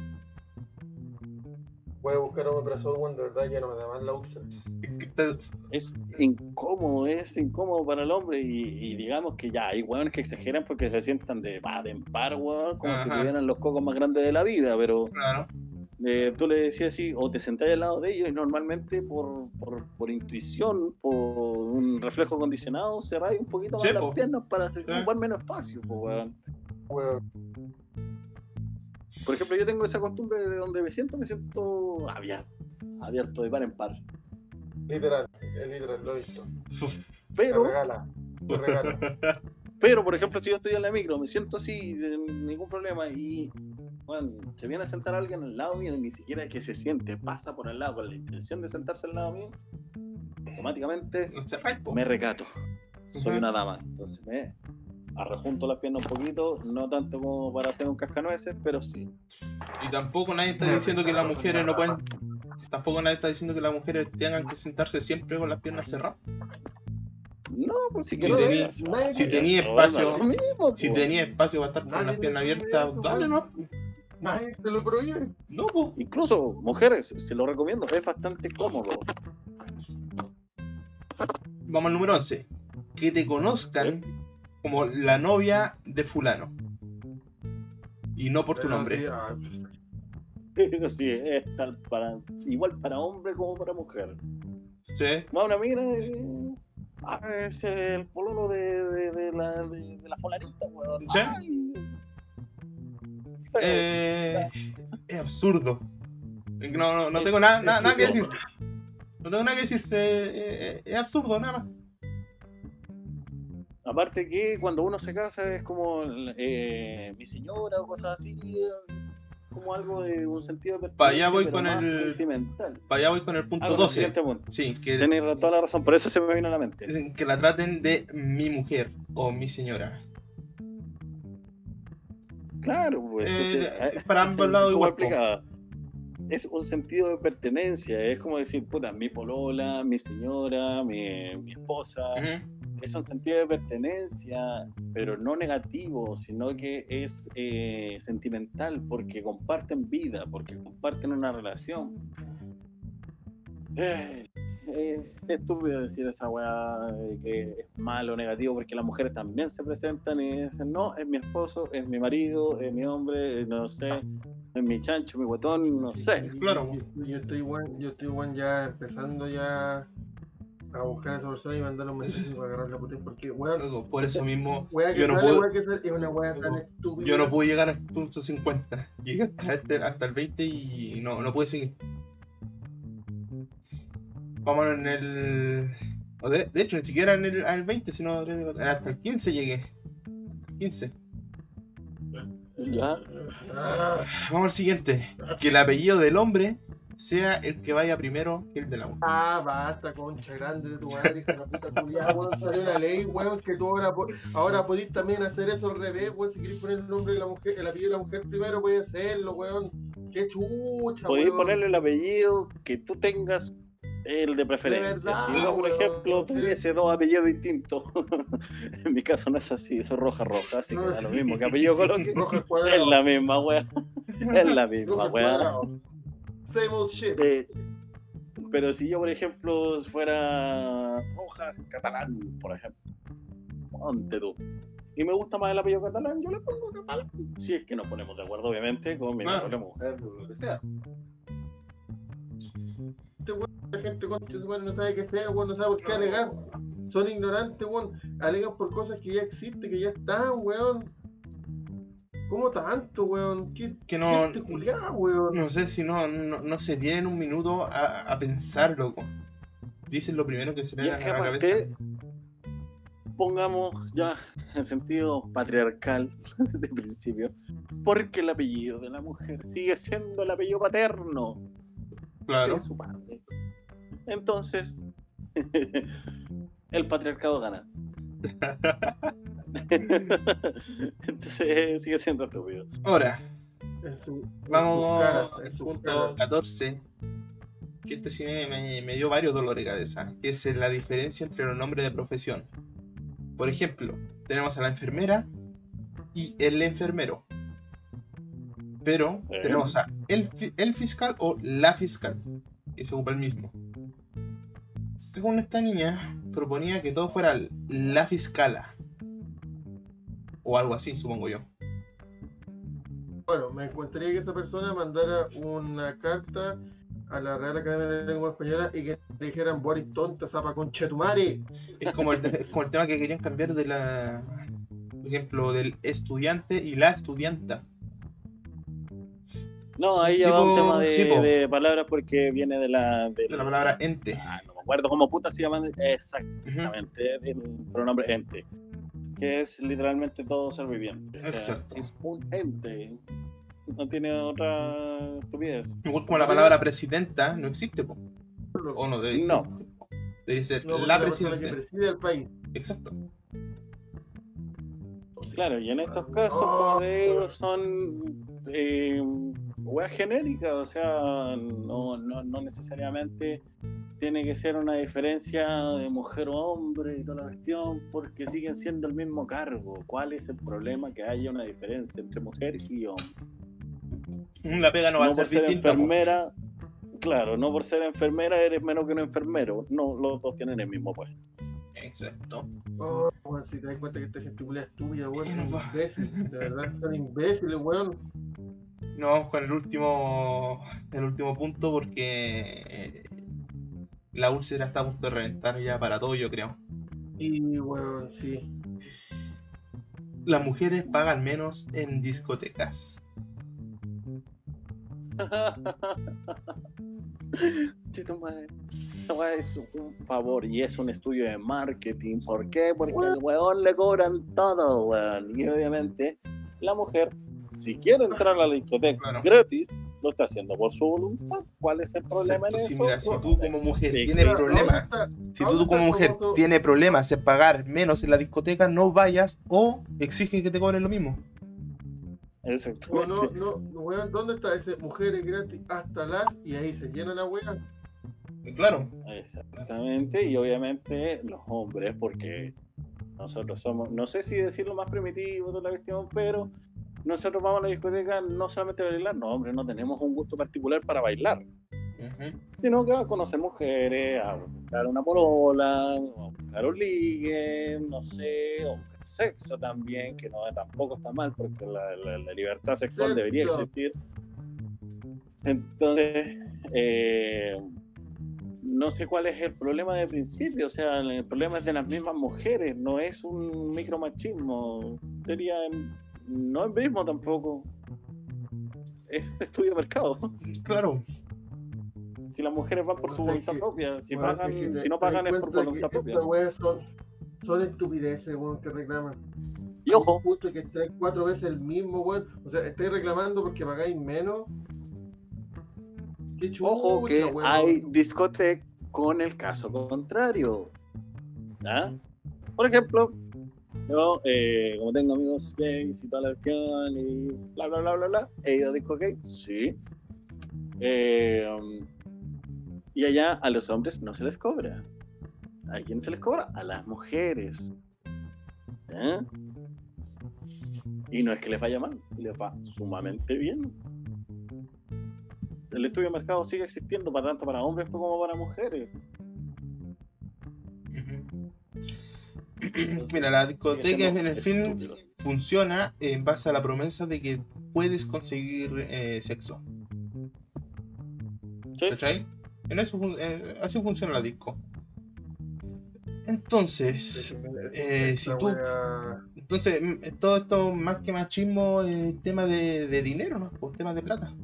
Voy a buscar un operador, weón, de verdad, ya no me da más la úlcera. Es incómodo, es incómodo para el hombre. Y, y digamos que ya hay hueones que exageran porque se sientan de par en par, weón, como si Ajá. tuvieran los cocos más grandes de la vida. Pero Claro. eh, tú le decías así, o te sentás al lado de ellos y normalmente por, por, por intuición, por un reflejo condicionado, cerráis un poquito más Sí, las po. piernas para hacer- Sí. ocupar menos espacio, po, weón. Weón, Por ejemplo, yo tengo esa costumbre de donde me siento, me siento abierto, abierto de par en par. literal, es literal, lo he visto. Pero, regala, te regala. pero, por ejemplo, si yo estoy en la micro, me siento así, sin ningún problema, y bueno, se viene a sentar alguien al lado mío, y ni siquiera que se siente, pasa por al lado con la intención de sentarse al lado mío, automáticamente me recato. Soy una dama, entonces me arrejunto las piernas un poquito, no tanto como para tener un cascanueces, pero sí. Y tampoco nadie está diciendo que las mujeres no pueden. Tampoco nadie está diciendo que las mujeres tengan que sentarse siempre con las piernas cerradas. No, pues si Si quiero tení- ver, nadie si te- tenía espacio- mismo, Si pues. tenía espacio para estar con Nadie las piernas abiertas, dale, no. Nadie se lo prohíbe. No, po. Incluso, mujeres, se lo recomiendo, es bastante cómodo. Vamos al número 11. Que te conozcan como la novia de fulano. Y no por tu Pero nombre. sí, Pero sí, es tal para, igual para hombre como para mujer. Sí. Va una mina y... Ah, es el pololo de, de, de la, de, de la fulanita, weón. Sí. Ay. Eh, es absurdo. No, no, no Es- tengo nada, es nada, nada que decir. No tengo nada que decir. se- eh, es absurdo, nada más. Aparte que cuando uno se casa es como eh, mi señora o cosas así, eh, como algo de un sentido de Pa' allá voy pero con el- sentimental. Para allá voy con el punto Ah, con el 12. siguiente punto. Sí, que, Tenés toda la razón, por eso se me vino a la mente. que la traten de mi mujer o mi señora. Claro, pues. Eh, entonces, para ambos lados ¿cómo igual? Es un sentido de pertenencia, es como decir, puta, mi polola, mi señora, mi, mi esposa. Ujú. Es un sentido de pertenencia, pero no negativo, sino que es eh, sentimental, porque comparten vida, porque comparten una relación. Eh, eh, es estúpido decir esa weá de que es malo o negativo, porque las mujeres también se presentan y dicen, no, es mi esposo, es mi marido, es mi hombre, eh, no sé, es mi chancho, mi guatón, no sé. Claro. Yo, yo estoy igual, yo estoy igual ya empezando ya a buscar a esa persona y mandarle un mensaje para agarrar la puta porque weón, Luego, Por eso mismo, que yo no puedo- que es una weá tan estúpida. yo no pude llegar al punto 50. Llegué hasta, este- hasta el 20 y no, no pude seguir. Vamos en el. o De, de hecho, ni siquiera en el, al 20, sino hasta el 15 llegué. 15. Ya, Ah, Vamos al siguiente. Que el apellido del hombre sea el que vaya primero que el de la mujer. ah, basta, concha grande de tu madre, hija de la puta culiada, weón, salió una ley, weón, que tú ahora, ahora podís también hacer eso al revés, weón, si querés poner el nombre de la mujer, el apellido de la mujer primero, puedes hacerlo, weón. Qué chucha, podéis weón. ponerle el apellido que tú tengas El de preferencia. verdad, si uno, por weón, ejemplo, tuviese dos apellidos distintos, en mi caso no es así, soy roja roja, así que da lo mismo que apellido coloque. Es la misma wea. Es la misma cuadrado. Same old shit. Eh, pero si yo, por ejemplo, fuera roja catalán, por ejemplo, tú. Y me gusta más el apellido catalán, yo le pongo catalán. Si es que nos ponemos de acuerdo, obviamente, con mi la mujer, lo que sea. La gente concha madre no sabe qué hacer, weón, no sabe por qué alegar. Son ignorantes, weón. Alegan por cosas que ya existen, que ya están, weón. ¿Cómo tanto, weón? ¿Qué Que no- gente culiada, weón? No sé si no, no, no se tienen un minuto a, a pensar, loco. Dicen lo primero que se Y les es da que a la cabeza. pongamos ya en sentido patriarcal de principio, porque el apellido de la mujer sigue siendo el apellido paterno Claro. de su padre. Entonces, el patriarcado gana. Entonces sigue siendo estúpido. Ahora, su, vamos su cara, en al su punto cara. 14. Que este sí me, dio varios dolores de cabeza. Que es la diferencia entre los nombres de profesión. Por ejemplo, tenemos a la enfermera y el enfermero. Pero Eh. tenemos a el fiscal o la fiscal. Que se ocupa el mismo. Según esta niña, proponía que todo fuera la fiscala. O algo así, supongo yo. Bueno, me encantaría que esa persona mandara una carta a la Real Academia de la Lengua Española y que le dijeran Boris tonta, zapa conchetumare. Es como el, es como el tema que querían cambiar de la. Por ejemplo, del estudiante y la estudianta. No, ahí ya va un tema de, sí, po. de palabras porque viene de la. de De la palabra ente. Ah, no me acuerdo cómo puta se llaman exactamente del pronombre ente, que es literalmente todo ser viviente. O sea, Exacto. es un ente. No tiene otra estupidez. Igual como la palabra presidenta no existe, po. o no debe No. Debe ser No, la persona que presidenta. preside el país. Exacto. Claro, y en estos casos, como te digo, son eh, weas genéricas, o sea, no, no, no necesariamente tiene que ser una diferencia de mujer o hombre y toda la cuestión, porque siguen siendo el mismo cargo. ¿Cuál es el problema que haya una diferencia entre mujer y hombre? La pega no va no a ser por ser distinta. enfermera, claro, no por ser enfermera eres menos que un enfermero. No, los dos tienen el mismo puesto. Exacto. Oh, weón, si te das cuenta que esta gente es estúpida, weón, No imbéciles, de verdad son imbéciles, weón. Nos vamos con el último, el último punto porque eh, la úlcera está a punto de reventar ya para todo, yo creo. Y weón, sí. Las mujeres pagan menos en discotecas. Che, tu madre. Esa weá es un favor y es un estudio de marketing. ¿Por qué? Porque al weón le cobran todo, weón. Y obviamente, la mujer, si quiere entrar a la discoteca Claro. gratis, lo está haciendo por su voluntad. ¿Cuál es el problema Exacto, en si, eso? mira, si tú como mujer Sí, tienes problemas, ¿dónde está- si dónde tú como mujer tienes problemas en pagar menos en la discoteca, no vayas o exige que te cobren lo mismo. No, Exactamente. no, no, weón, ¿dónde está ese mujeres gratis hasta las? Y ahí se llena la weá. Claro. Exactamente, y obviamente los hombres, porque nosotros somos, no sé si decirlo más primitivo de la cuestión, pero nosotros vamos a la discoteca no solamente a bailar, no, hombre, no tenemos un gusto particular para bailar, sino que a conocer mujeres, a buscar una polola, a buscar un ligue, no sé, a buscar sexo también, que no tampoco está mal, porque la, la- la libertad sexual debería existir. Entonces, eh, no sé cuál es el problema de principio, o sea, el problema es de las mismas mujeres, no es un micromachismo, sería no embrismo tampoco, es estudio de mercado. Claro. Si las mujeres van por su voluntad que- propia, si, pagan, es que si no pagan es por voluntad propia. Son, son estupideces, weón, que reclaman. Y ojo, Justo que estáis cuatro veces el mismo, weón. O sea, estáis reclamando porque pagáis menos. Qué chucha, ojo que weón. hay discoteca con el caso contrario. ¿Ah? Por ejemplo, yo, eh, como tengo amigos gays y toda la cuestión y bla, bla, bla, bla, bla, he ido a disco gay, sí. Eh, um, Y allá a los hombres no se les cobra. ¿A quién se les cobra? A las mujeres. ¿Eh? Y no es que les vaya mal, les va sumamente bien. El estudio de mercado sigue existiendo para tanto para hombres como para mujeres. Mira, la discoteca en el film Estúpido. funciona en base a la promesa de que puedes conseguir eh, sexo. Sí. ¿Cachai? En eso eh, así funciona la disco. Entonces, Eh, si tú- entonces mm, todo esto más que machismo es tema de, de dinero, ¿no? Pues tema de plata.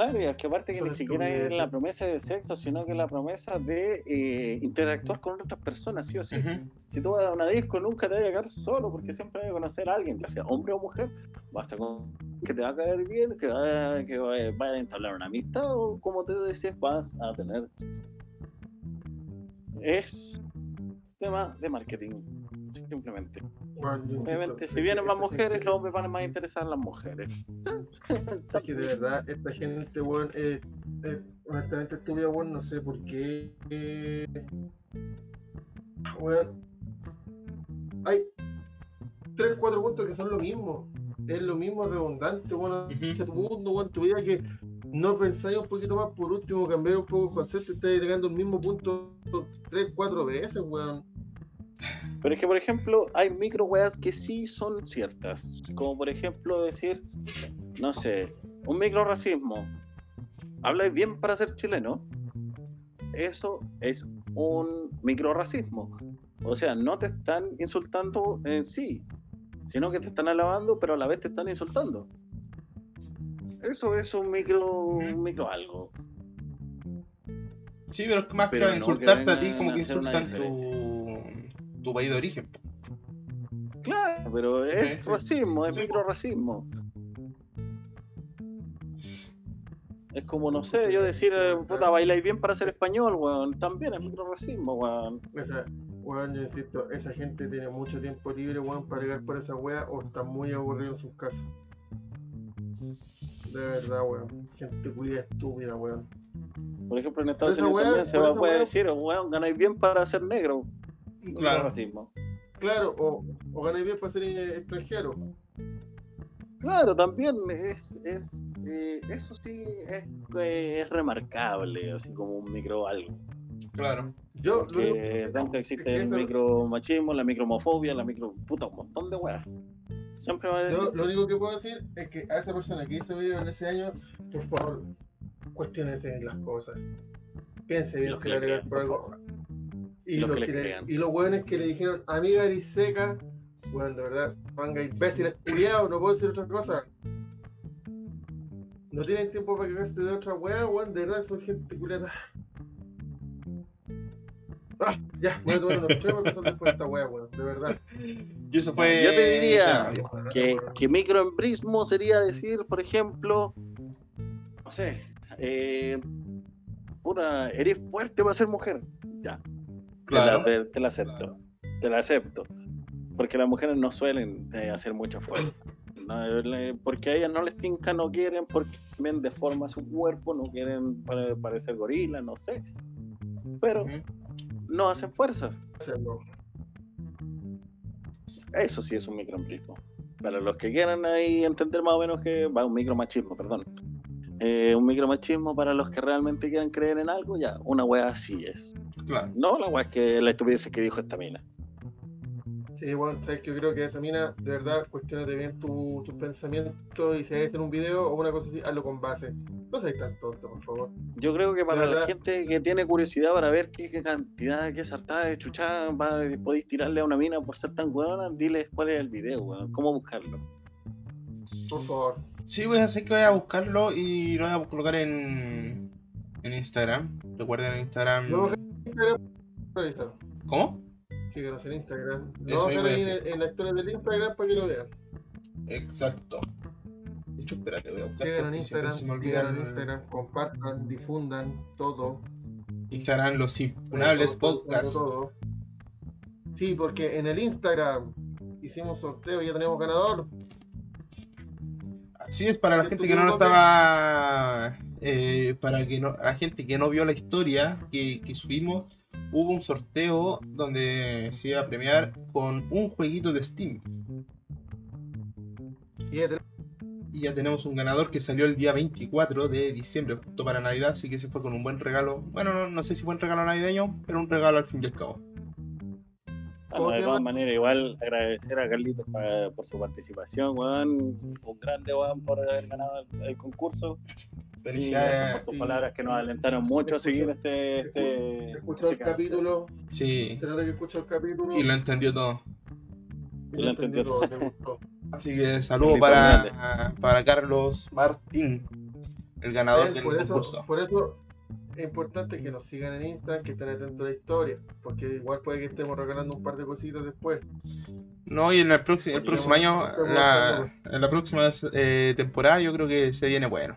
Claro, y es que aparte que ni siquiera es la promesa de sexo, sino que la promesa de eh, interactuar con otras personas, sí o sí. Si tú vas a una disco, nunca te vas a llegar solo, porque siempre vas a conocer a alguien, ya sea hombre o mujer. Vas a con- que te va a caer bien, que va, que va, va a entablar una amistad, o como te decías, vas a tener. Es tema de marketing, simplemente. Bueno, Obviamente, si vienen más mujeres, los hombres van a más interesar a las mujeres. Es que de verdad, esta gente, weón, es, es honestamente estúpida, weón, no sé por qué. eh, weón, hay tres, cuatro puntos que son lo mismo. Es lo mismo redundante, weón, Ujú. hacia tu mundo, weón, tu vida que no pensáis un poquito más por último, cambiar un poco el concepto y estás llegando al mismo punto tres, cuatro veces, weón. Pero es que, por ejemplo, hay micro weas que sí son ciertas. Como por ejemplo decir, no sé, un micro racismo. Habláis bien para ser chileno. Eso es un micro racismo. O sea, no te están insultando en sí, sino que te están alabando, pero a la vez te están insultando. Eso es un micro, un micro algo. Sí, pero es que más Pero que no insultarte que a ti, como que insultan tu, tu país de origen. Claro, pero es Sí, racismo, es Sí. micro racismo. Es como, no sé, yo decir, eh, puta, bailáis bien para ser español, weón. También es micro racismo, weón. Esa, weón, yo insisto, esa gente tiene mucho tiempo libre, weón, para llegar por esa wea o está muy aburrido en sus casas. De verdad, weón. Gente culia estúpida, weón. Por ejemplo, en Estados Unidos también se va- weá- decir, weón, ganáis bien para ser negro. Claro. racismo. Claro, o, o ganáis bien para ser eh, extranjero. Claro, también es, es eh, eso sí es, eh, es remarcable, así como un micro algo. Claro. Yo, lo único Que tanto existe el micro machismo, la micromofobia, la micro. puta, un montón de weas. Siempre va a decir. Yo lo único que puedo decir es que a esa persona que hizo video en ese año, por favor, cuestionese las cosas. Piense bien si le por por algo. Y, los los que le que le- crean. y los hueones que le dijeron, amiga Eriseca, weón, de verdad, manga imbéciles culiados, no puedo decir otra cosa. No tienen tiempo para quejarse de otra wea, weón, de verdad son gente culiada. Ah, ya, voy a tomar unos tragos empezar después de esta wea, weón, de verdad. Y eso fue. Yo te diría. Que, que microembrismo sería decir, por ejemplo, no sé, eh, puta, eres fuerte para ser mujer. Ya, te, la, te- te la acepto. Te la acepto. Porque las mujeres no suelen eh, hacer mucha fuerza. No, le- porque a ellas no les tinca, no quieren, porque también deforma su cuerpo, no quieren pare- parecer gorila, no sé. Pero no hacen fuerza. Eso sí es un microembrismo. Para los que quieran ahí entender más o menos que va un micromachismo, perdón. Eh, un micromachismo para los que realmente quieran creer en algo, ya, una wea así es. Claro. No la wea es que la estupidez que dijo esta mina. Sí, bueno, sabes que yo creo que esa mina, de verdad, cuestionate bien tu- tus pensamientos y si hay que hacer un video o una cosa así, hazlo con base. No seas tan tonto, por favor. Yo creo que para De la verdad. gente que tiene curiosidad para ver qué, qué cantidad, qué sartada de chuchada va, podéis tirarle a una mina por ser tan weona, diles cuál es el video, weón, cómo buscarlo. Por favor. Sí, voy a hacer que voy a buscarlo y lo voy a colocar en, en Instagram. Recuerden en Instagram. No, Instagram. ¿Cómo? Síguenos en Instagram. Lo vamos a ahí en, la historia del Instagram para que lo vean. Exacto. De hecho, espérate, voy a buscar. Síganos en Instagram, se me olvida síganos en Instagram, compartan, difundan todo. Instagram, los infunables todo, todo, podcast. todo. Sí, porque en el Instagram hicimos sorteo y ya tenemos ganador. Así es, para la gente que no lo estaba eh, para que no, la gente que no vio la historia que, que subimos, hubo un sorteo donde se iba a premiar con un jueguito de Steam. Y ya tenemos- Y ya tenemos un ganador que salió el día 24 de diciembre, justo para Navidad, así que se fue con un buen regalo. Bueno, no, no sé si buen regalo navideño, pero un regalo al fin y al cabo. Bueno, ¿Cómo de todas maneras, igual agradecer a Carlitos por su participación, weón. Un grande, weón, por haber ganado el, el concurso. Gracias Felicidades. por tus palabras que nos alentaron mucho a seguir este. este escuchó el este cáncer. capítulo, Sí, se nota que escuchó el capítulo y lo entendió todo. y lo lo entendió. todo, gustó. Así que saludo para, para Carlos Martín, el ganador Eh, del por, eso, concurso. por eso es importante que nos sigan en Instagram, que estén atentos a la historia, porque igual puede que estemos regalando un par de cositas después. No, y en el, próximo el próximo año, la, en la próxima eh, temporada, yo creo que se viene bueno.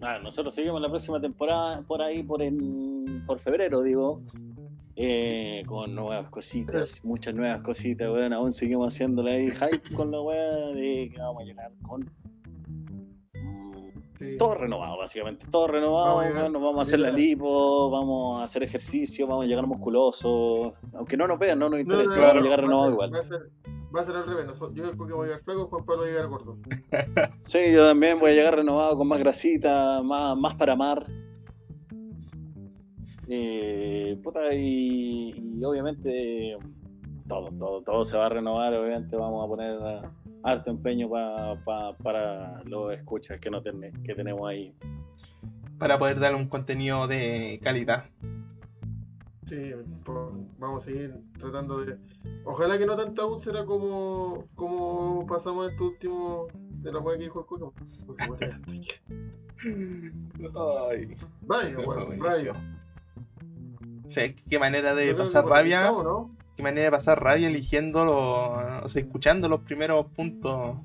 Ah, nosotros seguimos la próxima temporada por ahí, por en, por febrero, digo. eh, con nuevas cositas, muchas nuevas cositas, weón. Aún seguimos haciéndole ahí hype con la weá de que vamos a llegar con Sí. todo renovado, básicamente. Todo renovado, Vamos weón, nos vamos a hacer la lipo, vamos a hacer ejercicio, vamos a llegar musculosos. Aunque no nos vean, no nos No, no, interesa, no, vamos a llegar va renovado igual. Va a ser, al revés. yo creo que voy a llegar flaco, Juan Pablo va a llegar gordo. Sí, yo también voy a llegar renovado con más grasita, más, más para amar. Eh, puta, y, y obviamente todo, todo, todo se va a renovar, obviamente vamos a poner harto empeño pa- pa- para los escuchas que, no ten- que tenemos ahí. Para poder darle un contenido de calidad. Sí, pues, vamos a seguir tratando de. Ojalá que no tanta úlcera como, como pasamos este último de la weá que dijo el estoy- Ay, Vaya, weón. O sea, qué manera de que pasar rabia. ¿no? Qué manera de pasar rabia eligiendo los. O sea, escuchando los primeros puntos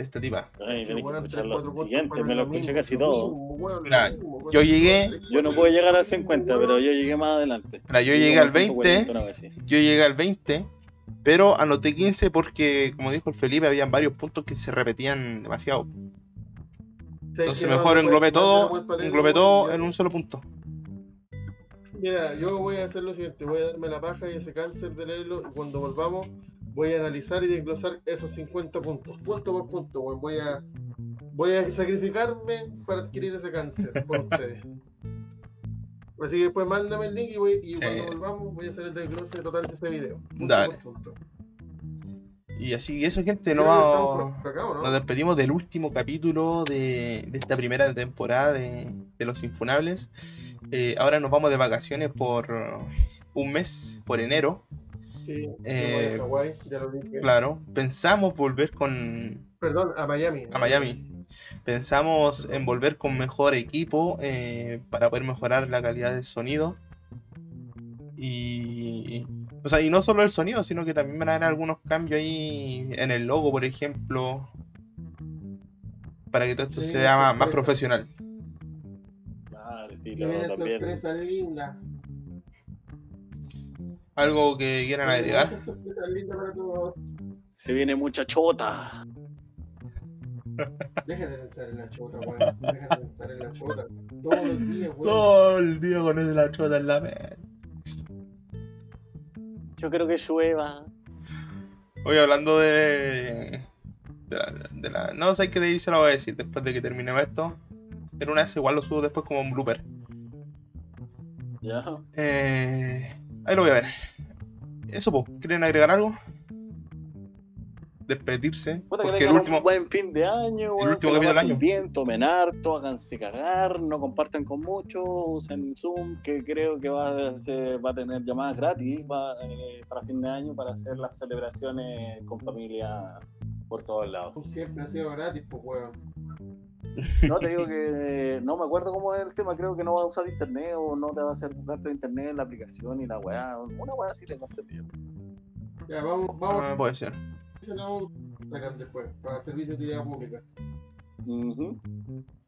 de esta tipa. Ay, tenés que cuatro puntos siguientes, para me lo escuché casi todo. Mira, yo llegué- Yo no puedo llegar al 50, pero yo llegué más adelante. Mira, yo llegué al 20. 40, una vez así. Yo llegué al 20, pero anoté 15 porque, como dijo el Felipe, habían varios puntos que se repetían demasiado. Entonces mejor englobé todo, englobé todo en un solo punto. Mira, yo voy a hacer lo siguiente, voy a darme la paja y ese cáncer de leerlo y cuando volvamos voy a analizar y desglosar esos 50 puntos, punto por punto, weón. voy a voy a sacrificarme para adquirir ese cáncer por ustedes. Así que después mándame el link y, voy, y Sí. cuando volvamos voy a hacer el desglose total de ese video. Punto Dale. por punto. Y así, eso, gente, que va- estamos por acá, ¿o no? nos despedimos del último capítulo de, de esta primera temporada de, de Los Infunables. Eh, ahora nos vamos de vacaciones por un mes, por enero. Sí, Eh, voy a Hawái, ya lo dije. Claro, pensamos volver con, Perdón, a Miami. A Miami. Pensamos en volver con mejor equipo eh, para poder mejorar la calidad del sonido. Y. O sea, y no solo el sonido, sino que también van a haber algunos cambios ahí en el logo, por ejemplo. Para que todo esto Sí, sea más, más profesional. Y estilo también. sorpresa linda. Algo que quieran agregar. Se viene mucha chota. Deja de pensar en la chota, weón. Deja de pensar en la chota. Todos los días, weón. Todo el día con el la chota en la mente. Yo creo que llueva. Hoy hablando de. De la, de la- no sé qué de ahí se lo voy a decir después de que terminemos esto. Pero una vez igual lo subo después como un blooper. Ya. Eh, ahí lo voy a ver. Eso, pues, ¿quieren agregar algo? Despedirse. Puta que Porque el tengan último. un buen fin de año, weón, último que lo capítulo del año. bien, tomen harto, háganse cagar, no compartan con muchos, usen Zoom, que creo que va se- va a tener llamadas gratis va, eh, para fin de año para hacer las celebraciones con familia por todos lados. Siempre ha sido gratis, pues, weón. No te digo que no me acuerdo cómo es el tema, creo que no va a usar internet o no te va a hacer un gasto de internet en la aplicación y la weá, una weá así tengo entendido. Ya, vamos, vamos. Ah, puede ser. Después, para servicio de utilidad pública. Ujú.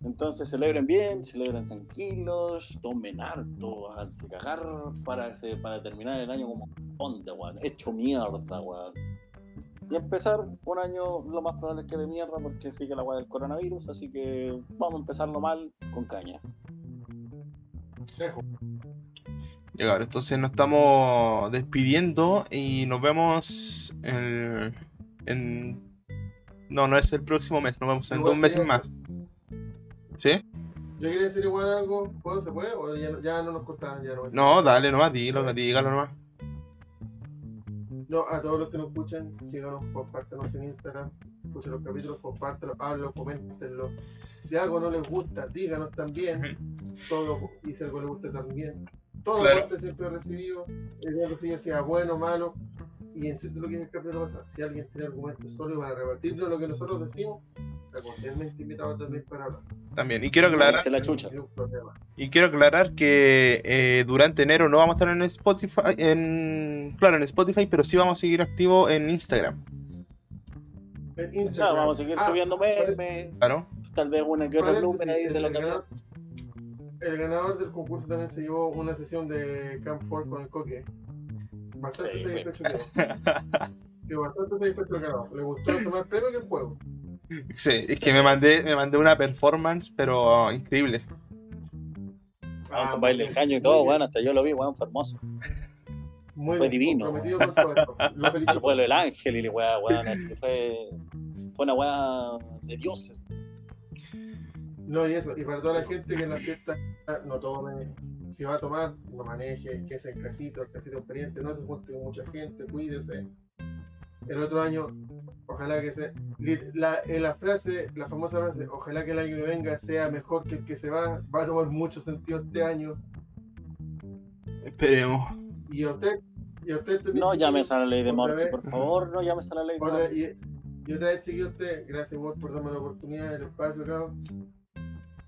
Entonces celebren bien, celebren tranquilos, tomen harto, háganse cagar para, para terminar el año como onda, weón. Hecho mierda, weón. Y empezar un año lo más probable es que de mierda porque sigue la weá del coronavirus, así que vamos a empezarlo mal con caña. Ya, cabrón, entonces nos estamos despidiendo y nos vemos en, en- No, no es el próximo mes, nos vemos en dos meses más. ¿Sí? Yo quería decir igual algo, ¿puedo? ¿Se puede? ¿O ya, no- ya no nos cortaron? Ya no, No, dale nomás, dilo, dígalo nomás. No, a todos los que nos escuchan, síganos, compártanos en Instagram, escuchen los capítulos, compártanlos, háblenlo, coméntenlo. Si algo no les gusta, díganos también. Todo, y si algo les gusta también. Todo Claro. aporte siempre recibido, el día recibido sea bueno o malo. Y en lo que es el capítulo pasado, si alguien tiene argumentos sólidos para rebatirlo lo que nosotros decimos, está cordialmente invitado también para hablar. También. Y quiero aclarar, la chucha. Y quiero aclarar que eh, durante enero no vamos a estar en Spotify, en claro, en Spotify, pero sí vamos a seguir activos en Instagram. En Instagram. vamos a seguir Ah, subiendo memes, Claro. tal vez una que otra ahí de el lo que ganador- El ganador del concurso también se llevó una sesión de Camp 4 con el coque. Bastante Sí, satisfecho quedó. Quedó bastante satisfecho el ganador. Le gustó eso más premio que el juego. Sí, es que me mandé, me mandé una performance, pero oh, increíble. Ah, con muy baile bien, caño y todo, bien, weón, hasta yo lo vi, weón, fue hermoso. muy fue bien, divino, comprometido con todo esto. Lo Al vuelo del ángel y la weá, weón, así que fue, fue una weá de dioses. No, y eso, y para toda la gente que en la fiesta no tome, si va a tomar, no maneje, que es el casito, el casito experiente, no se junte con mucha gente, cuídese. El otro año, ojalá que se. La, en la frase, la famosa frase, ojalá que el año que venga sea mejor que el que se va, va a tomar mucho sentido este año. Esperemos. Y a usted, y a usted también, No llames a la ley de vez. por favor, no llames a la ley de Morty. y, y otra vez, chiquillo, usted, gracias por darme la oportunidad, el espacio, cabrón.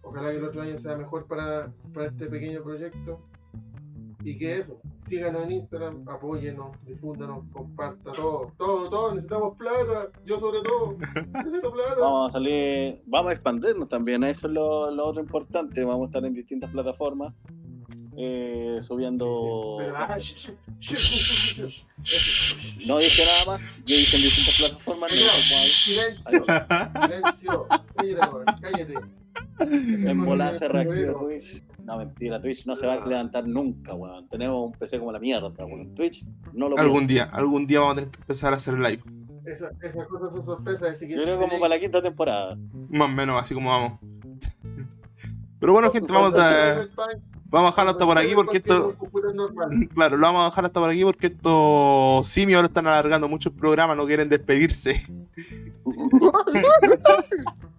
Ojalá que el otro año sea mejor para, para este pequeño proyecto. Y que eso, síganos en Instagram, apóyennos, difúndanos, comparta todo, todo, todo, necesitamos plata, yo sobre todo, necesito plata. Vamos a salir, vamos a expandirnos también, eso es lo, lo otro importante, vamos a estar en distintas plataformas, eh, subiendo... Pero, ah, No dije nada más, yo dije en distintas plataformas, no cuál. Silencio, silencio, cállate, weón, cállate. En volar se reactiva Twitch. No, mentira, Twitch no se va a levantar nunca, weón. Tenemos un PC como la mierda, weón. Twitch no lo Algún día, algún día vamos a tener que empezar a hacer live. Esa- Esas cosas son sorpresas, así que Yo creo como para la quinta temporada. Más o menos, así como vamos. Pero bueno, gente, vamos a, vamos a dejarlo hasta por aquí porque esto. Claro, lo vamos a dejar hasta por aquí porque estos simios ahora están alargando mucho el programa, no quieren despedirse.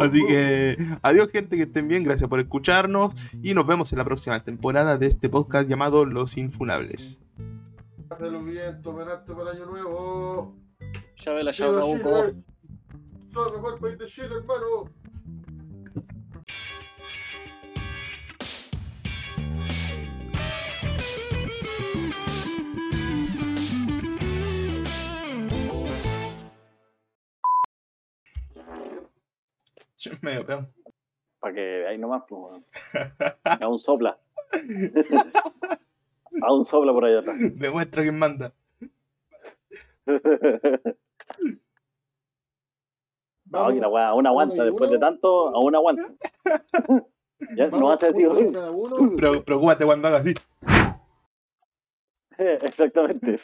Así que adiós gente, que estén bien, gracias por escucharnos y nos vemos en la próxima temporada de este podcast llamado Los Infunables. Hazlo bien, tomen harto para el año nuevo. Llave la ¡Viva llave a un Chile! ¡Todo el mejor país de Chile, hermano! Medio peor. Para que ahí nomás, pues, weón. A un sopla. A un sopla por allá atrás. Demuestra quién manda. No, que la weá, aún aguanta. Después de tanto, aún aguanta. Ya no vas a decir. Pero preocúpate cuando haga así. Exactamente.